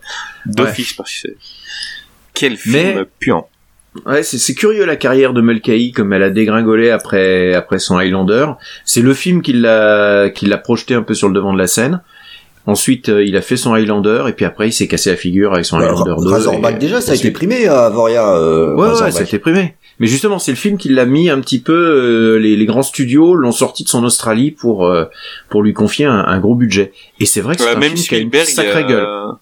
d'office parce que c'est quel film Mais- puant. Ouais, c'est c'est curieux la carrière de Mulcahy comme elle a dégringolé après après son Highlander. C'est le film qui l'a qui l'a projeté un peu sur le devant de la scène. Ensuite, euh, il a fait son Highlander et puis après il s'est cassé la figure avec son Bah, Highlander 2. Razorback et- déjà, ça a été primé à Avoria. Euh, Ouais, ouais, ça a été primé. Mais justement, c'est le film qui l'a mis un petit peu. euh, les, les grands studios l'ont sorti de son Australie pour euh, pour lui confier un, un gros budget. Et c'est vrai que c'est Ouais, un même film qui a une Spielberg, sacrée gueule. euh,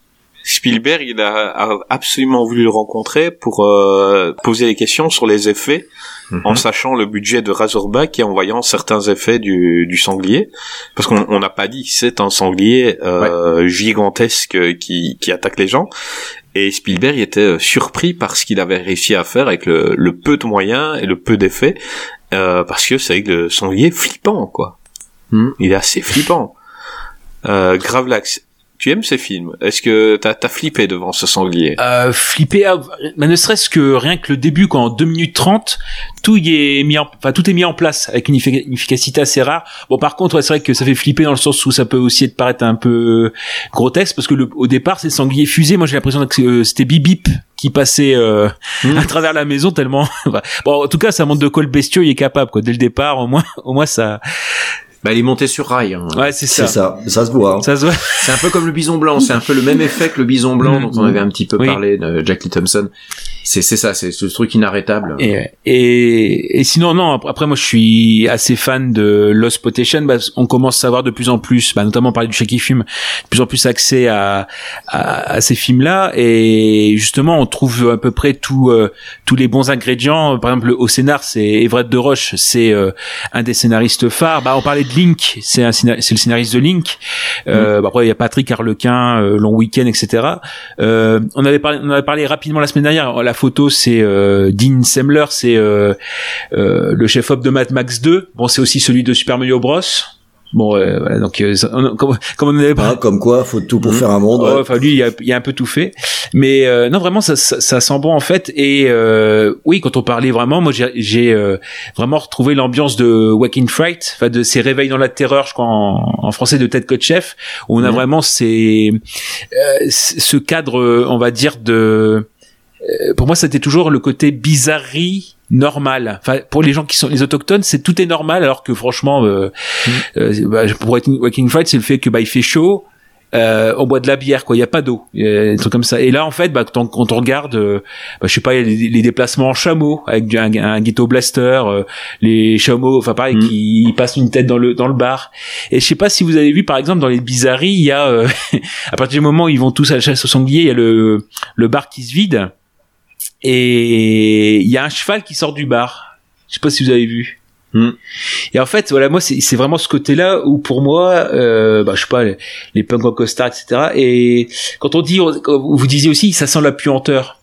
Spielberg, il a, a absolument voulu le rencontrer pour euh, poser des questions sur les effets, Mhm. en sachant le budget de Razorback et en voyant certains effets du, du sanglier, parce qu'on on n'a pas dit c'est un sanglier euh, gigantesque qui, qui attaque les gens. Et Spielberg était euh, surpris par ce qu'il avait réussi à faire avec le, le peu de moyens et le peu d'effets, euh, parce que c'est le sanglier flippant, quoi. Mhm. Il est assez flippant. Euh, Gravelax, tu aimes ces films? Est-ce que t'as as flippé devant ce sanglier? Euh, flipper, ah, mais ne serait-ce que rien que le début, quand en 2 minutes 30, tout y est mis en, enfin, tout est mis en place avec une, effic- une efficacité assez rare. Bon, par contre, ouais, c'est vrai que ça fait flipper dans le sens où ça peut aussi être paraître un peu grotesque parce que le, au départ, c'est sanglier fusé. Moi, j'ai l'impression que euh, c'était Bip Bip qui passait euh, Mm. *laughs* à travers la maison tellement. *laughs* bon, en tout cas, ça montre de quoi le bestiau il est capable. Quoi. Dès le départ, au moins, au moins ça. Bah, il est monté sur rail. hein. Ouais, c'est C'est ça. ça, ça se voit. hein. Ça se voit. *laughs* C'est un peu comme le bison blanc. C'est un peu le même effet que le bison blanc Mhm. dont on avait un petit peu Oui. parlé de Jack Lee Thompson. C'est c'est ça, c'est ce truc inarrêtable. Et, et, et sinon, non, après, moi, je suis assez fan de Lost Potation. Bah, on commence à avoir de plus en plus, bah, notamment parler du Shaky Film, de plus en plus accès à, à, à ces films-là. Et justement, on trouve à peu près tout, euh, tous les bons ingrédients. Par exemple, au scénar, c'est Everett de Roche, c'est euh, un des scénaristes phares. Bah, on parlait de Link, c'est le scénariste de Link. Euh, bah, après, il y a Patrick Harlequin, euh, Long Weekend, etc. Euh, on avait parlé, on avait parlé rapidement la semaine dernière. La photo, c'est euh, Dean Semler, c'est euh, euh, le chef-op de Mad Max 2. Bon, c'est aussi celui de Super Mario Bros. Bon, euh, donc euh, comme, comme, on avait pas... Ah, comme quoi, faut tout pour mmh. faire un monde. Ouais. Enfin, lui, il a, il a, un peu tout fait, mais euh, non, vraiment, ça, ça, ça, sent bon en fait. Et oui, quand on parlait vraiment, moi, j'ai vraiment retrouvé l'ambiance de Waking Fright, enfin de ces réveils dans la terreur, je crois en, en français de Ted Kotcheff, où on a mmh. vraiment ces ce cadre, on va dire de pour moi, c'était toujours le côté bizarrerie normal. Enfin, pour les gens qui sont les autochtones, c'est tout est normal, alors que franchement, euh, mm. euh, bah, pour Waking Fright, c'est le fait que bah il fait chaud. Euh, on boit de la bière quoi il y a pas d'eau des trucs comme ça et là en fait bah, quand, on, regarde euh, bah, je sais pas les, les, déplacements en chameau avec un, un ghetto blaster euh, les chameaux enfin pareil mm. qui passent une tête dans le dans le bar et je sais pas si vous avez vu par exemple dans les bizarreries il y a *laughs* à partir du moment où ils vont tous à la chasse au sanglier il y a le le bar qui se vide et il y a un cheval qui sort du bar. Je sais pas si vous avez vu. Hmm. Et en fait, voilà, moi, c'est vraiment ce côté-là où, pour moi, euh, bah, je sais pas, les, les punks en costard, etc. Et quand on dit, vous disiez aussi, ça sent la puanteur.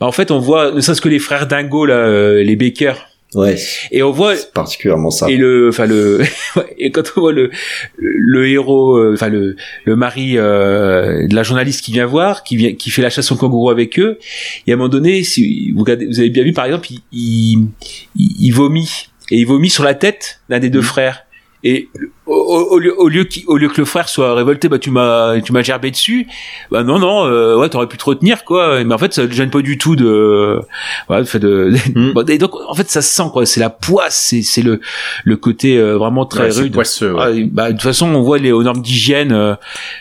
Bah, en fait, on voit, ne serait-ce que les frères Dingo, là, euh, les Baker, Ouais. Et on voit particulièrement ça. Et le, enfin le, *laughs* et quand on voit le le héros, euh, enfin le le mari euh, de la journaliste qui vient voir, qui vient, qui fait la chasse au kangourou avec eux, et à un moment donné, si vous regardez, vous avez bien vu par exemple, il il, il, vomit et il vomit sur la tête d'un des deux mmh. frères. Et au, lieu, au lieu, au lieu que le frère soit révolté, bah tu m'as, tu m'as gerbé dessus. Bah non, non, euh, ouais, t'aurais pu te retenir, quoi. Mais en fait, ça ne gêne pas du tout de, ouais, fait de. Mm. et donc, en fait, ça se sent, quoi. C'est la poisse, c'est, c'est le, le côté euh, vraiment très rude. Poisseux, ah, bah, de toute façon, on voit les aux normes d'hygiène, euh,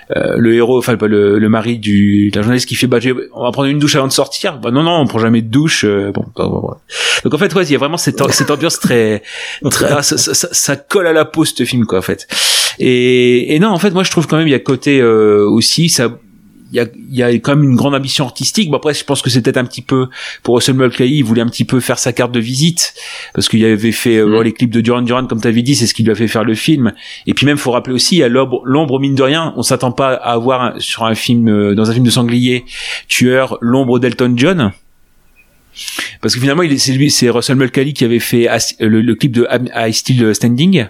le héros, enfin le, le mari du, de la journaliste qui fait, bah, on va prendre une douche avant de sortir. Bah non, non, on prend jamais de douche. bon, bah, donc en fait, ouais, il y a vraiment cette, cette ambiance très, *laughs* très, ah, ça, ça, ça, colle à la peau ce film, quoi, en fait. Et, et non, en fait, moi je trouve quand même il y a côté euh, aussi ça. Il y, a, il y a quand même une grande ambition artistique. Bon après, je pense que c'était un petit peu pour Russell Mulcahy, il voulait un petit peu faire sa carte de visite parce qu'il avait fait euh, mm. les clips de Duran Duran, comme tu avais dit, c'est ce qui lui a fait faire le film. Et puis même, faut rappeler aussi, à l'ombre mine de rien, on s'attend pas à avoir sur un film, euh, dans un film de sanglier, tueur, l'ombre d'Elton John. Parce que finalement, c'est lui, c'est Russell Mulcahy qui avait fait le, clip de I Still Standing.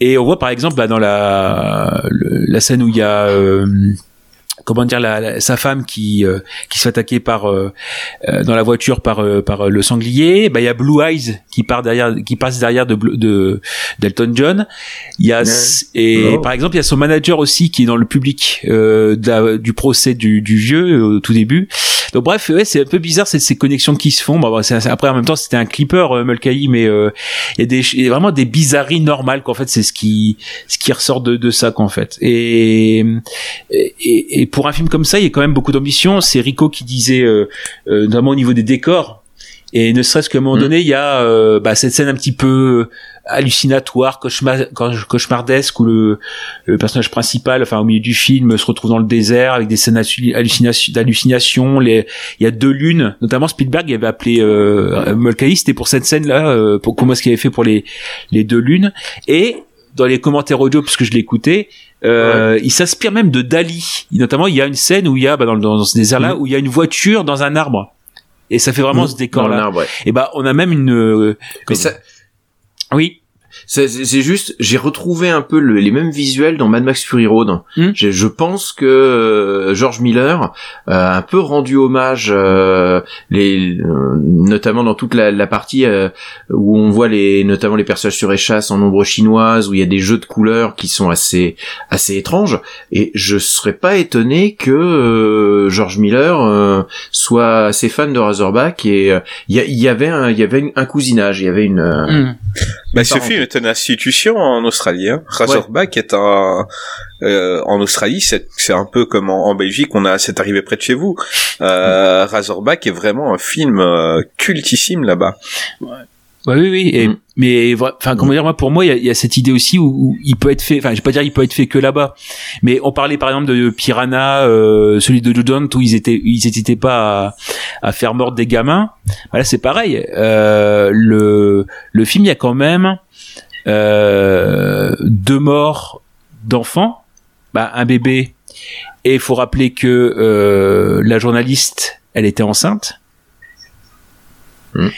Et on voit par exemple bah, dans la, la scène où il y a euh, comment dire la, sa femme qui euh, qui se fait attaquer par euh, dans la voiture par par le sanglier bah il y a Blue Eyes qui part derrière qui passe derrière de de d'Elton John. Il y a et par exemple il y a son manager aussi qui est dans le public du procès du, du vieux au tout début donc bref, ouais, c'est un peu bizarre ces, ces connexions qui se font. Bon, après en même temps, c'était un clipper euh, Mulcahy, mais euh, il y a vraiment des bizarreries normales qu'en fait, c'est ce qui ce qui ressort de, de ça qu'en fait. Et, et, et pour un film comme ça, il y a quand même beaucoup d'ambition. C'est Rico qui disait euh, euh, notamment au niveau des décors. Et ne serait-ce qu'à un moment mmh. donné, il y a euh, bah, cette scène un petit peu hallucinatoire, cauchemar, cauchemardesque où le, le, personnage principal, enfin au milieu du film, se retrouve dans le désert avec des scènes d'hallucination. il y a deux lunes, notamment Spielberg il avait appelé euh, Mulcahy, c'était pour cette scène-là, euh, pour comment est-ce qu'il avait fait pour les les deux lunes. Et dans les commentaires audio, puisque je l'écoutais, euh, il s'inspire même de Dali. Notamment, il y a une scène où il y a bah, dans, dans, ce désert-là, mm. où il y a une voiture dans un arbre. Et ça fait vraiment mm. ce décor-là. Et bah, on a même une. Euh, Mais ça, oui. C'est juste, j'ai retrouvé un peu les mêmes visuels dans Mad Max Fury Road. Hmm. Je pense que euh, George Miller a un peu rendu hommage, euh, les, euh, notamment dans toute la, partie où on voit les, notamment les personnages sur échasse en ombre chinoise, où il y a des jeux de couleurs qui sont assez, assez étranges. Et je serais pas étonné que George Miller soit assez fan de Razorback. Et il y, avait un, y avait un cousinage, il y avait une. Hmm. Bah, ce film est une institution en Australie. Hein. Razorback est un euh, en Australie, c'est c'est un peu comme en, Belgique, on a c'est arrivé près de chez vous. Euh, Razorback est vraiment un film euh, cultissime là-bas. Ouais. Ouais, oui, oui. Et, mm. Mais enfin, comment dire, moi, pour moi, il y a, cette idée aussi où, il peut être fait. Enfin, je vais pas dire il peut être fait que là-bas, mais on parlait par exemple de Piranha, euh, celui de Judon, où ils étaient, ils n'hésitaient pas à, à, faire mordre des gamins. Voilà, c'est pareil. Euh, le le film, il y a quand même euh, deux morts d'enfants, bah, un bébé. Et il faut rappeler que euh, la journaliste, elle était enceinte. Hmm.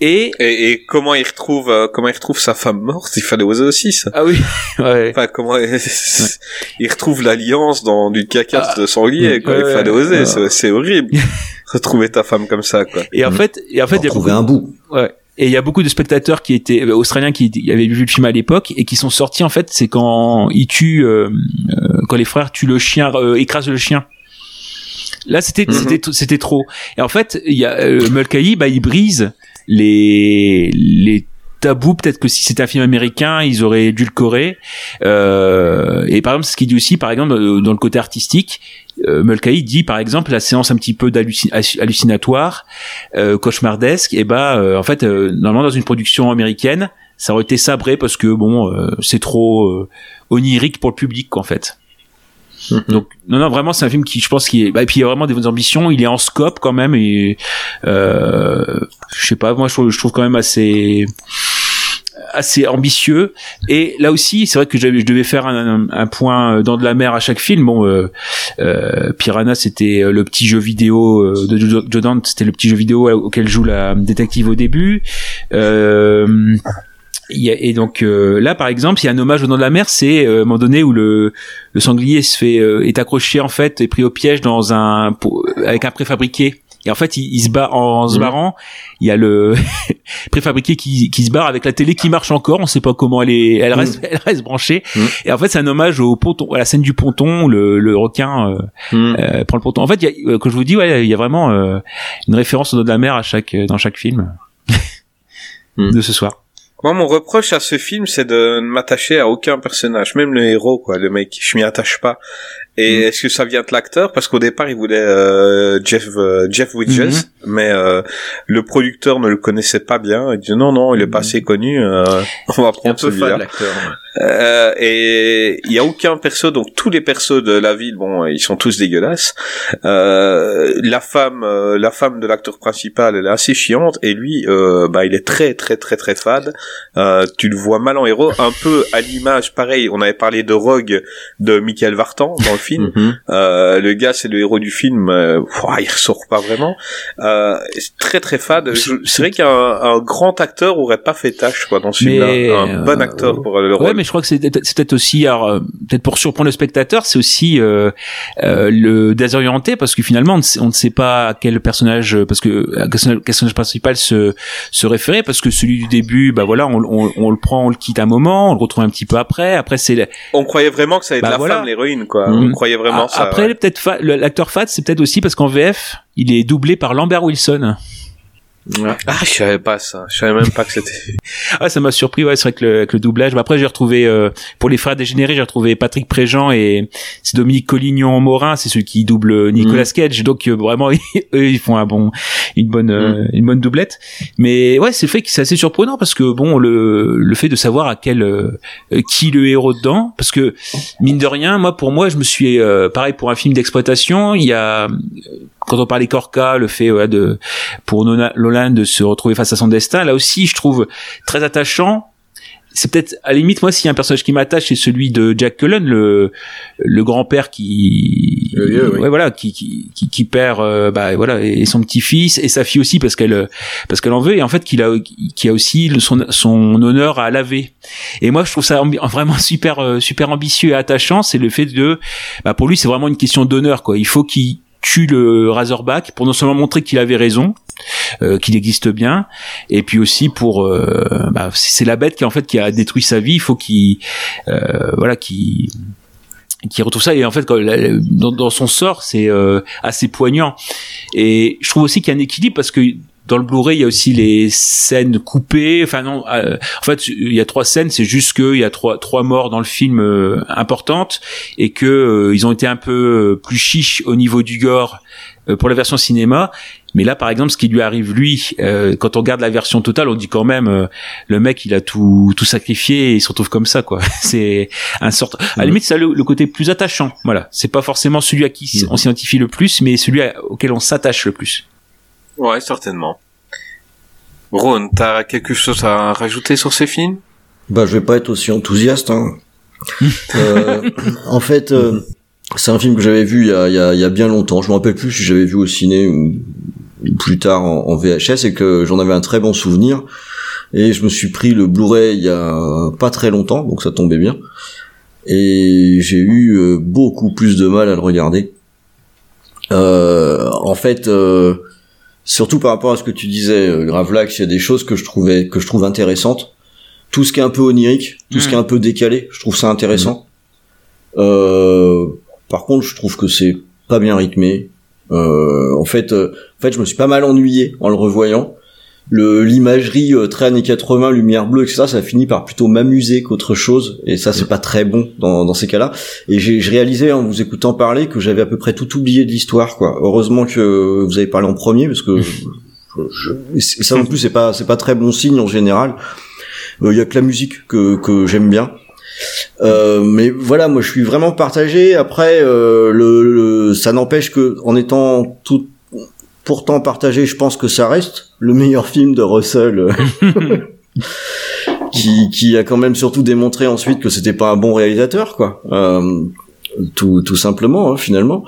Et... et... comment il retrouve euh, comment il retrouve sa femme morte? Il fallait oser aussi ça. Ah oui. *laughs* ouais. Enfin comment il, retrouve l'alliance dans du caca ah. de sanglier quoi. il fallait oser. C'est horrible. *laughs* Retrouver ta femme comme ça quoi. Et en fait et en fait il y a trouver un bout. Ouais. Et il y a beaucoup de spectateurs qui étaient euh, australiens qui avaient vu le film à l'époque et qui sont sortis en fait. C'est quand ils tuent, euh, quand les frères tuent le chien, écrasent le chien. Là, c'était mhm. c'était c'était trop. Et en fait, il y a euh, Mulcahy, bah il brise les les tabous. Peut-être que si c'était un film américain, ils auraient dû le correr. Euh, et par exemple, ce qu'il dit aussi, par exemple, euh, dans le côté artistique, euh, Mulcahy dit par exemple la séance un petit peu hallucinatoire, euh, cauchemardesque. Et bah, euh, en fait, normalement dans une production américaine, ça aurait été sabré parce que bon, c'est trop onirique pour le public, en fait. *laughs* Donc non non vraiment c'est un film qui je pense qui est bah, et puis il y a vraiment des bonnes ambitions, il est en scope quand même et euh, je sais pas moi je trouve, quand même assez assez ambitieux. Et là aussi c'est vrai que je devais faire un, point dans de la mer à chaque film. Bon euh, euh, Piranha c'était le petit jeu vidéo euh, de Joe Dante c'était le petit jeu vidéo auquel joue la détective au début. Euh, et donc euh, là, par exemple, il y a un hommage au nom de la mer, c'est euh, un moment donné où le, le sanglier se fait euh, est accroché en fait et pris au piège dans un avec un préfabriqué. Et en fait, il, se bat en, se mmh. barrant. Il y a le *laughs* préfabriqué qui, qui se barre avec la télé qui marche encore. On sait pas comment elle est, elle reste, mmh. elle reste branchée. Mmh. Et en fait, c'est un hommage au ponton, à la scène du ponton, le, le requin euh, prend le ponton. En fait, il y a, comme je vous dis, ouais, il y a vraiment une référence au nom de la mer à chaque dans chaque film de ce soir. Moi, mon reproche à ce film, c'est de ne m'attacher à aucun personnage, même le héros, quoi, le mec. Je m'y attache pas. Et mm. est-ce que ça vient de l'acteur? Parce qu'au départ, il voulait euh, Jeff euh, Jeff Bridges, mm-hmm. mais euh, le producteur ne le connaissait pas bien. Il dit non, non, il est pas mm-hmm. assez connu. *laughs* on va prendre celui-là. Euh, et il y a aucun perso, donc tous les persos de la ville, bon, ils sont tous dégueulasses. Euh, la femme, euh, la femme de l'acteur principal, elle est assez chiante, et lui, euh, bah, il est très, très, très, très fade. Euh, tu le vois mal en héros, un peu à l'image, pareil. On avait parlé de Rogue de Michael Vartan dans le film. *laughs* Mhm. le gars, c'est le héros du film. il ressort pas vraiment. très, très fade. C'est vrai qu'un grand acteur aurait pas fait tâche, quoi, dans ce film-là. Un bon acteur pour le rôle mais je crois que c'est peut-être aussi, euh, peut-être pour surprendre le spectateur, c'est aussi euh, euh, le désorienter parce que finalement on ne, sait, pas à quel personnage, parce que le personnage principal se se référer, parce que celui du début, bah voilà, on, on, on, le prend, on le quitte un moment, on le retrouve un petit peu après. Après c'est. On croyait vraiment que ça allait être bah, la femme, l'héroïne, quoi. On mm. croyait vraiment ça. Après, peut-être l'acteur Fat, c'est peut-être aussi parce qu'en VF, il est doublé par Lambert Wilson. Ah, je savais pas ça. Je savais même pas que c'était. ah, ça m'a surpris. Ouais, c'est vrai que le, avec le doublage. après, j'ai retrouvé euh, pour les frères dégénérés, j'ai retrouvé Patrick Préjean et c'est Dominique Collignon Morin, c'est celui qui double Nicolas mm. Cage. Donc euh, vraiment, *laughs* eux, ils font un bon, une bonne, euh, mm. une bonne doublette. Mais ouais, c'est fait que c'est assez surprenant parce que bon, le le fait de savoir à quel qui le héros dedans, parce que mine de rien, moi pour moi, je me suis pareil pour un film d'exploitation, il y a quand on parlait Corca, le fait de pour Nolan de se retrouver face à son destin, là aussi je trouve très attachant. C'est peut-être à la limite moi s'il y a un personnage qui m'attache c'est celui de Jack Cullen le le grand-père qui ouais, voilà qui qui qui, perd euh, bah voilà et son petit-fils et sa fille aussi parce qu'elle parce qu'elle en veut et en fait qu'il a qui a aussi son son honneur à laver. Et moi je trouve ça vraiment super euh, super ambitieux et attachant, c'est le fait de bah pour lui c'est vraiment une question d'honneur quoi. Il faut qu'il tue le Razorback pour non seulement montrer qu'il avait raison, euh, qu'il existe bien, et puis aussi pour euh, bah, c'est la bête qui en fait qui a détruit sa vie, il faut qu'il euh, voilà qui qui retrouve ça. Et en fait dans, son sort c'est assez poignant. Et je trouve aussi qu'il y a un équilibre parce que dans le Blu-ray, il y a aussi les scènes coupées. Enfin non, euh, en fait, il y a trois scènes. C'est juste qu'il y a trois trois morts dans le film euh, importantes et que euh, ils ont été un peu plus chiches au niveau du gore pour la version cinéma. Mais là, par exemple, ce qui lui arrive lui, quand on regarde la version totale, on dit quand même le mec, il a tout tout sacrifié et il se retrouve comme ça, quoi. *laughs* c'est un sort. À la limite, ça le, le, côté plus attachant. Voilà, c'est pas forcément celui à qui mm. on s'identifie le plus, mais celui auquel on s'attache le plus. Ouais, certainement. Ron, t'as quelque chose à rajouter sur ces films? Bah, je vais pas être aussi enthousiaste. Hein. *laughs* euh, en fait, euh, c'est un film que j'avais vu il y, a, il, y a, il y a, bien longtemps. Je me rappelle plus si j'avais vu au ciné ou, plus tard en, en VHS et que j'en avais un très bon souvenir. Et je me suis pris le Blu-ray il y a pas très longtemps, donc ça tombait bien. Et j'ai eu euh, beaucoup plus de mal à le regarder. Euh, en fait, euh, surtout par rapport à ce que tu disais, euh, Gravelax, il y a des choses que je trouvais que je trouve intéressantes. Tout ce qui est un peu onirique, tout ce qui est un peu décalé, je trouve ça intéressant. Euh, par contre, je trouve que c'est pas bien rythmé. Euh, en fait, euh, en fait, je me suis pas mal ennuyé en le revoyant. Le l'imagerie euh, très années 80, lumière bleue, etc. Ça finit par plutôt m'amuser qu'autre chose, et ça c'est pas très bon dans, dans ces cas-là. Et j'ai je réalisais en vous écoutant parler que j'avais à peu près tout oublié de l'histoire, quoi. Heureusement que vous avez parlé en premier, parce que je, je- c'est- ça non plus c'est pas c'est pas très bon signe en général. Il y a que la musique que que j'aime bien. Euh, mais voilà, moi je suis vraiment partagé. Après, euh, le, le- ça n'empêche que en étant tout pourtant partagé, je pense que ça reste le meilleur film de Russell, euh, *laughs* qui, qui a quand même surtout démontré ensuite que c'était pas un bon réalisateur, quoi. Euh, tout, tout simplement, hein, finalement.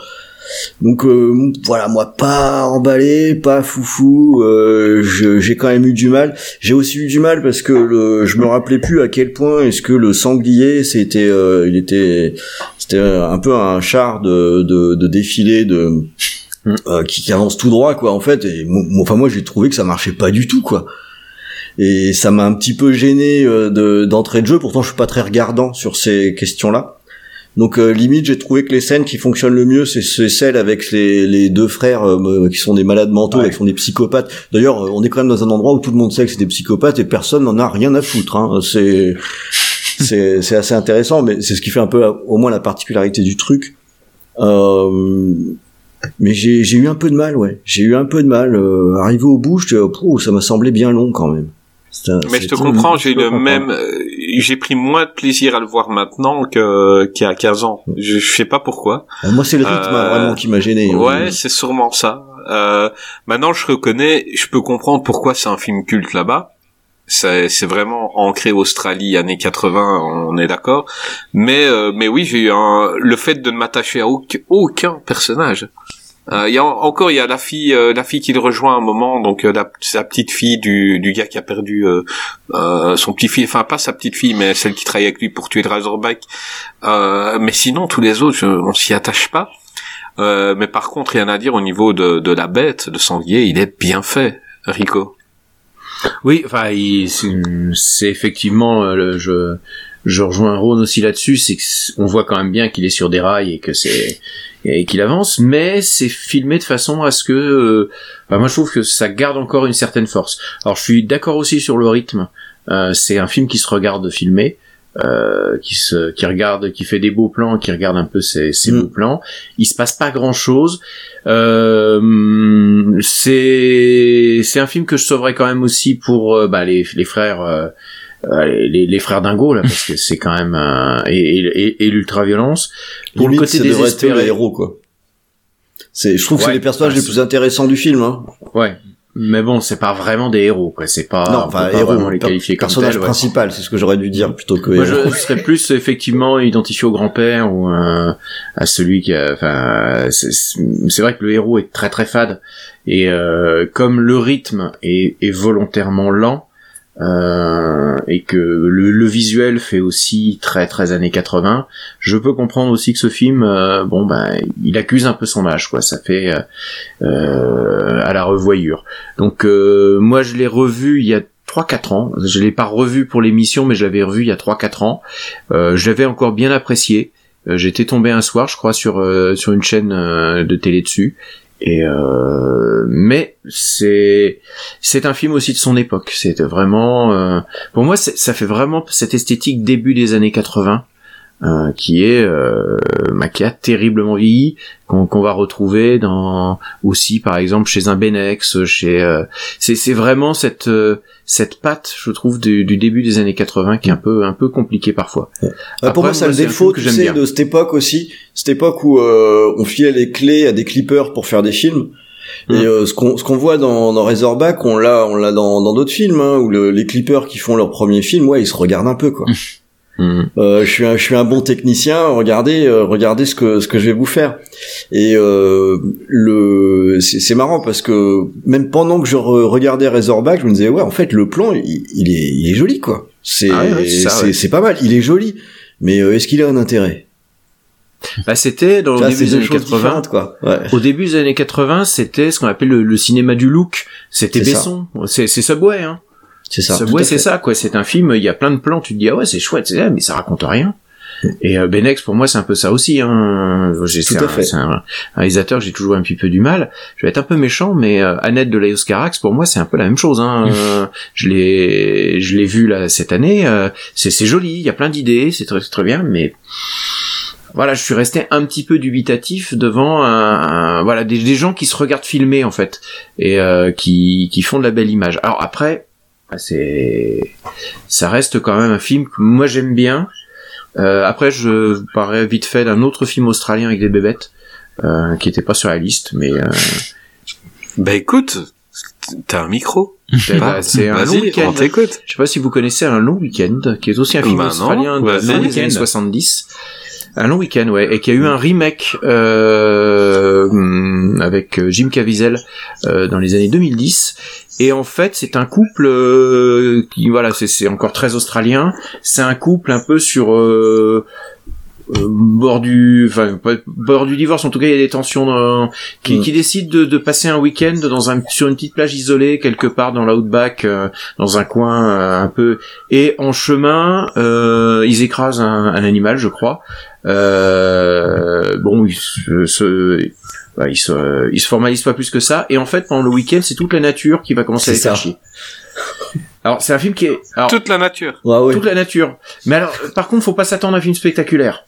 Donc euh, voilà, moi pas emballé, pas foufou. Euh, j'ai quand même eu du mal. J'ai aussi eu du mal parce que le, je me rappelais plus à quel point est-ce que le sanglier, c'était, euh, il était, c'était un peu un char de, de, de défilé de euh, qui, qui avance tout droit quoi en fait. Et enfin moi j'ai trouvé que ça marchait pas du tout quoi. Et ça m'a un petit peu gêné euh, de- d'entrée de jeu. Pourtant je suis pas très regardant sur ces questions-là. Donc euh, limite, j'ai trouvé que les scènes qui fonctionnent le mieux, c'est celles avec les, les deux frères euh, qui sont des malades mentaux, qui sont des psychopathes. D'ailleurs, euh, on est quand même dans un endroit où tout le monde sait que c'est des psychopathes et personne n'en a rien à foutre. Hein. C'est c'est assez intéressant, mais c'est ce qui fait un peu au moins la particularité du truc. Euh, mais j'ai eu un peu de mal, ouais. J'ai eu un peu de mal. Euh, arrivé au bout, je, oh, ça m'a semblé bien long quand même. Mais je te comprends, j'ai le comprendre. même, euh, j'ai pris moins de plaisir à le voir maintenant que qu'il y a 15 ans. Je, je sais pas pourquoi. Euh, Moi, c'est le rythme Euh, vraiment qui m'a gêné. Ouais, c'est sûrement ça. Euh, maintenant, je reconnais, je peux comprendre pourquoi c'est un film culte là-bas. C'est vraiment ancré Australie années 80, on est d'accord. Mais euh, mais oui, j'ai eu un le fait de ne m'attacher à aucun, personnage. Euh, Il y a en- encore il y a la fille euh, la fille qui le rejoint à un moment donc euh, la, petite fille du du gars qui a perdu euh, son petit fille enfin pas sa petite fille mais celle qui travaille avec lui pour tuer Razorback. Mais sinon tous les autres on s'y attache pas. Mais par contre, rien à dire au niveau de, de la bête, de sanglier, il est bien fait, Rico. Oui, enfin, c'est effectivement, euh, le, je, rejoins Ron aussi là-dessus, c'est qu'on voit quand même bien qu'il est sur des rails et que c'est et qu'il avance, mais c'est filmé de façon à ce que, euh, enfin, moi je trouve que ça garde encore une certaine force. Alors je suis d'accord aussi sur le rythme. Euh, c'est un film qui se regarde filmé. Euh, qui se qui regarde qui fait des beaux plans qui regarde un peu ses, ses Mm. beaux plans il se passe pas grand chose euh, c'est c'est un film que je sauverais quand même aussi pour euh, bah, les, les frères euh, euh, les, les frères Dingo là parce que c'est quand même un- et, et, et, l'ultra violence pour Limite, le côté le héros, quoi. C'est, je trouve que c'est les personnages les plus intéressants du film, hein. ouais mais bon c'est pas vraiment des héros quoi c'est pas non, enfin, pas héros, vraiment les qualifier comme personnage ouais. principal, c'est ce que j'aurais dû dire plutôt que Moi, héros. je serais plus effectivement identifié au grand-père ou euh, à celui qui a. Enfin, c'est c'est vrai que le héros est très très fade et euh, comme le rythme est, est volontairement lent euh, et que le, visuel fait aussi très très années 80, je peux comprendre aussi que ce film, euh, bon ben, il accuse un peu son âge quoi. Ça fait euh, euh, à la revoyure. Donc euh, moi je l'ai revu il y a 3-4 ans. Je l'ai pas revu pour l'émission, mais je l'avais revu il y a 3-4 ans. Je l'avais encore bien apprécié. J'étais tombé un soir, je crois, sur sur une chaîne de télé dessus. Et euh, mais c'est c'est un film aussi de son époque. C'est vraiment euh, pour moi ça fait vraiment cette esthétique début des années 80 euh, qui est euh, qui a terriblement vieilli qu'on qu'on va retrouver dans aussi par exemple chez un Benex chez euh, c'est c'est vraiment cette euh, cette patte je trouve du, du début des années 80 qui est un peu un peu compliqué parfois Après, pour moi, c'est le défaut, que tu j'aime sais, bien. de cette époque aussi. Cette époque où euh, on filait les clés à des clippers pour faire des films. Et euh, ce qu'on ce qu'on voit dans, dans Razorback, on l'a on l'a dans dans d'autres films hein, où le- les clippers qui font leur premier film, ouais, ils se regardent un peu quoi. *laughs* Mhm. Euh, je suis un, je suis un bon technicien. Regardez, euh, regardez ce que ce que je vais vous faire. Et euh, le, c'est c'est marrant parce que même pendant que je re- regardais Razorback, je me disais ouais, en fait, le plan, il, il est, il est joli quoi. C'est, Ah ouais, c'est ouais. pas mal. Il est joli. Mais euh, est-ce qu'il a un intérêt? Bah, c'était dans le début des années choses 80. différentes quoi. Ouais. Au début des années 80, c'était ce qu'on appelle le, le cinéma du look. C'était. Besson. C'est c'est Subway, hein. C'est ça. à c'est ça, quoi. C'est un film, il y a plein de plans, tu te dis, ah ouais, c'est chouette, c'est ça, mais ça raconte rien. Et euh, Benex, pour moi, c'est un peu ça aussi. Hein. Tout C'est à un, fait. un- un réalisateur j'ai toujours un petit peu du mal. Je vais être un peu méchant, mais euh, Annette de Laos Carax, pour moi, c'est un peu la même chose. Hein. Euh, je l'ai, je l'ai vu là cette année. euh, c'est c'est joli, il y a plein d'idées, c'est très, très bien, mais voilà, je suis resté un petit peu dubitatif devant un, un- voilà des, des gens qui se regardent filmer en fait et euh, qui qui font de la belle image. Alors après, c'est ça reste quand même un film que moi j'aime bien. Euh, après, je parlerai vite fait d'un autre film australien avec des bébêtes euh, qui était pas sur la liste, mais euh, Bah écoute, t'as un micro. *laughs* c'est bah, c'est un long week-end. Je sais pas si vous connaissez un long week-end, qui est aussi un film Bah australien des années 70. Un long week-end, ouais, et qui a eu un remake euh, hum, avec euh, Jim Caviezel euh, dans les années 2010. Et en fait, c'est un couple euh, qui, voilà, c'est- c'est encore très australien. C'est un couple un peu sur euh, bord du, enfin, bord du divorce. En tout cas, il y a des tensions dans- qui, Mm. qui décident de, de passer un week-end dans un sur une petite plage isolée quelque part dans l'outback, euh, dans un coin euh, un peu. Et en chemin, euh, ils écrasent un, un animal, je crois. Euh, bon, ils se, se- bah, ils se, ils se formalisent pas plus que ça. Et en fait, pendant le week-end, c'est toute la nature qui va commencer à les faire chier. Alors, c'est un film qui est, alors, Toute la nature. Ouais, ouais. toute la nature. Mais alors, par contre, faut pas s'attendre à un film spectaculaire.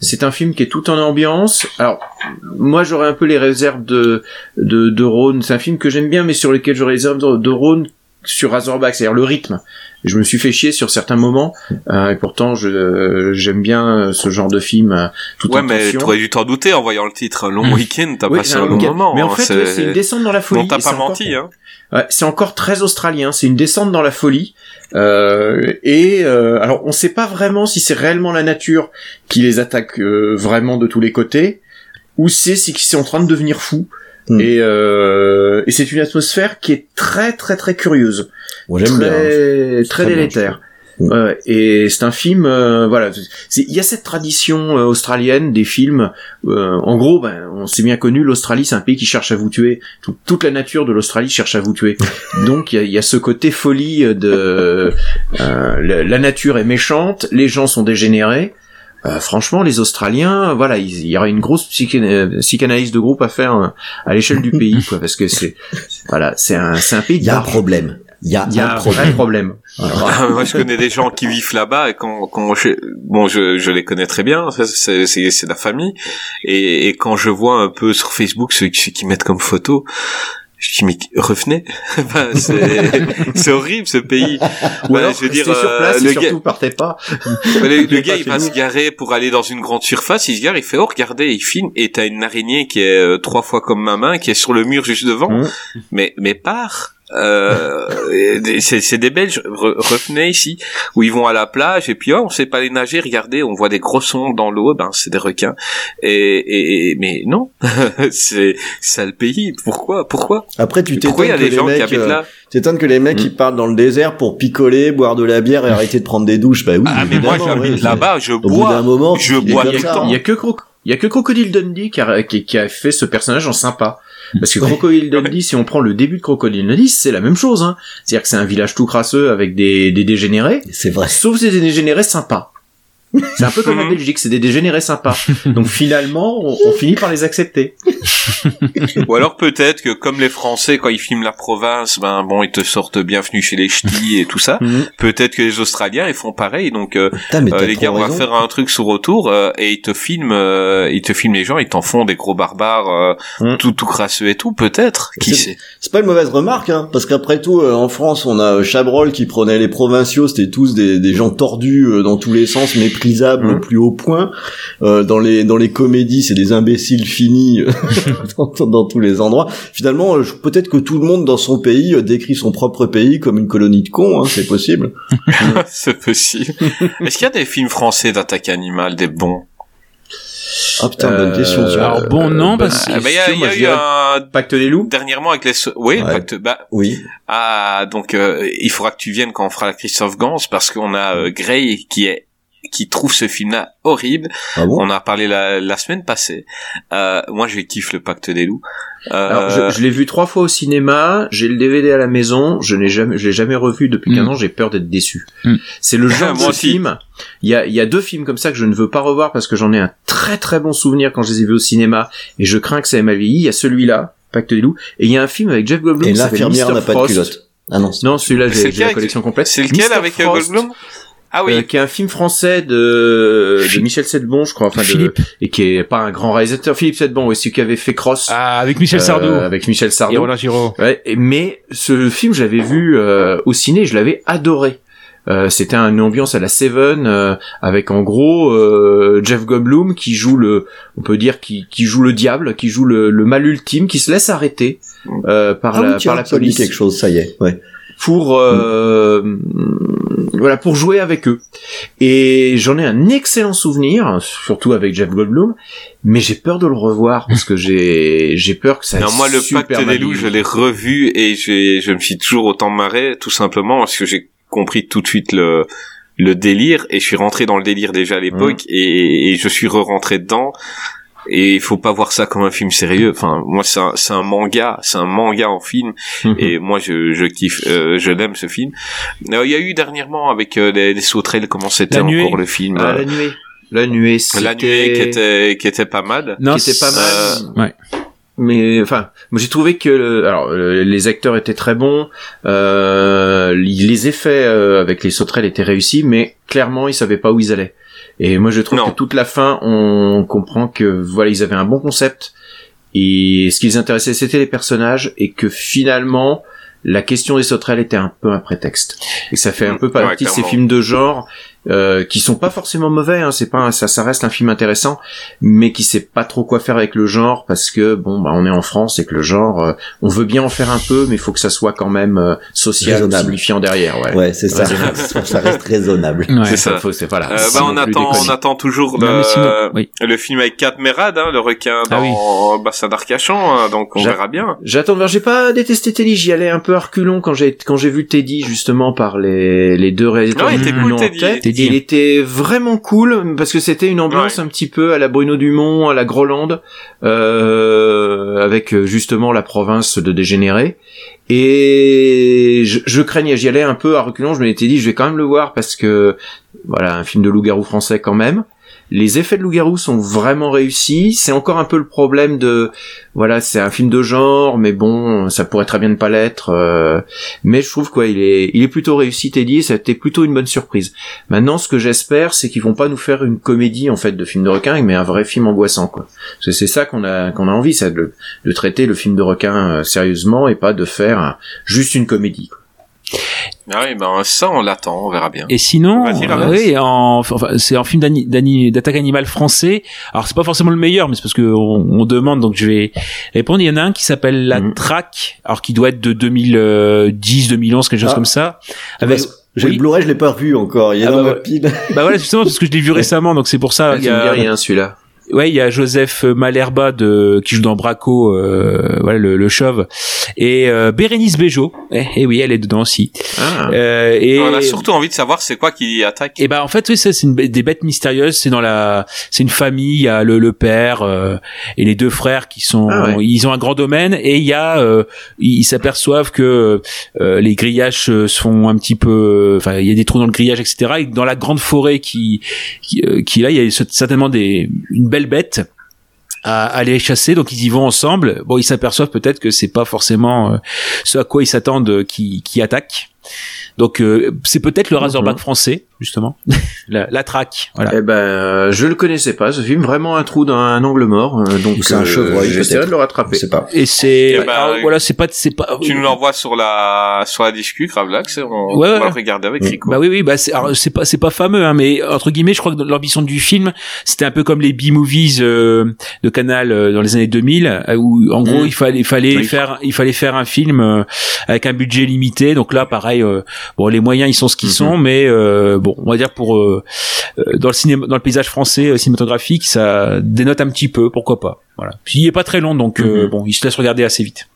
C'est un film qui est tout en ambiance. Alors, moi, j'aurais un peu les réserves de de, de Rhône. C'est un film que j'aime bien, mais sur lequel j'aurais les réserves de, de Rhône sur Razorback, c'est-à-dire le rythme. Je me suis fait chier sur certains moments, euh, et pourtant, je j'aime bien ce genre de film euh, tout Ouais, en mais tension. t'aurais dû t'en douter en voyant le titre. Long week-end, t'as Oui, passé un long week-end. moment. Mais en hein, fait, ouais, c'est une descente dans la folie. Bon, t'as pas encore- menti, hein. Ouais, c'est encore très australien. C'est une descente dans la folie. Euh, et euh, alors, on sait pas vraiment si c'est réellement la nature qui les attaque euh, vraiment de tous les côtés, ou c'est c'est qu'ils sont en train de devenir fous. Hmm. Et, euh, et c'est une atmosphère qui est très très très curieuse, Bon, j'aime bien. hein. très très Très bien, délétère. Ouais, ouais. et c'est un film, euh, voilà. Il y a cette tradition euh, australienne des films. euh, en gros, ben, on s'est bien connu. L'Australie, c'est un pays qui cherche à vous tuer. Tout- toute la nature de l'Australie cherche à vous tuer. *laughs* Donc, il y a, il y a ce côté folie de euh, la, la nature est méchante, les gens sont dégénérés. Euh, franchement, les Australiens, voilà, il, il y aurait une grosse psyché- psychanalyse de groupe à faire euh, à l'échelle du pays, quoi, parce que c'est, voilà, c'est un, c'est un pays. Il y a un problème. Il y a, Il y a un problème. Ah, Moi, je connais des gens qui vivent là-bas et quand, quand je, bon, je, je les connais très bien, ça, c'est, c'est, c'est la famille. Et, et quand je vois un peu sur Facebook ceux qui, qui mettent comme photo, je dis, mais revenez. *laughs* Ben, *laughs* c'est, horrible, ce pays. Ou Ben, alors, je veux dire, sur euh, place le gars- partez pas. le, *laughs* gars, pas il va se garer pour aller dans une grande surface, il se gare, il fait, oh, regardez, il filme, et t'as une araignée qui est euh, trois fois comme ma main, qui est sur le mur juste devant. Mmh. Mais, mais part. Euh, c'est, c'est des Belges, Re- revenez ici, où ils vont à la plage, et puis, oh, on sait pas les nager, regardez, on voit des grosses ondes dans l'eau, ben, c'est des requins. Et, et, et- mais non, *laughs* c'est, c'est le pays, pourquoi, pourquoi? Après, tu t'étonnes que les gens qui mecs, habitent euh, là? t'étonnes que les mecs, Mm. ils partent dans le désert pour picoler, boire de la bière et arrêter de prendre des douches. Bah oui. Ah, mais moi, j'habite ouais, là-bas, je Au bout d'un bois. moment, je bois tout le ça, temps. Il y a que Croc, il y a que Crocodile Dundee qui a, qui, qui a fait ce personnage en sympa. Parce que *laughs* Crocodile Dundee, si on prend le début de Crocodile Dundee, c'est la même chose, hein. C'est-à-dire que c'est un village tout crasseux avec des, des dégénérés, C'est vrai. sauf des dégénérés sympas. C'est un peu comme la Mhm. Belgique, c'est des dégénérés sympas. Donc *laughs* finalement, on, on finit par les accepter. Ou alors peut-être que comme les Français quand ils filment la province, ben bon ils te sortent bienvenue chez les ch'tis et tout ça. Peut-être que les Australiens ils font pareil. Donc euh, Putain, mais euh, les gars on va faire un truc sur retour euh, et ils te filment, euh, ils te filment les gens, ils t'en font des gros barbares, euh, Mm. tout tout crasseux et tout. Peut-être. Qui C'est- sait C'est pas une mauvaise remarque, hein, parce qu'après tout, euh, en France, on a Chabrol qui prenait les provinciaux, c'était tous des, des gens tordus euh, dans tous les sens, méprisants méprisable au Mmh. plus haut point. Euh, dans les dans les comédies, c'est des imbéciles finis *laughs* dans, dans tous les endroits. Finalement, euh, je- peut-être que tout le monde dans son pays euh, décrit son propre pays comme une colonie de cons, hein, c'est possible. *laughs* C'est possible. Est-ce qu'il y a des films français d'attaque animale, des bons? Ah putain, bonne Euh, question. Alors bon, non, parce Ah, bah, Il y a, sûr, il y a eu dirais un Pacte des loups dernièrement avec les so- oui Ouais. pacte- bah Oui. ah donc euh, il faudra que tu viennes quand on fera la Christophe Gans parce qu'on a euh, Gray qui est qui trouve ce film-là horrible. Ah bon On en a parlé la, la semaine passée. Euh, moi, je kiffe le Pacte des loups. Euh, Alors, je, je l'ai vu trois fois au cinéma, j'ai le DVD à la maison, je n'ai jamais, je l'ai jamais revu depuis 15 Mm. ans, j'ai peur d'être déçu. Mm. C'est le *laughs* genre de aussi. film. Il y a, il y a deux films comme ça que je ne veux pas revoir parce que j'en ai un très très bon souvenir quand je les ai vus au cinéma et je crains que ça ait mal vieilli. Il y a celui-là, Pacte des loups, et il y a un film avec Jeff Goldblum Et l'infirmière n'a pas de culotte. Ah non. c'est- Non, celui-là, C'est j'ai la collection complète. c'est lequel avec euh, Frost, Goldblum? Ah oui. euh, qui est un film français de, de Michel Sedbon, je crois, enfin de, Philippe. et qui est pas un grand réalisateur. Philippe Sedbon, oui, celui qui avait fait Cross Ah, avec Michel euh, Sardou avec Michel et Sardou. Roland Giraud. Ouais, et- mais ce film, je l'avais vu euh, au ciné, je l'avais adoré. Euh, c'était une ambiance à la Seven euh, avec en gros euh, Jeff Goldblum qui joue le, on peut dire qui, qui joue le diable, qui joue le, le mal ultime, qui se laisse arrêter euh, par Ah la oui, par la me dit police quelque chose, ça y est. Ouais. Pour euh, voilà pour jouer avec eux. Et j'en ai un excellent souvenir, surtout avec Jeff Goldblum, mais j'ai peur de le revoir parce que j'ai j'ai peur que ça. Non, moi, le Pacte des loups, je l'ai revu et je me suis toujours autant marré, tout simplement parce que j'ai compris tout de suite le, le délire et je suis rentré dans le délire déjà à l'époque et, et je suis re-rentré dedans. Et il faut pas voir ça comme un film sérieux. Enfin, moi, c'est un, c'est un manga, c'est un manga en film. Et moi, je, je kiffe, euh, je l'aime ce film. Euh, Il y a eu dernièrement avec euh, les, les sauterelles, comment c'était La nuée. encore le film Ah, euh, la nuée. La nuée, c'était... La nuée qui était, qui était pas mal. Non, qui était pas mal. Ouais. Mais enfin, moi j'ai trouvé que le- alors les acteurs étaient très bons, euh, les effets euh, avec les sauterelles étaient réussis, mais clairement ils savaient pas où ils allaient. Et moi je trouve Non. que toute la fin, on comprend que voilà ils avaient un bon concept et ce qui les intéressait c'était les personnages et que finalement la question des sauterelles était un peu un prétexte. Et ça fait un peu Ouais, partie de ces films de genre euh, qui sont pas forcément mauvais. Hein, c'est pas un- ça, ça reste un film intéressant, mais qui sait pas trop quoi faire avec le genre parce que bon, bah on est en France et que le genre, euh, on veut bien en faire un peu, mais il faut que ça soit quand même euh, social, signifiant derrière. Ouais. Ouais, c'est ça. *laughs* Ça reste raisonnable. Ouais. C'est ça. Faut- c'est- voilà. Euh, bah, on attend, on attend toujours Non, le, sinon, oui. le film avec Kat Merad, hein, le requin Ah dans Bassin d'Arcachon, hein, donc on J'a- verra bien. J'attends de voir. J'ai pas détesté Teddy. J'y allais un peu à reculons quand j'ai quand j'ai vu Teddy justement par les les deux réalisateurs Ouais, il qui était cool, Teddy. Il était vraiment cool parce que c'était une ambiance Ouais. un petit peu à la Bruno Dumont, à la Groland, euh, avec euh, justement la province de dégénérés. Et je, je craignais, j'y allais un peu à reculons. Je m'étais dit, je vais quand même le voir parce que voilà, un film de loup-garou français quand même. Les effets de loup-garou sont vraiment réussis. C'est encore un peu le problème de, voilà, c'est un film de genre, mais bon, ça pourrait très bien ne pas l'être. euh, mais je trouve quoi, il est, il est plutôt réussi, Teddy. Ça été plutôt une bonne surprise. Maintenant, ce que j'espère, c'est qu'ils vont pas nous faire une comédie en fait de film de requin, mais un vrai film angoissant, quoi. Parce que c'est ça qu'on a, qu'on a envie, c'est de, de traiter le film de requin euh, sérieusement et pas de faire un- juste une comédie. quoi. Ah oui, ben ça on l'attend, on verra bien. Et sinon, euh, oui, en, enfin, c'est un film d'attaque animale français. Alors c'est pas forcément le meilleur, mais c'est parce que on, on demande, donc je vais répondre. Il y en a un qui s'appelle La Mhm. Traque, alors qui doit être de 2010, 2011, quelque chose Ah. comme ça. Avec, J'ai oui. le Blu-ray, je l'ai pas revu encore. Il est Ah dans bah ma pile. bah voilà, justement parce que je l'ai vu récemment, donc c'est pour ça. Ah, il y a, rien celui-là. Ouais, il y a Joseph Malherba de qui joue dans Braco, euh, voilà le, le chauve, et euh, Bérénice Bejo. Eh, eh oui, elle est dedans aussi. Ah. Euh, et On a surtout envie de savoir c'est quoi qui attaque. Et ben en fait oui ça c'est des bêtes mystérieuses c'est dans la c'est une famille il y a le, le père euh, et les deux frères qui sont Ah ouais. ils ont un grand domaine et il y a euh, ils s'aperçoivent que euh, les grillages se font un petit peu enfin il y a des trous dans le grillage etc et dans la grande forêt qui qui, qui là il y a certainement des une belle bête à à aller chasser. Donc ils y vont ensemble. Bon ils s'aperçoivent peut-être que c'est pas forcément euh, ce à quoi ils s'attendent euh, qui qui attaque Donc euh, c'est peut-être le Razorback français justement, *laughs* la, la traque. Voilà. Eh ben, euh, je le connaissais pas. Ce film vraiment un trou dans un angle mort. euh, donc C'est un chevreuil, J'essaierai de le rattraper. Je sais pas. Et c'est Eh ben, oui. voilà, c'est pas c'est pas Tu nous l'envoies sur la sur la discu, Gravelax, on, Ouais, on ouais. va le regarder avec Rico. Bah oui, oui, bah c'est, c'est pas, c'est pas fameux, hein, mais entre guillemets, je crois que l'ambition du film, c'était un peu comme les B-movies euh, de Canal euh, dans les années 2000, euh, où en gros Mhm. il fallait, il fallait Oui. faire, il fallait faire un film euh, avec un budget limité. Donc là, pareil, euh, bon, les moyens ils sont ce qu'ils Mhm. sont, mais euh, bon, on va dire pour euh, dans le cinéma, dans le paysage français euh, cinématographique, ça dénote un petit peu, pourquoi pas. Voilà. Puis il est pas très long, donc euh, Mhm. bon, il se laisse regarder assez vite.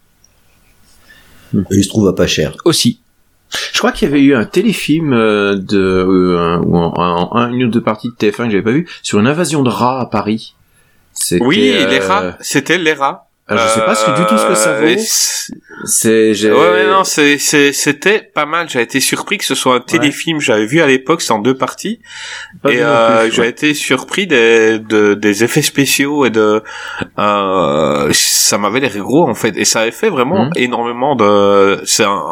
Et il se trouve à pas cher. Aussi. Je crois qu'il y avait eu un téléfilm euh, de euh, ou en, une ou deux parties de TF1 que j'avais pas vu sur une invasion de rats à Paris. Oui, les rats, c'était les rats. Alors, je sais pas ce que- du tout ce que ça Euh, vaut. C'est j'ai- Ouais, non, c'est, c'était pas mal. J'ai été surpris que ce soit un téléfilm. J'avais vu à l'époque, c'est en deux parties. pas et euh, j'ai ouais. été surpris des, de, des effets spéciaux et de, euh, ça m'avait l'air gros en fait. Et ça avait fait vraiment Mhm. énormément de, c'est un,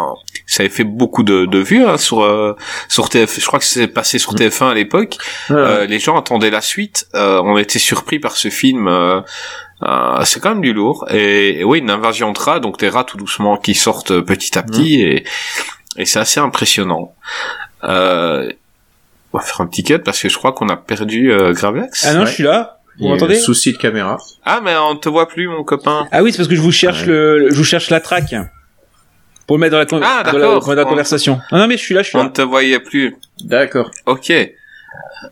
ça avait fait beaucoup de, de vues hein, sur euh, sur TF. Je crois que c'est passé sur TF1 à l'époque. Ouais. Euh, les gens attendaient la suite. Euh, on était surpris par ce film. Euh, c'est quand même du lourd. Et, et oui, une invasion de rats, donc des rats tout doucement qui sortent petit à petit, et, et c'est assez impressionnant. Euh, on va faire un petit cut parce que je crois qu'on a perdu euh, Gravelax. Ah non, Ouais. je suis là. Vous m'entendez? Souci de caméra. Ah, mais on te voit plus, mon copain. Ah oui, c'est parce que je vous cherche Ouais. le, je vous cherche la track pour le mettre dans la, con- Ah, dans la, d'accord. dans la conversation. Non, non, mais je suis là, je suis On ne là. te voyait plus. D'accord. Ok.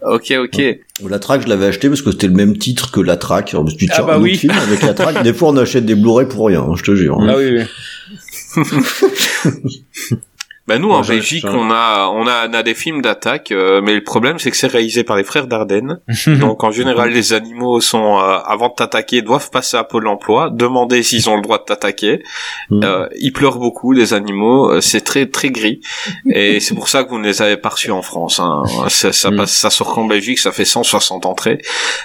Ok, ok. La track, je l'avais aché parce que c'était le même titre que la track. Je me suis dit, Ah tiens, bah oui. film avec la track. Des fois, on achète des Blu-ray pour rien, hein, je te jure. Ah oui, oui. *laughs* *laughs* Ben nous en Belgique on a on a, on a des films d'attaque euh, mais le problème c'est que c'est réalisé par les frères Dardenne *laughs* donc en général les animaux sont euh, avant de t'attaquer doivent passer à Pôle Emploi demander s'ils ont le droit de t'attaquer Mhm. euh, ils pleurent beaucoup les animaux euh, c'est très très gris et c'est pour ça que vous ne les avez pas reçus en France hein. ça, ça Mhm. passe ça sort qu'en Belgique ça fait 160 entrées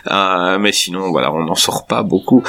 euh, mais sinon voilà on n'en sort pas beaucoup